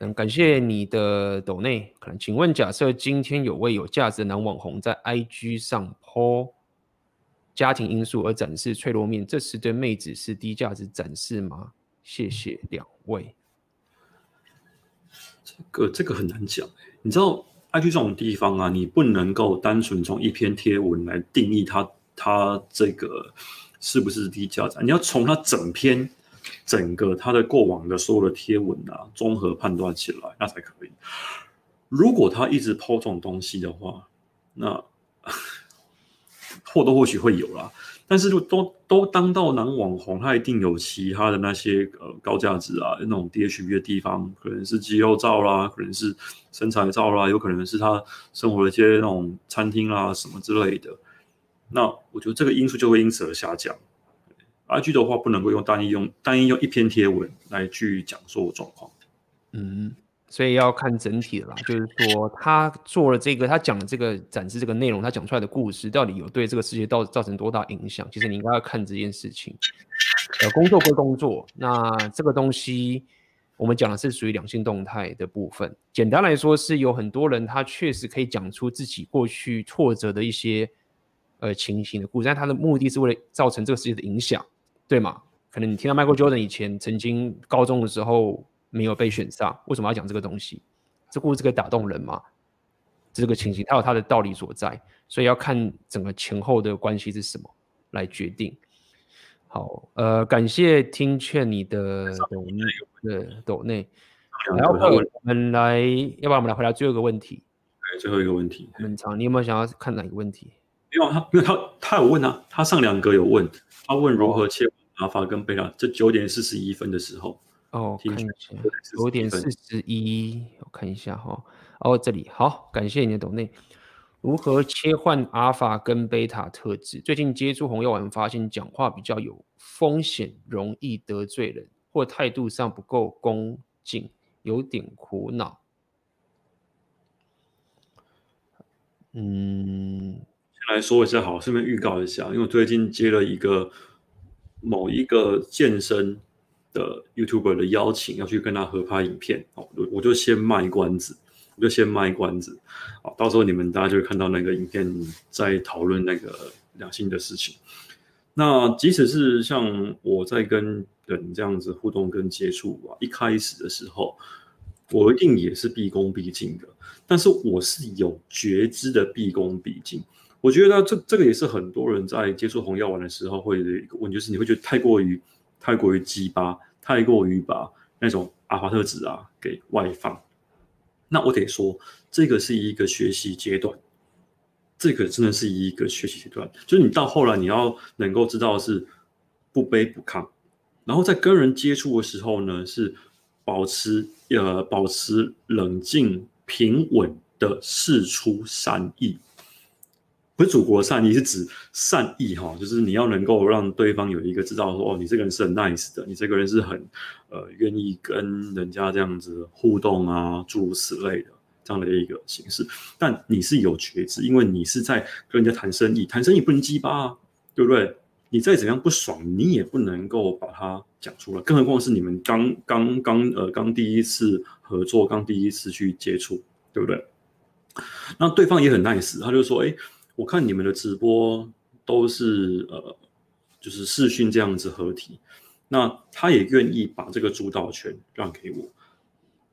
嗯，感谢你的抖内。可能请问，假设今天有位有价值的男网红在 IG 上 po 家庭因素而展示脆弱面，这时对妹子是低价值展示吗？谢谢两位。这个这个很难讲，你知道，IG 这种地方啊，你不能够单纯从一篇贴文来定义它，它这个是不是低价值，你要从它整篇、整个它的过往的所有的贴文啊，综合判断起来，那才可以。如果他一直抛这种东西的话，那 (laughs) 或多或许会有啦。但是，就都都当到男网红，他一定有其他的那些呃高价值啊，那种 DHB 的地方，可能是肌肉照啦，可能是身材照啦，有可能是他生活的一些那种餐厅啦什么之类的。那我觉得这个因素就会因此而下降。IG 的话，不能够用单一用单一用一篇贴文来去讲说状况。嗯。所以要看整体的啦，就是说他做了这个，他讲的这个展示这个内容，他讲出来的故事到底有对这个世界到造成多大影响？其实你应该要看这件事情。呃，工作归工作，那这个东西我们讲的是属于两性动态的部分。简单来说，是有很多人他确实可以讲出自己过去挫折的一些呃情形的故事，但他的目的是为了造成这个世界的影响，对吗？可能你听到 Michael Jordan 以前曾经高中的时候。没有被选上，为什么要讲这个东西？这故事可以打动人吗？这个情形它有它的道理所在，所以要看整个前后的关系是什么来决定。好，呃，感谢听劝你的抖内的抖内，然后我们来，要不然我们来回答最后一个问题。对，最后一个问题很长，你有没有想要看哪个问题？没有他，因为他他有问啊，他上两个有问，他问如何切换阿法跟贝塔，这九点四十一分的时候。哦，看一下，九点四十一，我看一下哈。哦，这里好，感谢你的懂内。如何切换阿尔法跟贝塔特质？最近接触红药丸，发现讲话比较有风险，容易得罪人，或态度上不够恭敬，有点苦恼。嗯，先来说一下好，顺便预告一下，因为我最近接了一个某一个健身。的 YouTuber 的邀请要去跟他合拍影片，哦，我我就先卖关子，我就先卖关子，好，到时候你们大家就会看到那个影片在讨论那个两性的事情。那即使是像我在跟人这样子互动跟接触啊，一开始的时候，我一定也是毕恭毕敬的，但是我是有觉知的毕恭毕敬。我觉得这这个也是很多人在接触红药丸的时候会的一个问题，就是你会觉得太过于。太过于鸡巴，太过于把那种阿法特质啊给外放。那我得说，这个是一个学习阶段，这个真的是一个学习阶段。就是你到后来，你要能够知道是不卑不亢，然后在跟人接触的时候呢，是保持呃保持冷静平稳的释出善意。不是祖国的善意，是指善意哈，就是你要能够让对方有一个知道说，哦，你这个人是很 nice 的，你这个人是很呃愿意跟人家这样子互动啊，诸如此类的这样的一个形式。但你是有觉知，因为你是在跟人家谈生意，谈生意不能鸡巴啊，对不对？你再怎样不爽，你也不能够把它讲出来，更何况是你们刚刚刚呃刚第一次合作，刚第一次去接触，对不对？那对方也很 nice，他就说，哎。我看你们的直播都是呃，就是视讯这样子合体，那他也愿意把这个主导权让给我，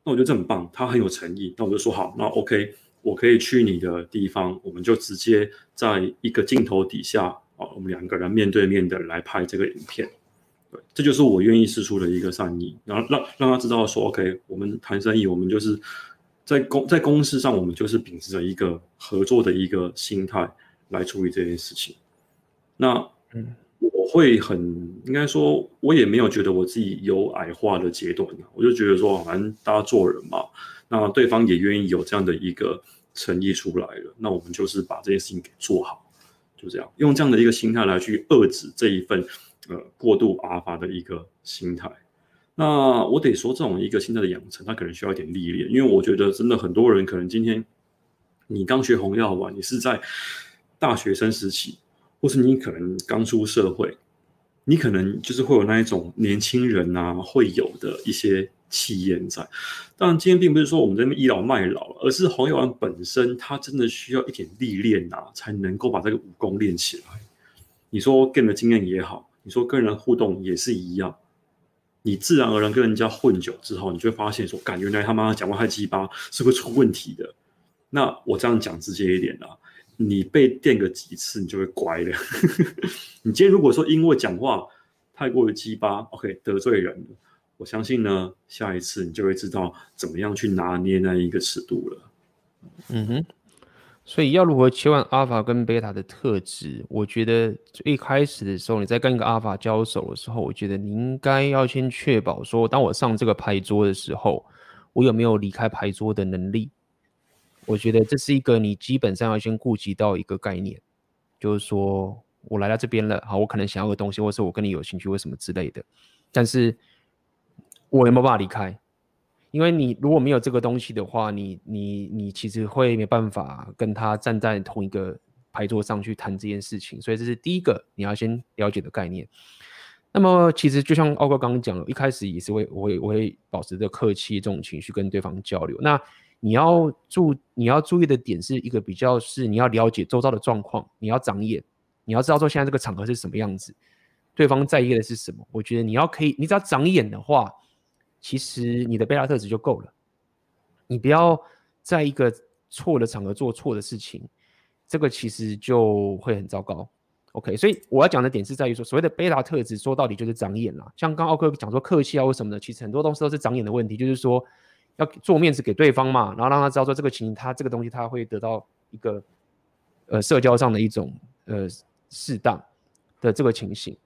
那我觉得这很棒，他很有诚意，那我就说好，那 OK，我可以去你的地方，我们就直接在一个镜头底下啊，我们两个人面对面的来拍这个影片，对，这就是我愿意释出的一个善意，然后让让他知道说 OK，我们谈生意，我们就是。在公在公事上，我们就是秉持着一个合作的一个心态来处理这件事情。那嗯，我会很应该说，我也没有觉得我自己有矮化的阶段，我就觉得说，反正大家做人嘛，那对方也愿意有这样的一个诚意出来了，那我们就是把这件事情给做好，就这样，用这样的一个心态来去遏制这一份呃过度阿法的一个心态。那我得说，这种一个心态的养成，它可能需要一点历练，因为我觉得真的很多人可能今天你刚学红药丸，你是在大学生时期，或是你可能刚出社会，你可能就是会有那一种年轻人啊会有的一些气焰在。当然，今天并不是说我们这边倚老卖老，而是红药丸本身它真的需要一点历练啊，才能够把这个武功练起来。你说个人的经验也好，你说跟人互动也是一样。你自然而然跟人家混久之后，你就会发现说，感觉原来他妈讲话太鸡巴是会出问题的。那我这样讲直接一点啦，你被电个几次，你就会乖了。(laughs) 你今天如果说因为讲话太过于鸡巴，OK 得罪人了，我相信呢，下一次你就会知道怎么样去拿捏那一个尺度了。嗯哼。所以要如何切换阿尔法跟贝塔的特质？我觉得最一开始的时候，你在跟一个阿尔法交手的时候，我觉得你应该要先确保说，当我上这个牌桌的时候，我有没有离开牌桌的能力？我觉得这是一个你基本上要先顾及到一个概念，就是说我来到这边了，好，我可能想要个东西，或是我跟你有兴趣，或什么之类的，但是我有没有办法离开？因为你如果没有这个东西的话，你你你其实会没办法跟他站在同一个牌桌上去谈这件事情，所以这是第一个你要先了解的概念。那么其实就像奥哥刚刚讲，一开始也是会我会我会保持着客气这种情绪跟对方交流。那你要注你要注意的点是一个比较是你要了解周遭的状况，你要长眼，你要知道说现在这个场合是什么样子，对方在意的是什么。我觉得你要可以，你只要长眼的话。其实你的贝拉特质就够了，你不要在一个错的场合做错的事情，这个其实就会很糟糕。OK，所以我要讲的点是在于说，所谓的贝拉特质说到底就是长眼啦。像刚奥克讲说客气啊或什么的，其实很多东西都是长眼的问题，就是说要做面子给对方嘛，然后让他知道说这个情他这个东西他会得到一个呃社交上的一种呃适当的这个情形。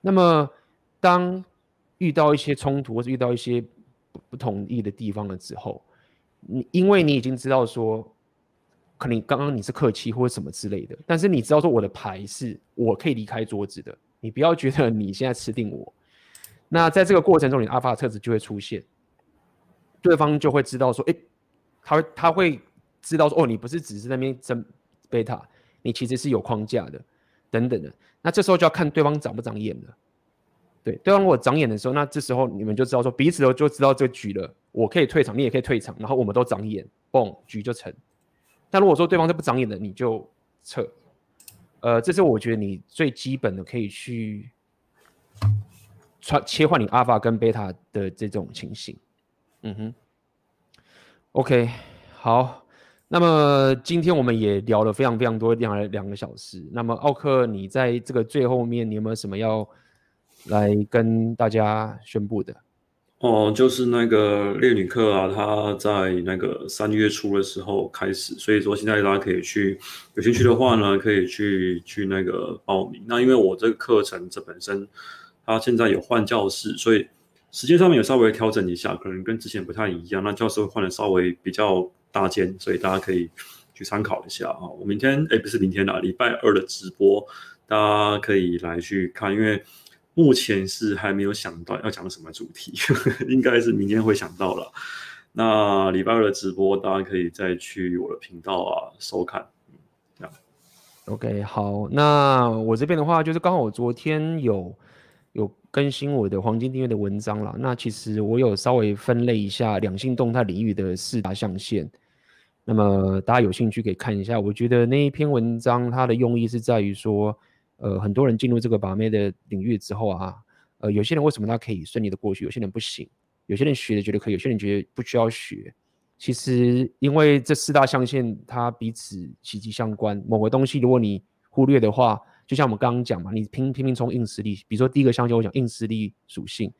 那么当遇到一些冲突，或者遇到一些不不同意的地方了之后，你因为你已经知道说，可能刚刚你是客气或者什么之类的，但是你知道说我的牌是我可以离开桌子的，你不要觉得你现在吃定我。那在这个过程中，你的阿法特质就会出现，对方就会知道说，诶，他会他会知道说，哦，你不是只是在那边争贝塔，你其实是有框架的，等等的。那这时候就要看对方长不长眼了。对，对方如果长眼的时候，那这时候你们就知道说彼此都就知道这个局了。我可以退场，你也可以退场，然后我们都长眼，嘣，局就成。但如果说对方是不长眼的，你就撤。呃，这是我觉得你最基本的可以去穿切换你阿法跟贝塔的这种情形。嗯哼。OK，好。那么今天我们也聊了非常非常多，两两个小时。那么奥克，你在这个最后面，你有没有什么要？来跟大家宣布的哦，就是那个列女课啊，他在那个三月初的时候开始，所以说现在大家可以去，有兴趣的话呢，可以去去那个报名。那因为我这个课程这本身，它现在有换教室，所以时间上面有稍微调整一下，可能跟之前不太一样。那教室会换的稍微比较大间，所以大家可以去参考一下啊。我明天哎，不是明天啦，礼拜二的直播，大家可以来去看，因为目前是还没有想到要讲什么主题，(laughs) 应该是明天会想到了。那礼拜二的直播，大家可以再去我的频道啊收看。这样，OK，好，那我这边的话，就是刚好我昨天有有更新我的黄金订阅的文章了。那其实我有稍微分类一下两性动态领域的四大象限。那么大家有兴趣可以看一下。我觉得那一篇文章它的用意是在于说，呃，很多人进入这个把妹的领域之后啊，呃，有些人为什么他可以顺利的过去，有些人不行。有些人学的觉得可以，有些人觉得不需要学。其实，因为这四大象限它彼此息息相关。某个东西如果你忽略的话，就像我们刚刚讲嘛，你拼拼命冲硬实力。比如说第一个象限，我讲硬实力属性。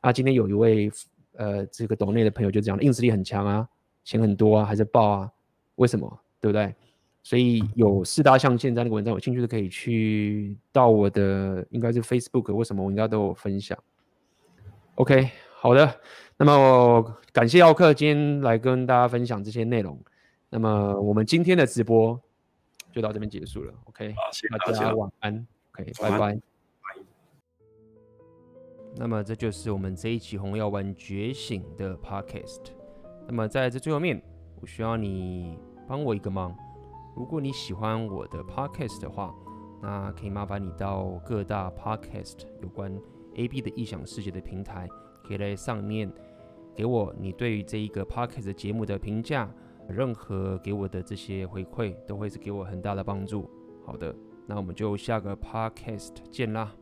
啊今天有一位呃这个岛内的朋友就讲，硬实力很强啊，钱很多啊，还是爆啊？为什么？对不对？所以有四大象限在那个文章有兴趣的可以去到我的应该是 Facebook，为什么我应该都有分享？OK。好的，那么感谢奥克今天来跟大家分享这些内容。那么我们今天的直播就到这边结束了。OK，好，谢谢大家晚安。OK，拜拜。拜。那么这就是我们这一期红药丸觉醒的 Podcast。那么在这最后面，我需要你帮我一个忙。如果你喜欢我的 Podcast 的话，那可以麻烦你到各大 Podcast 有关 AB 的异想世界的平台。可以在上面给我你对于这一个 podcast 节目的评价，任何给我的这些回馈都会是给我很大的帮助。好的，那我们就下个 podcast 见啦。